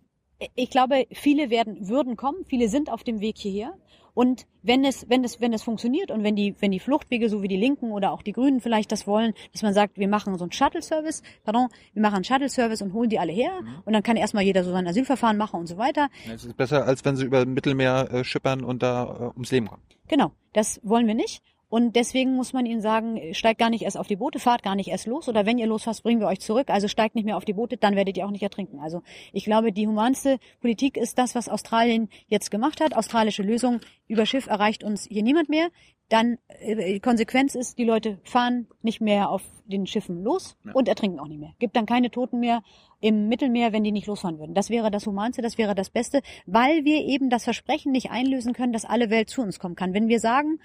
ich glaube, viele werden würden kommen, viele sind auf dem Weg hierher. Und wenn es, wenn es, wenn es funktioniert und wenn die, wenn die Fluchtwege, so wie die Linken oder auch die Grünen vielleicht das wollen, dass man sagt, wir machen so einen Shuttle-Service, pardon, wir machen einen Shuttle-Service und holen die alle her Mhm. und dann kann erstmal jeder so sein Asylverfahren machen und so weiter. Es ist besser, als wenn sie über Mittelmeer äh, schippern und da äh, ums Leben kommen. Genau, das wollen wir nicht. Und deswegen muss man ihnen sagen, steigt gar nicht erst auf die Boote, fahrt gar nicht erst los. Oder wenn ihr losfahrt, bringen wir euch zurück. Also steigt nicht mehr auf die Boote, dann werdet ihr auch nicht ertrinken. Also ich glaube, die humanste Politik ist das, was Australien jetzt gemacht hat. Australische Lösung, über Schiff erreicht uns hier niemand mehr. Dann äh, die Konsequenz ist, die Leute fahren nicht mehr auf den Schiffen los Ja. und ertrinken auch nicht mehr. Gibt dann keine Toten mehr im Mittelmeer, wenn die nicht losfahren würden. Das wäre das Humanste, das wäre das Beste, weil wir eben das Versprechen nicht einlösen können, dass alle Welt zu uns kommen kann. Wenn wir sagen,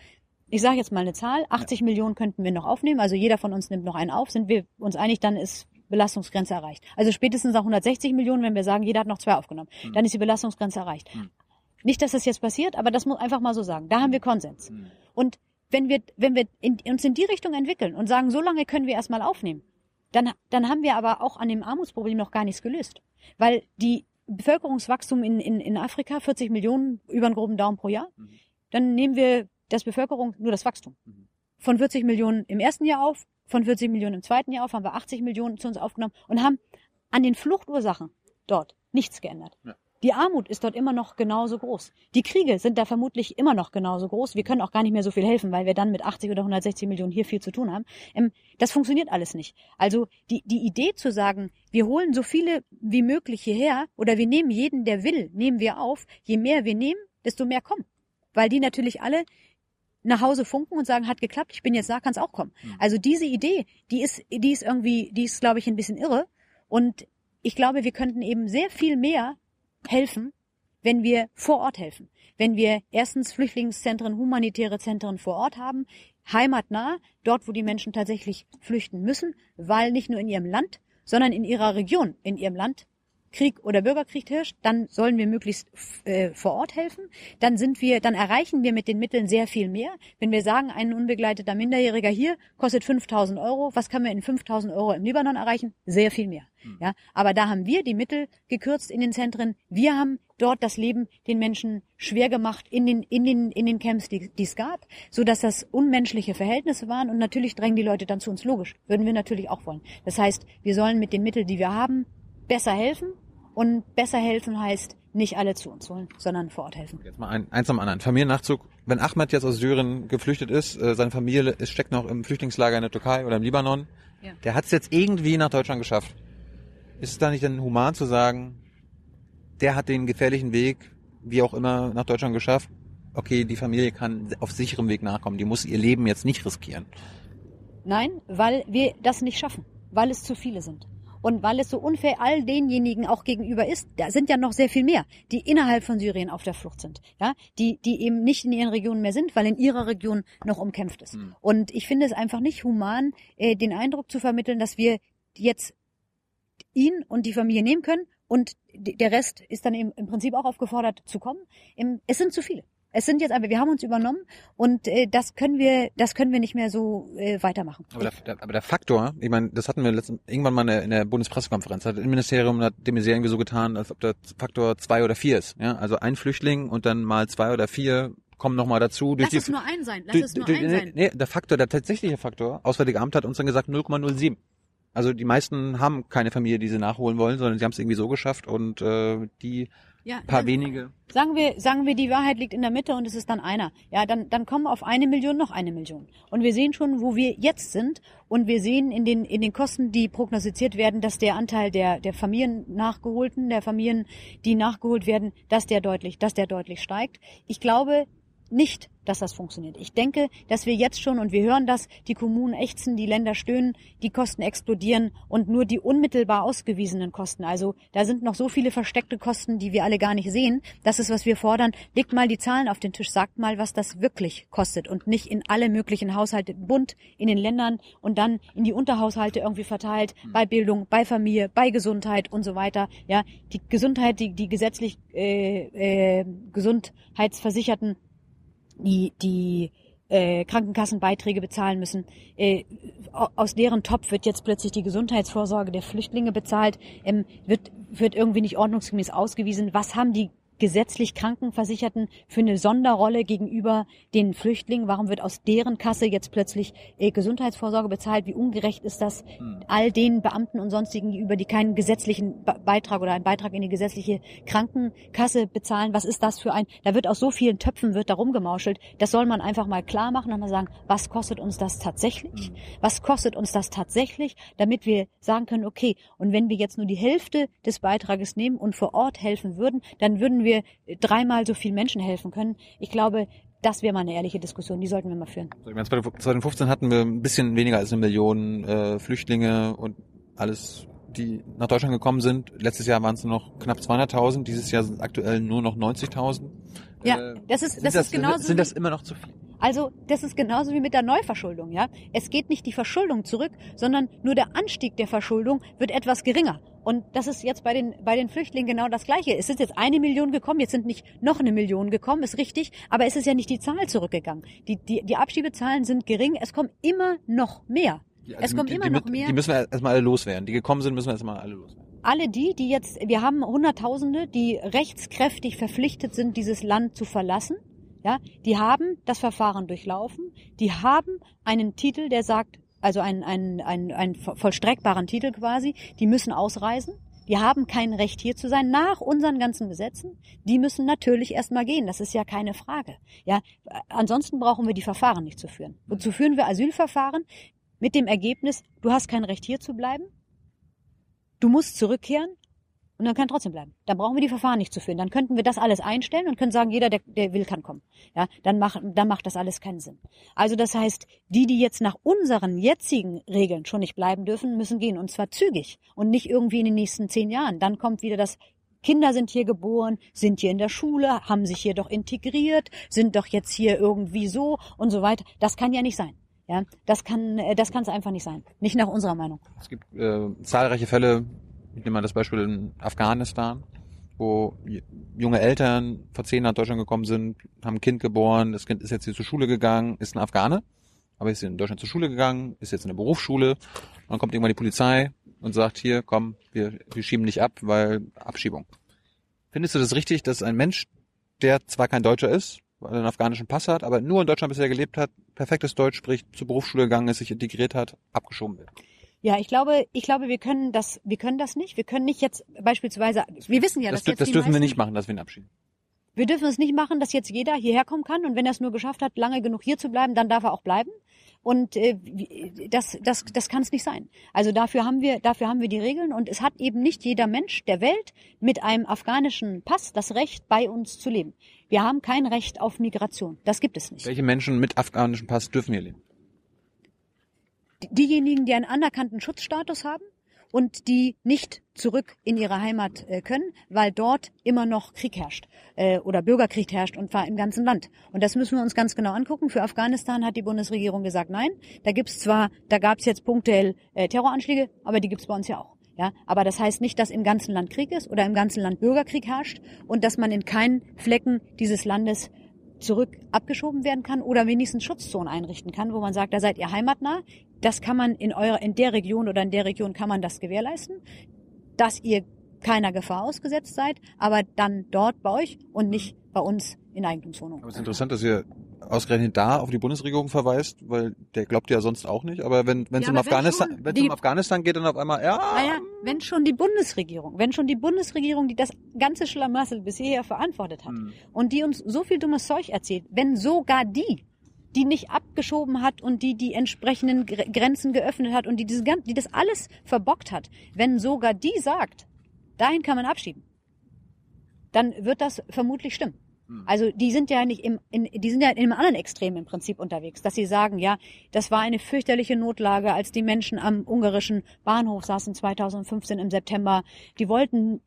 ich sage jetzt mal eine Zahl, 80 Millionen könnten wir noch aufnehmen, also jeder von uns nimmt noch einen auf, sind wir uns einig, dann ist Belastungsgrenze erreicht. Also spätestens auch 160 Millionen, wenn wir sagen, jeder hat noch zwei aufgenommen, Hm. dann ist die Belastungsgrenze erreicht. Hm. Nicht, dass das jetzt passiert, aber das muss einfach mal so sagen. Da haben wir Konsens. Hm. Und wenn wir, wenn wir in, uns in die Richtung entwickeln und sagen, so lange können wir erstmal aufnehmen, dann, dann haben wir aber auch an dem Armutsproblem noch gar nichts gelöst. Weil die Bevölkerungswachstum in, in, in Afrika, 40 Millionen über einen groben Daumen pro Jahr, Mhm. dann nehmen wir das Bevölkerung nur das Wachstum. Mhm. Von 40 Millionen im ersten Jahr auf, von 40 Millionen im zweiten Jahr auf, haben wir 80 Millionen zu uns aufgenommen und haben an den Fluchtursachen dort nichts geändert. Ja. Die Armut ist dort immer noch genauso groß. Die Kriege sind da vermutlich immer noch genauso groß. Wir können auch gar nicht mehr so viel helfen, weil wir dann mit 80 oder 160 Millionen hier viel zu tun haben. Ähm, das funktioniert alles nicht. Also die, die Idee zu sagen, wir holen so viele wie möglich hierher oder wir nehmen jeden, der will, nehmen wir auf. Je mehr wir nehmen, desto mehr kommen. Weil die natürlich alle nach Hause funken und sagen, hat geklappt, ich bin jetzt da, kann es auch kommen. Mhm. Also diese Idee, die ist, die ist irgendwie, die ist, glaube ich, ein bisschen irre. Und ich glaube, wir könnten eben sehr viel mehr helfen, wenn wir vor Ort helfen. Wenn wir erstens Flüchtlingszentren, humanitäre Zentren vor Ort haben, heimatnah, dort, wo die Menschen tatsächlich flüchten müssen, weil nicht nur in ihrem Land, sondern in ihrer Region, in ihrem Land Krieg oder Bürgerkrieg herrscht, dann sollen wir möglichst äh, vor Ort helfen. Dann sind wir, dann erreichen wir mit den Mitteln sehr viel mehr. Wenn wir sagen, ein unbegleiteter Minderjähriger hier kostet 5000 Euro, was kann man in 5000 Euro im Libanon erreichen? Sehr viel mehr. Ja, aber da haben wir die Mittel gekürzt in den Zentren. Wir haben dort das Leben den Menschen schwer gemacht in den in den in den Camps, die, die es gab, so dass das unmenschliche Verhältnisse waren und natürlich drängen die Leute dann zu uns logisch. Würden wir natürlich auch wollen. Das heißt, wir sollen mit den Mitteln, die wir haben, besser helfen und besser helfen heißt nicht alle zu uns holen, sondern vor Ort helfen. Jetzt mal ein, eins am anderen. Familiennachzug. Wenn Ahmed jetzt aus Syrien geflüchtet ist, äh, seine Familie ist, steckt noch im Flüchtlingslager in der Türkei oder im Libanon, Ja. der hat es jetzt irgendwie nach Deutschland geschafft. Ist es da nicht denn human zu sagen, der hat den gefährlichen Weg, wie auch immer, nach Deutschland geschafft? Okay, die Familie kann auf sicherem Weg nachkommen. Die muss ihr Leben jetzt nicht riskieren. Nein, weil wir das nicht schaffen, weil es zu viele sind. Und weil es so unfair all denjenigen auch gegenüber ist, da sind ja noch sehr viel mehr, die innerhalb von Syrien auf der Flucht sind, ja, die, die eben nicht in ihren Regionen mehr sind, weil in ihrer Region noch umkämpft ist. Hm. Und ich finde es einfach nicht human, äh, den Eindruck zu vermitteln, dass wir jetzt ihn und die Familie nehmen können und der Rest ist dann im, im Prinzip auch aufgefordert zu kommen. Im, es sind zu viele. Es sind jetzt einfach, wir haben uns übernommen und äh, das können wir, das können wir nicht mehr so äh, weitermachen. Aber der, der, aber der Faktor, ich meine, das hatten wir letzten, irgendwann mal in der, in der Bundespressekonferenz, hat das Innenministerium hat dem irgendwie so getan, als ob der Faktor zwei oder vier ist. Ja? Also ein Flüchtling und dann mal zwei oder vier kommen nochmal dazu. Durch Lass die, es nur ein sein. Lass durch- es nur durch- ein nee, sein. Nee, der Faktor, der tatsächliche Faktor, Auswärtige Amt hat uns dann gesagt 0,07. Also die meisten haben keine Familie, die sie nachholen wollen, sondern sie haben es irgendwie so geschafft und äh, die Ja, paar wenige. sagen wir, sagen wir, die Wahrheit liegt in der Mitte und es ist dann einer. Ja, dann, dann kommen auf eine Million noch eine Million. Und wir sehen schon, wo wir jetzt sind und wir sehen in den, in den Kosten, die prognostiziert werden, dass der Anteil der, der Familien nachgeholten, der Familien, die nachgeholt werden, dass der deutlich, dass der deutlich steigt. Ich glaube, nicht, dass das funktioniert. Ich denke, dass wir jetzt schon, und wir hören das, die Kommunen ächzen, die Länder stöhnen, die Kosten explodieren und nur die unmittelbar ausgewiesenen Kosten, also da sind noch so viele versteckte Kosten, die wir alle gar nicht sehen. Das ist, was wir fordern. Legt mal die Zahlen auf den Tisch, sagt mal, was das wirklich kostet und nicht in alle möglichen Haushalte bunt in den Ländern und dann in die Unterhaushalte irgendwie verteilt, bei Bildung, bei Familie, bei Gesundheit und so weiter. Ja, die Gesundheit, die, die gesetzlich äh, äh, Gesundheitsversicherten die, die äh, Krankenkassenbeiträge bezahlen müssen. Äh, aus deren Topf wird jetzt plötzlich die Gesundheitsvorsorge der Flüchtlinge bezahlt, ähm, wird, wird irgendwie nicht ordnungsgemäß ausgewiesen. Was haben die gesetzlich Krankenversicherten für eine Sonderrolle gegenüber den Flüchtlingen? Warum wird aus deren Kasse jetzt plötzlich äh, Gesundheitsvorsorge bezahlt? Wie ungerecht ist das hm. all den Beamten und sonstigen gegenüber, die keinen gesetzlichen Beitrag oder einen Beitrag in die gesetzliche Krankenkasse bezahlen? Was ist das für ein? Da wird aus so vielen Töpfen wird da rumgemauschelt. Das soll man einfach mal klar machen und mal sagen, was kostet uns das tatsächlich? Hm. Was kostet uns das tatsächlich, damit wir sagen können, okay, und wenn wir jetzt nur die Hälfte des Beitrages nehmen und vor Ort helfen würden, dann würden wir wir dreimal so vielen Menschen helfen können. Ich glaube, das wäre mal eine ehrliche Diskussion, die sollten wir mal führen. 2015 hatten wir ein bisschen weniger als eine Million äh, Flüchtlinge und alles, die nach Deutschland gekommen sind. Letztes Jahr waren es nur noch knapp 200.000, dieses Jahr sind aktuell nur noch 90.000. Ja, äh, das ist, das, das ist genauso. Sind das immer noch zu viel? Also das ist genauso wie mit der Neuverschuldung, ja. Es geht nicht die Verschuldung zurück, sondern nur der Anstieg der Verschuldung wird etwas geringer. Und das ist jetzt bei den, bei den Flüchtlingen genau das Gleiche. Es ist jetzt eine Million gekommen, jetzt sind nicht noch eine Million gekommen, ist richtig, aber es ist ja nicht die Zahl zurückgegangen. Die, die, die Abschiebezahlen sind gering, es kommen immer noch mehr. Also es kommen die, immer die, noch mehr. Die müssen wir erstmal alle loswerden. Die gekommen sind, müssen wir erstmal alle loswerden. Alle die, die jetzt, wir haben Hunderttausende, die rechtskräftig verpflichtet sind, dieses Land zu verlassen ja, die haben das Verfahren durchlaufen, die haben einen Titel, der sagt, also einen, einen, einen, einen vollstreckbaren Titel quasi, die müssen ausreisen, die haben kein Recht hier zu sein nach unseren ganzen Gesetzen. Die müssen natürlich erstmal gehen. Das ist ja keine Frage. Ja, ansonsten brauchen wir die Verfahren nicht zu führen. Wozu führen wir Asylverfahren? Mit dem Ergebnis, du hast kein Recht hier zu bleiben. Du musst zurückkehren und dann kann trotzdem bleiben. Dann brauchen wir die Verfahren nicht zu führen. Dann könnten wir das alles einstellen und können sagen, jeder, der, der will, kann kommen. Ja, dann macht, dann macht das alles keinen Sinn. Also das heißt, die, die jetzt nach unseren jetzigen Regeln schon nicht bleiben dürfen, müssen gehen. Und zwar zügig und nicht irgendwie in den nächsten zehn Jahren. Dann kommt wieder das Kinder sind hier geboren, sind hier in der Schule, haben sich hier doch integriert, sind doch jetzt hier irgendwie so und so weiter. Das kann ja nicht sein. Ja, das kann, äh, das kann es einfach nicht sein. Nicht nach unserer Meinung. Es gibt äh, zahlreiche Fälle, ich nehme mal das Beispiel in Afghanistan, wo junge Eltern vor zehn nach Deutschland gekommen sind, haben ein Kind geboren, das Kind ist jetzt hier zur Schule gegangen, ist ein Afghane, aber ist in Deutschland zur Schule gegangen, ist jetzt in der Berufsschule, dann kommt irgendwann die Polizei und sagt, hier, komm, wir, wir schieben dich ab, weil Abschiebung. Findest du das richtig, dass ein Mensch, der zwar kein Deutscher ist, weil er einen afghanischen Pass hat, aber nur in Deutschland bisher gelebt hat, perfektes Deutsch spricht, zur Berufsschule gegangen ist, sich integriert hat, abgeschoben wird? Ja, ich glaube, ich glaube, wir können das, wir können das nicht. Wir können nicht jetzt beispielsweise, wir wissen ja, das, dass jetzt das dürfen meisten, wir nicht machen, dass wir ihn abschieben. Wir dürfen es nicht machen, dass jetzt jeder hierher kommen kann und wenn er es nur geschafft hat, lange genug hier zu bleiben, dann darf er auch bleiben. Und äh, das, das, das kann es nicht sein. Also dafür haben wir, dafür haben wir die Regeln und es hat eben nicht jeder Mensch der Welt mit einem afghanischen Pass das Recht, bei uns zu leben. Wir haben kein Recht auf Migration. Das gibt es nicht. Welche Menschen mit afghanischem Pass dürfen hier leben? Diejenigen, die einen anerkannten Schutzstatus haben und die nicht zurück in ihre Heimat äh, können, weil dort immer noch Krieg herrscht äh, oder Bürgerkrieg herrscht und zwar im ganzen Land. Und das müssen wir uns ganz genau angucken. Für Afghanistan hat die Bundesregierung gesagt, nein, da gibt's zwar, da gab's jetzt punktuell äh, Terroranschläge, aber die gibt's bei uns ja auch. Ja, aber das heißt nicht, dass im ganzen Land Krieg ist oder im ganzen Land Bürgerkrieg herrscht und dass man in keinen Flecken dieses Landes zurück abgeschoben werden kann oder wenigstens Schutzzonen einrichten kann, wo man sagt, da seid ihr heimatnah. Das kann man in eurer, in der Region oder in der Region kann man das gewährleisten, dass ihr keiner Gefahr ausgesetzt seid, aber dann dort bei euch und nicht bei uns in Eigentumswohnungen. Aber es ist interessant, dass ihr ausgerechnet da auf die Bundesregierung verweist, weil der glaubt ja sonst auch nicht. Aber wenn wenn es ja, um Afghanistan, wenn es um Afghanistan geht, dann auf einmal ja. Naja, wenn schon die Bundesregierung, wenn schon die Bundesregierung, die das ganze Schlamassel bisher verantwortet hat hm. und die uns so viel dummes Zeug erzählt, wenn sogar die die nicht abgeschoben hat und die die entsprechenden Grenzen geöffnet hat und die, diese, die das alles verbockt hat, wenn sogar die sagt, dahin kann man abschieben, dann wird das vermutlich stimmen. Also die sind ja nicht im, in, die sind ja in einem anderen Extrem im Prinzip unterwegs, dass sie sagen, ja, das war eine fürchterliche Notlage, als die Menschen am ungarischen Bahnhof saßen 2015 im September. Die wollten,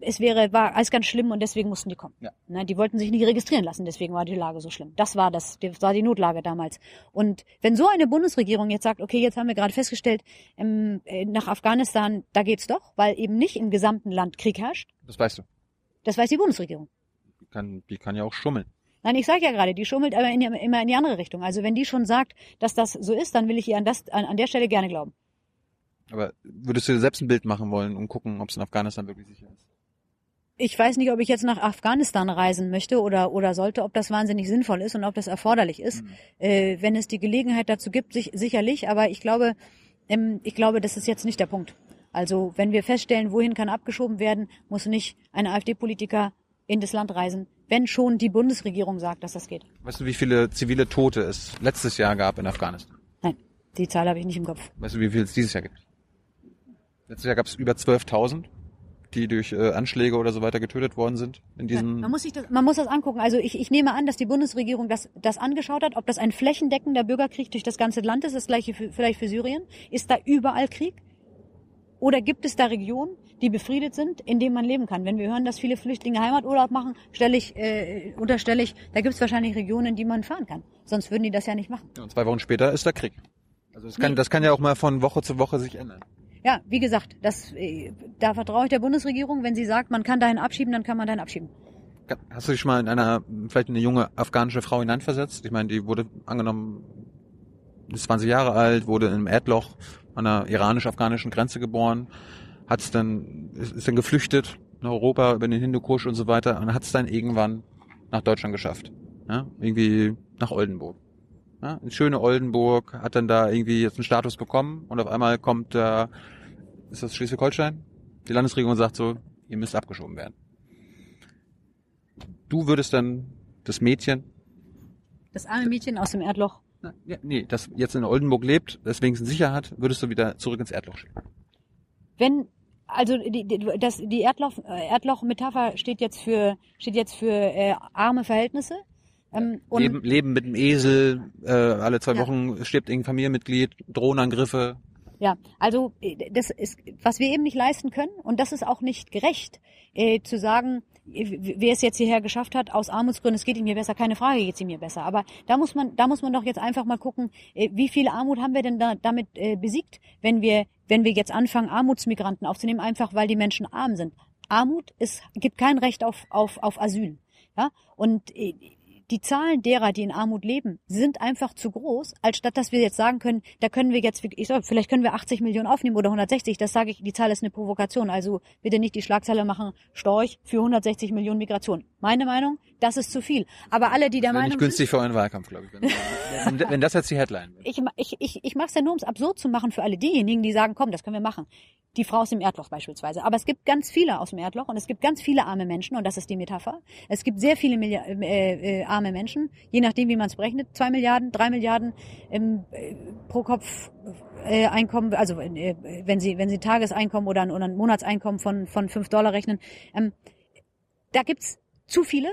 es wäre, war alles ganz schlimm und deswegen mussten die kommen. Ja. Ne, die wollten sich nicht registrieren lassen, deswegen war die Lage so schlimm. Das war das, das war die Notlage damals. Und wenn so eine Bundesregierung jetzt sagt, okay, jetzt haben wir gerade festgestellt, ähm, äh, nach Afghanistan, da geht's doch, weil eben nicht im gesamten Land Krieg herrscht, Das weißt du. das weiß die Bundesregierung. Die kann, die kann ja auch schummeln. Nein, ich sage ja gerade, die schummelt aber in, immer in die andere Richtung. Also wenn die schon sagt, dass das so ist, dann will ich ihr an, das, an, an der Stelle gerne glauben. Aber würdest du dir selbst ein Bild machen wollen und gucken, ob es in Afghanistan wirklich sicher ist? Ich weiß nicht, ob ich jetzt nach Afghanistan reisen möchte oder, oder sollte, ob das wahnsinnig sinnvoll ist und ob das erforderlich ist. Äh, wenn es die Gelegenheit dazu gibt, sich, sicherlich. Aber ich glaube, ähm, ich glaube, das ist jetzt nicht der Punkt. Also wenn wir feststellen, wohin kann abgeschoben werden, muss nicht ein AfD-Politiker in das Land reisen, wenn schon die Bundesregierung sagt, dass das geht. Weißt du, wie viele zivile Tote es letztes Jahr gab in Afghanistan? Nein, die Zahl habe ich nicht im Kopf. Weißt du, wie viel es dieses Jahr gibt? Letztes Jahr gab es über 12.000, die durch äh, Anschläge oder so weiter getötet worden sind in diesem. Man muss sich das, man muss das angucken. Also ich, ich nehme an, dass die Bundesregierung das, das angeschaut hat, ob das ein flächendeckender Bürgerkrieg durch das ganze Land ist, das gleiche für, vielleicht für Syrien. Ist da überall Krieg? Oder gibt es da Regionen, die befriedet sind, in denen man leben kann? Wenn wir hören, dass viele Flüchtlinge Heimaturlaub machen, stelle ich, äh, unterstelle ich, da gibt es wahrscheinlich Regionen, in die man fahren kann. Sonst würden die das ja nicht machen. Und zwei Wochen später ist da Krieg. Also das kann, das kann ja auch mal von Woche zu Woche sich ändern. Ja, wie gesagt, das, äh, da vertraue ich der Bundesregierung. Wenn sie sagt, man kann dahin abschieben, dann kann man dahin abschieben. Hast du dich mal in einer, vielleicht eine junge afghanische Frau hineinversetzt? Ich meine, die wurde angenommen, ist 20 Jahre alt, wurde in einem Erdloch an der iranisch-afghanischen Grenze geboren, hat's dann, ist, ist dann geflüchtet nach Europa über den Hindukusch und so weiter und hat es dann irgendwann nach Deutschland geschafft. Ja? Irgendwie nach Oldenburg. Ja? Eine schöne Oldenburg, hat dann da irgendwie jetzt einen Status bekommen und auf einmal kommt da, ist das Schleswig-Holstein? Die Landesregierung sagt so, ihr müsst abgeschoben werden du würdest dann das Mädchen, Das arme Mädchen aus dem Erdloch. na, ja, nee, das jetzt in Oldenburg lebt, deswegen es sicher hat, würdest du wieder zurück ins Erdloch schicken. Wenn also die, die, das, die Erdloch, äh, Erdloch-Metapher steht jetzt für steht jetzt für äh, arme Verhältnisse. Ähm, Leben, leben mit dem Esel, äh, alle zwei Ja. Wochen stirbt irgendein Familienmitglied, Drohnenangriffe. ja, also äh, das ist, was wir eben nicht leisten können und das ist auch nicht gerecht, äh, zu sagen, äh, wer es jetzt hierher geschafft hat, aus Armutsgründen, es geht ihm hier besser, keine Frage, geht es ihm hier besser. Aber da muss man, da muss man doch jetzt einfach mal gucken, äh, wie viel Armut haben wir denn da, damit äh, besiegt, wenn wir, wenn wir jetzt anfangen, Armutsmigranten aufzunehmen, einfach weil die Menschen arm sind. Armut ist, gibt kein Recht auf, auf, auf Asyl. Ja? Und äh, die Zahlen derer, die in Armut leben, sind einfach zu groß, als statt dass wir jetzt sagen können, da können wir jetzt, ich sag, vielleicht können wir 80 Millionen aufnehmen oder 160, das sage ich, die Zahl ist eine Provokation, also bitte nicht die Schlagzeile machen, Storch für 160 Millionen Migration. Meine Meinung, das ist zu viel. Aber alle, die der Meinung sind, günstig für euren Wahlkampf, glaube ich. Wenn, wenn, wenn das jetzt die Headline wird. ich, ich, ich, ich mache es ja nur, um es absurd zu machen für alle diejenigen, die sagen, komm, das können wir machen. Die Frau aus dem Erdloch beispielsweise. Aber es gibt ganz viele aus dem Erdloch und es gibt ganz viele arme Menschen und das ist die Metapher. Es gibt sehr viele Millia äh, äh, arme Menschen, je nachdem, wie man es berechnet. Zwei Milliarden, drei Milliarden ähm, äh, pro Kopf äh, Einkommen, also äh, wenn sie wenn sie Tageseinkommen oder ein, oder ein Monatseinkommen von von fünf Dollar rechnen, ähm, da gibt's zu viele,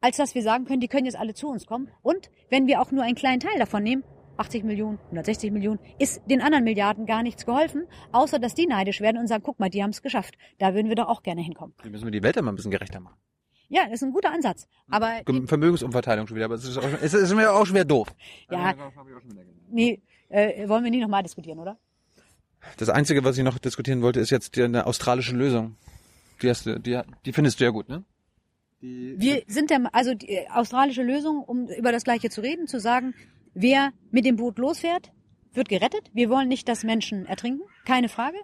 als dass wir sagen können, die können jetzt alle zu uns kommen. Und wenn wir auch nur einen kleinen Teil davon nehmen, 80 Millionen, 160 Millionen, ist den anderen Milliarden gar nichts geholfen, außer dass die neidisch werden und sagen, guck mal, die haben es geschafft. Da würden wir doch auch gerne hinkommen. Wir müssen wir die Welt immer ein bisschen gerechter machen. Ja, das ist ein guter Ansatz. Aber Vermögensumverteilung schon wieder, aber es ist, auch, es ist mir auch schon wieder doof. ja, nee, äh, wollen wir nie nochmal diskutieren, oder? Das Einzige, was ich noch diskutieren wollte, ist jetzt die, eine australische Lösung. Die, hast du, die, die findest du ja gut, ne? Die, Wir sind der, also die äh, australische Lösung, um über das Gleiche zu reden, zu sagen, wer mit dem Boot losfährt, wird gerettet. Wir wollen nicht, dass Menschen ertrinken, keine Frage.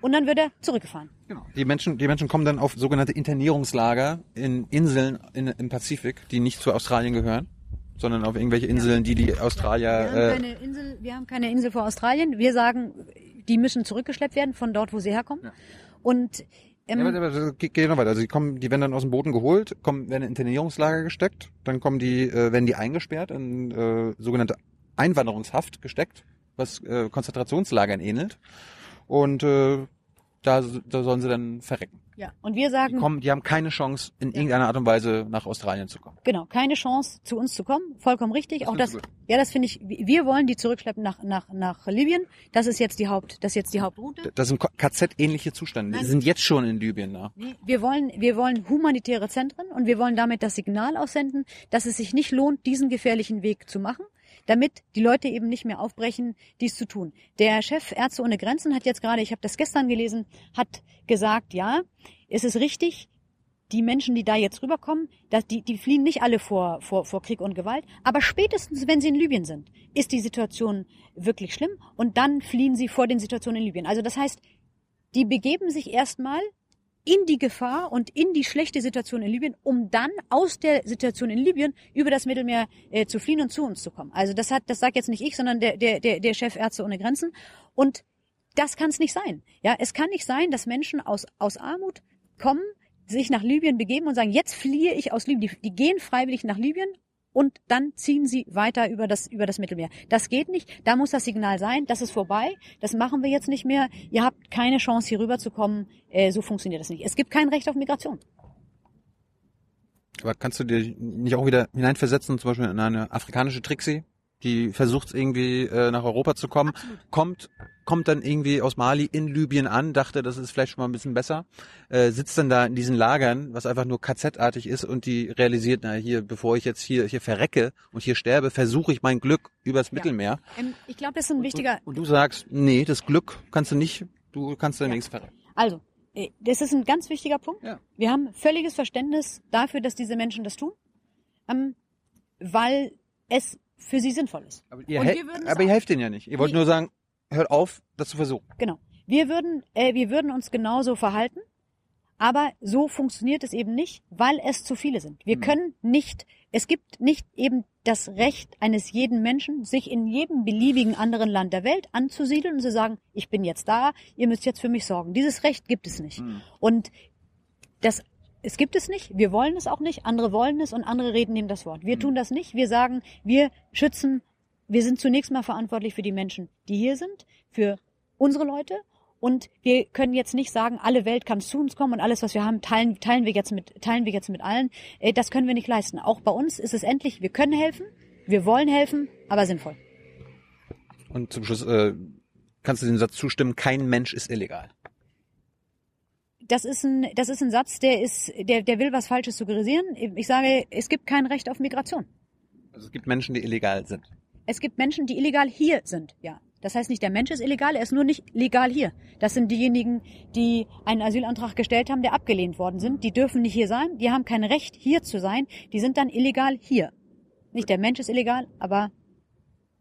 Und dann wird er zurückgefahren. Genau. Die Menschen, die Menschen kommen dann auf sogenannte Internierungslager in Inseln in, im Pazifik, die nicht zu Australien gehören, sondern auf irgendwelche Inseln, die die Wir Australier. haben, Äh, keine Insel, wir haben keine Insel vor Australien. Wir sagen, die müssen zurückgeschleppt werden von dort, wo sie herkommen. Ja. Und ähm, ja, aber, aber, geht, geht noch weiter. Also die kommen, die werden dann aus dem Boden geholt, kommen, werden in Internierungslager gesteckt, dann kommen die, äh, werden die eingesperrt in äh, sogenannte Einwanderungshaft gesteckt, was äh, Konzentrationslagern ähnelt. Und äh, da, da sollen sie dann verrecken. Ja. Und wir Die, sagen, kommen, die haben keine Chance, in irgendeiner Art und Weise nach Australien zu kommen. genau, keine Chance zu uns zu kommen. Vollkommen richtig. Das Auch das, ja, das finde ich, wir wollen die zurückschleppen nach, nach, nach Libyen. Das ist jetzt die Haupt, das ist jetzt die Hauptroute. Das sind KZ-ähnliche Zustände. Die sind jetzt schon in Libyen da. Wir wollen, wir wollen humanitäre Zentren und wir wollen damit das Signal aussenden, dass es sich nicht lohnt, diesen gefährlichen Weg zu machen, damit die Leute eben nicht mehr aufbrechen, dies zu tun. Der Chef Ärzte ohne Grenzen hat jetzt gerade, ich habe das gestern gelesen, hat gesagt, ja, es ist richtig, die Menschen, die da jetzt rüberkommen, dass die, die fliehen nicht alle vor, vor, vor Krieg und Gewalt, aber spätestens, wenn sie in Libyen sind, ist die Situation wirklich schlimm und dann fliehen sie vor den Situationen in Libyen. Also das heißt, die begeben sich erstmal in die Gefahr und in die schlechte Situation in Libyen, um dann aus der Situation in Libyen über das Mittelmeer äh, zu fliehen und zu uns zu kommen. Also das hat, das sagt jetzt nicht ich, sondern der, der, der, der Chef Ärzte ohne Grenzen. Und das kann es nicht sein. Ja, es kann nicht sein, dass Menschen aus, aus Armut kommen, sich nach Libyen begeben und sagen, jetzt fliehe ich aus Libyen. Die, die gehen freiwillig nach Libyen und dann ziehen sie weiter über das, über das Mittelmeer. Das geht nicht. Da muss das Signal sein, das ist vorbei. Das machen wir jetzt nicht mehr. Ihr habt keine Chance, hier rüber zu kommen. Äh, so funktioniert das nicht. Es gibt kein Recht auf Migration. Aber kannst du dir nicht auch wieder hineinversetzen, zum Beispiel in eine afrikanische Trixie, die versucht irgendwie äh, nach Europa zu kommen, kommt kommt dann irgendwie aus Mali in Libyen an, dachte, das ist vielleicht schon mal ein bisschen besser, äh, sitzt dann da in diesen Lagern, was einfach nur KZ-artig ist und die realisiert, na hier, bevor ich jetzt hier hier verrecke und hier sterbe, versuche ich mein Glück übers Mittelmeer. Ähm, ich glaube, das ist ein wichtiger. Und du sagst, nee, das Glück kannst du nicht, du kannst dann Ja. nichts verrecken. Also, äh, das ist ein ganz wichtiger Punkt. Ja. Wir haben völliges Verständnis dafür, dass diese Menschen das tun, ähm, weil es für sie sinnvoll ist. Aber ihr, aber ihr helft denen ja nicht. Ihr wollt nur sagen, hört auf, das zu versuchen. Genau. Wir würden, äh, wir würden uns genauso verhalten, aber so funktioniert es eben nicht, weil es zu viele sind. Wir Hm. können nicht, es gibt nicht eben das Recht eines jeden Menschen, sich in jedem beliebigen anderen Land der Welt anzusiedeln und zu sagen, ich bin jetzt da, ihr müsst jetzt für mich sorgen. Dieses Recht gibt es nicht. Hm. Und das, es gibt es nicht, wir wollen es auch nicht, andere wollen es und andere reden ihm das Wort. Wir Hm. tun das nicht, wir sagen, wir schützen, wir sind zunächst mal verantwortlich für die Menschen, die hier sind, für unsere Leute und wir können jetzt nicht sagen, alle Welt kann zu uns kommen und alles, was wir haben, teilen, teilen wir jetzt mit, teilen wir jetzt mit allen. Äh, Das können wir nicht leisten. Auch bei uns ist es endlich, wir können helfen, wir wollen helfen, aber sinnvoll. Und zum Schluss äh, kannst du dem Satz zustimmen, kein Mensch ist illegal. Das ist ein, das ist ein Satz, der ist, der, der will was Falsches suggerieren. Ich sage, es gibt kein Recht auf Migration. Also es gibt Menschen, die illegal sind. Es gibt Menschen, die illegal hier sind, ja. Das heißt nicht, der Mensch ist illegal, er ist nur nicht legal hier. Das sind diejenigen, die einen Asylantrag gestellt haben, der abgelehnt worden sind. Die dürfen nicht hier sein, die haben kein Recht, hier zu sein. Die sind dann illegal hier. Nicht der Mensch ist illegal, aber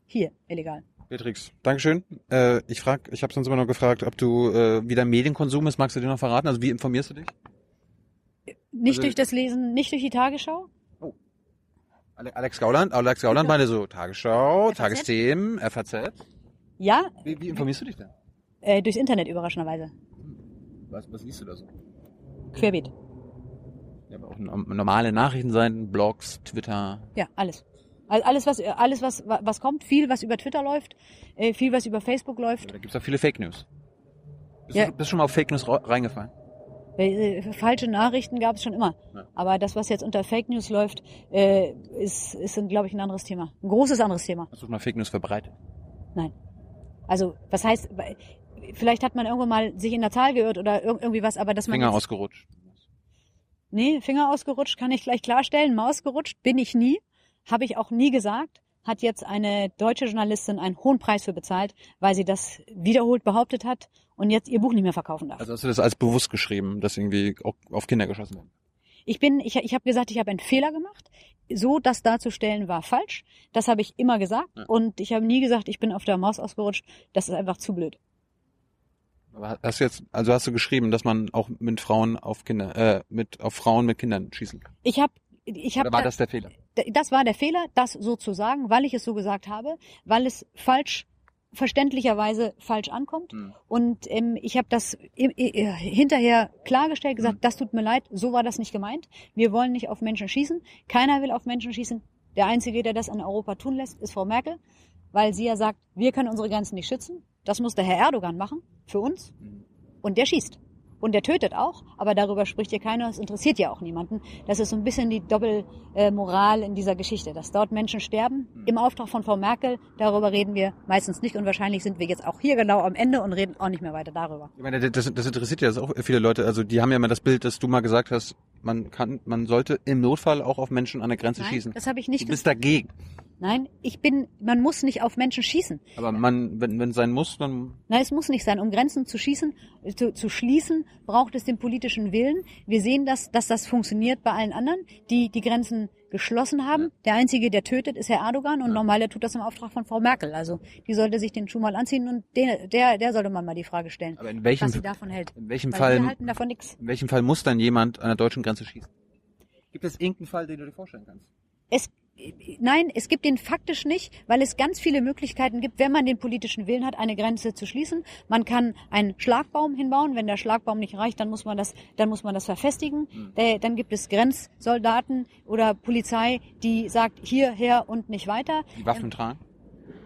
hier illegal. Beatrix, Dankeschön. Äh, ich frag, ich habe sonst immer noch gefragt, ob du äh, wie dein Medienkonsum ist. Magst du dir noch verraten? Also wie informierst du dich? Nicht Also- durch das Lesen, nicht durch die Tagesschau. Ale- Alex Gauland, Alex Gauland meinte so Tagesschau, FAZ? Tagesthemen, FAZ. Ja, Wie, wie informierst du dich denn? äh, durchs Internet überraschenderweise. Was, was liest du da so? Querbeet. Ja, aber auch no- normale Nachrichtenseiten, Blogs, Twitter. Ja, alles. Al- Alles, was, alles, was, was kommt, viel, was über Twitter läuft, äh, viel, was über Facebook läuft. Da gibt's auch viele Fake News. Bist, Ja. du, bist schon mal auf Fake News reingefallen? Äh, Falsche Nachrichten gab es schon immer. Ja. Aber das, was jetzt unter Fake News läuft, äh, ist, ist glaube ich, ein anderes Thema. Ein großes anderes Thema. Hast du mal Fake News verbreitet? Nein. Also, was heißt, vielleicht hat man irgendwann mal sich in der Zahl geirrt oder ir- irgendwie was, aber dass man. Finger ausgerutscht. Nee, Finger ausgerutscht, kann ich gleich klarstellen. Maus gerutscht bin ich nie. Habe ich auch nie gesagt. Hat jetzt eine deutsche Journalistin einen hohen Preis für bezahlt, weil sie das wiederholt behauptet hat und jetzt ihr Buch nicht mehr verkaufen darf. Also hast du das als bewusst geschrieben, dass irgendwie auf Kinder geschossen wird? Ich bin, ich, ich habe gesagt, ich habe einen Fehler gemacht. So das darzustellen war falsch. Das habe ich immer gesagt. Ja. Und ich habe nie gesagt, ich bin auf der Maus ausgerutscht. Das ist einfach zu blöd. Aber hast du jetzt, also hast du geschrieben, dass man auch mit Frauen auf Kinder, äh, mit auf Frauen mit Kindern schießen kann? Ich habe, ich habe, Oder war das der Fehler? Das war der Fehler, das so zu sagen, weil ich es so gesagt habe, weil es falsch verständlicherweise falsch ankommt. Hm. Und ähm, ich habe das im, äh, hinterher klargestellt, gesagt, Mhm. das tut mir leid, so war das nicht gemeint. Wir wollen nicht auf Menschen schießen. Keiner will auf Menschen schießen. Der Einzige, der das an Europa tun lässt, ist Frau Merkel, weil sie ja sagt, wir können unsere Grenzen nicht schützen. Das muss der Herr Erdogan machen, für uns. Mhm. Und der schießt. Und der tötet auch, aber darüber spricht hier keiner, es interessiert ja auch niemanden. Das ist so ein bisschen die Doppelmoral in dieser Geschichte, dass dort Menschen sterben, im Auftrag von Frau Merkel, darüber reden wir meistens nicht und wahrscheinlich sind wir jetzt auch hier genau am Ende und reden auch nicht mehr weiter darüber. Ich meine, das, das interessiert ja auch viele Leute. Also die haben ja immer das Bild, dass du mal gesagt hast, man kann, man sollte im Notfall auch auf Menschen an der Grenze Nein, schießen. das habe ich Du nicht gesagt. bist dagegen. Nein, ich bin, man muss nicht auf Menschen schießen. Aber man, wenn wenn es sein muss, dann Nein, es muss nicht sein. Um Grenzen zu schießen, zu, zu schließen, braucht es den politischen Willen. Wir sehen das, dass das funktioniert bei allen anderen, die die Grenzen geschlossen haben. Der einzige, der tötet, ist Herr Erdogan und normal, der tut das im Auftrag von Frau Merkel. Also die sollte sich den Schuh mal anziehen und den, der, der sollte man mal die Frage stellen, Aber in welchem, was sie davon hält. in welchem Weil Fall, wir halten davon nichts. in welchem Fall muss dann jemand an der deutschen Grenze schießen? Gibt es irgendeinen Fall, den du dir vorstellen kannst? Es, nein, es gibt den faktisch nicht, weil es ganz viele Möglichkeiten gibt, wenn man den politischen Willen hat, eine Grenze zu schließen. Man kann einen Schlagbaum hinbauen. Wenn der Schlagbaum nicht reicht, dann muss man das, dann muss man das verfestigen. Der, dann gibt es Grenzsoldaten oder Polizei, die sagt hierher und nicht weiter. Die Waffen tragen?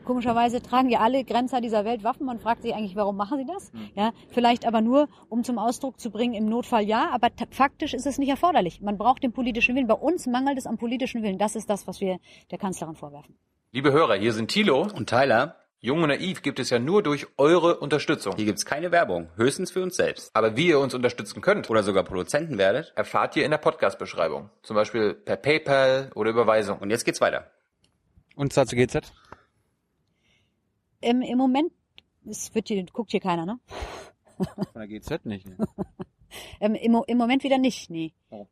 Komischerweise tragen ja alle Grenzer dieser Welt Waffen. Man fragt sich eigentlich, warum machen sie das? Ja, vielleicht aber nur, um zum Ausdruck zu bringen, im Notfall ja, aber faktisch ist es nicht erforderlich. Man braucht den politischen Willen. Bei uns mangelt es am politischen Willen. Das ist das, was wir der Kanzlerin vorwerfen. Liebe Hörer, hier sind Thilo. Und Tyler, Jung und Naiv gibt es ja nur durch eure Unterstützung. hier gibt's keine Werbung, höchstens für uns selbst. Aber wie ihr uns unterstützen könnt, Oder sogar Produzenten werdet. erfahrt ihr in der Podcast-Beschreibung. Zum Beispiel per PayPal oder Überweisung. Und jetzt geht's weiter. Und zwar zu GZ? Im, im Moment, es wird hier, guckt hier keiner, ne? Von der GZ nicht. Ne? Ähm, im, Im Moment wieder nicht, nee. Warum?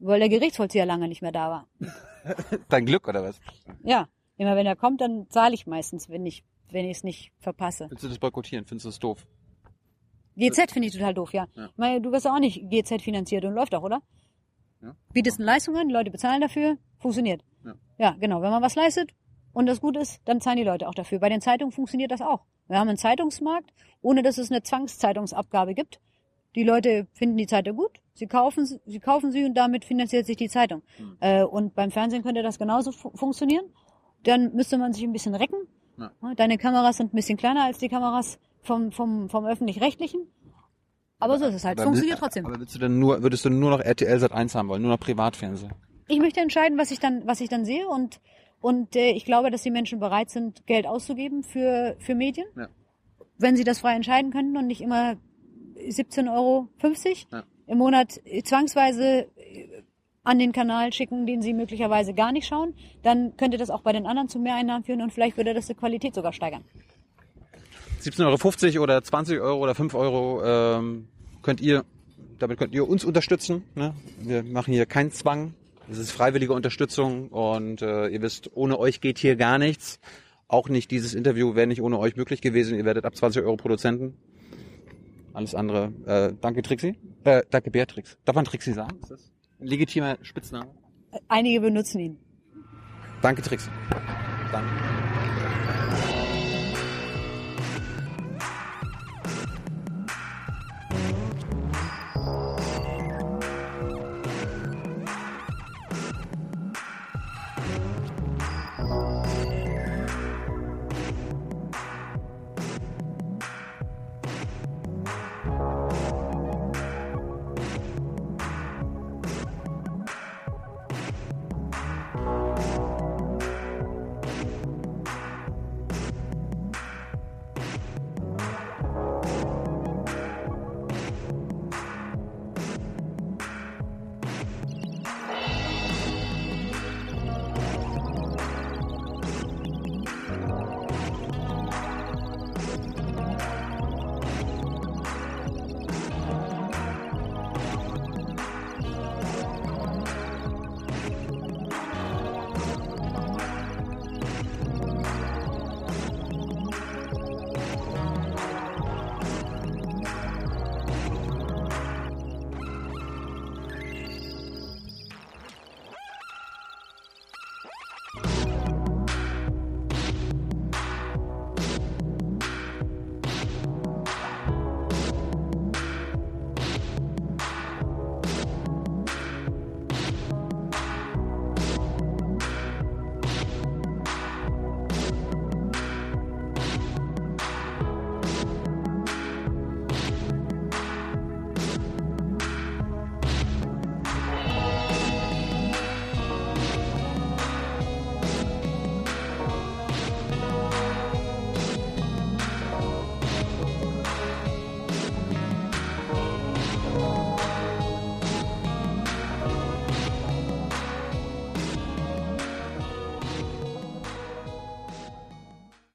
Weil der Gerichtsvollzieher lange nicht mehr da war. Dein Glück oder was? Ja, immer wenn er kommt, dann zahle ich meistens, wenn ich wenn ich es nicht verpasse. Willst du das boykottieren? Findest du das doof? GZ finde ich total doof, ja. Ja. Ich meine, du wirst auch nicht GZ finanziert und läuft doch, oder? Ja. Bietest eine Leistung an, die Leute bezahlen dafür, funktioniert. Ja. ja, genau. Wenn man was leistet und das gut ist, dann zahlen die Leute auch dafür. Bei den Zeitungen funktioniert das auch. Wir haben einen Zeitungsmarkt, ohne dass es eine Zwangszeitungsabgabe gibt. Die Leute finden die Zeitung gut, sie kaufen, sie kaufen sie und damit finanziert sich die Zeitung. Hm. Äh, und beim Fernsehen könnte das genauso fu funktionieren. Dann müsste man sich ein bisschen recken. Ja. Deine Kameras sind ein bisschen kleiner als die Kameras vom, vom, vom Öffentlich-Rechtlichen. Aber so ist es halt. Aber Funktioniert will- trotzdem. Aber willst du denn nur, würdest du nur noch RTL Sat 1 haben wollen, nur noch Privatfernsehen? Ich möchte entscheiden, was ich dann, was ich dann sehe und, und äh, ich glaube, dass die Menschen bereit sind, Geld auszugeben für, für Medien. Ja. Wenn sie das frei entscheiden könnten und nicht immer 17,50 Euro Ja. im Monat äh, zwangsweise äh, an den Kanal schicken, den sie möglicherweise gar nicht schauen, dann könnte das auch bei den anderen zu Mehreinnahmen führen und vielleicht würde das die Qualität sogar steigern. 17,50 Euro oder 20 Euro oder 5 Euro ähm, könnt ihr, damit könnt ihr uns unterstützen. Ne? Wir machen hier keinen Zwang. Es ist freiwillige Unterstützung und äh, ihr wisst, ohne euch geht hier gar nichts. Auch nicht dieses Interview wäre nicht ohne euch möglich gewesen. Ihr werdet ab 20 Euro Produzenten. Alles andere. Äh, danke Trixie. Äh, danke Beatrix. Darf man Trixie sagen? Ist das ein legitimer Spitzname? Einige benutzen ihn. Danke Trixie. Danke.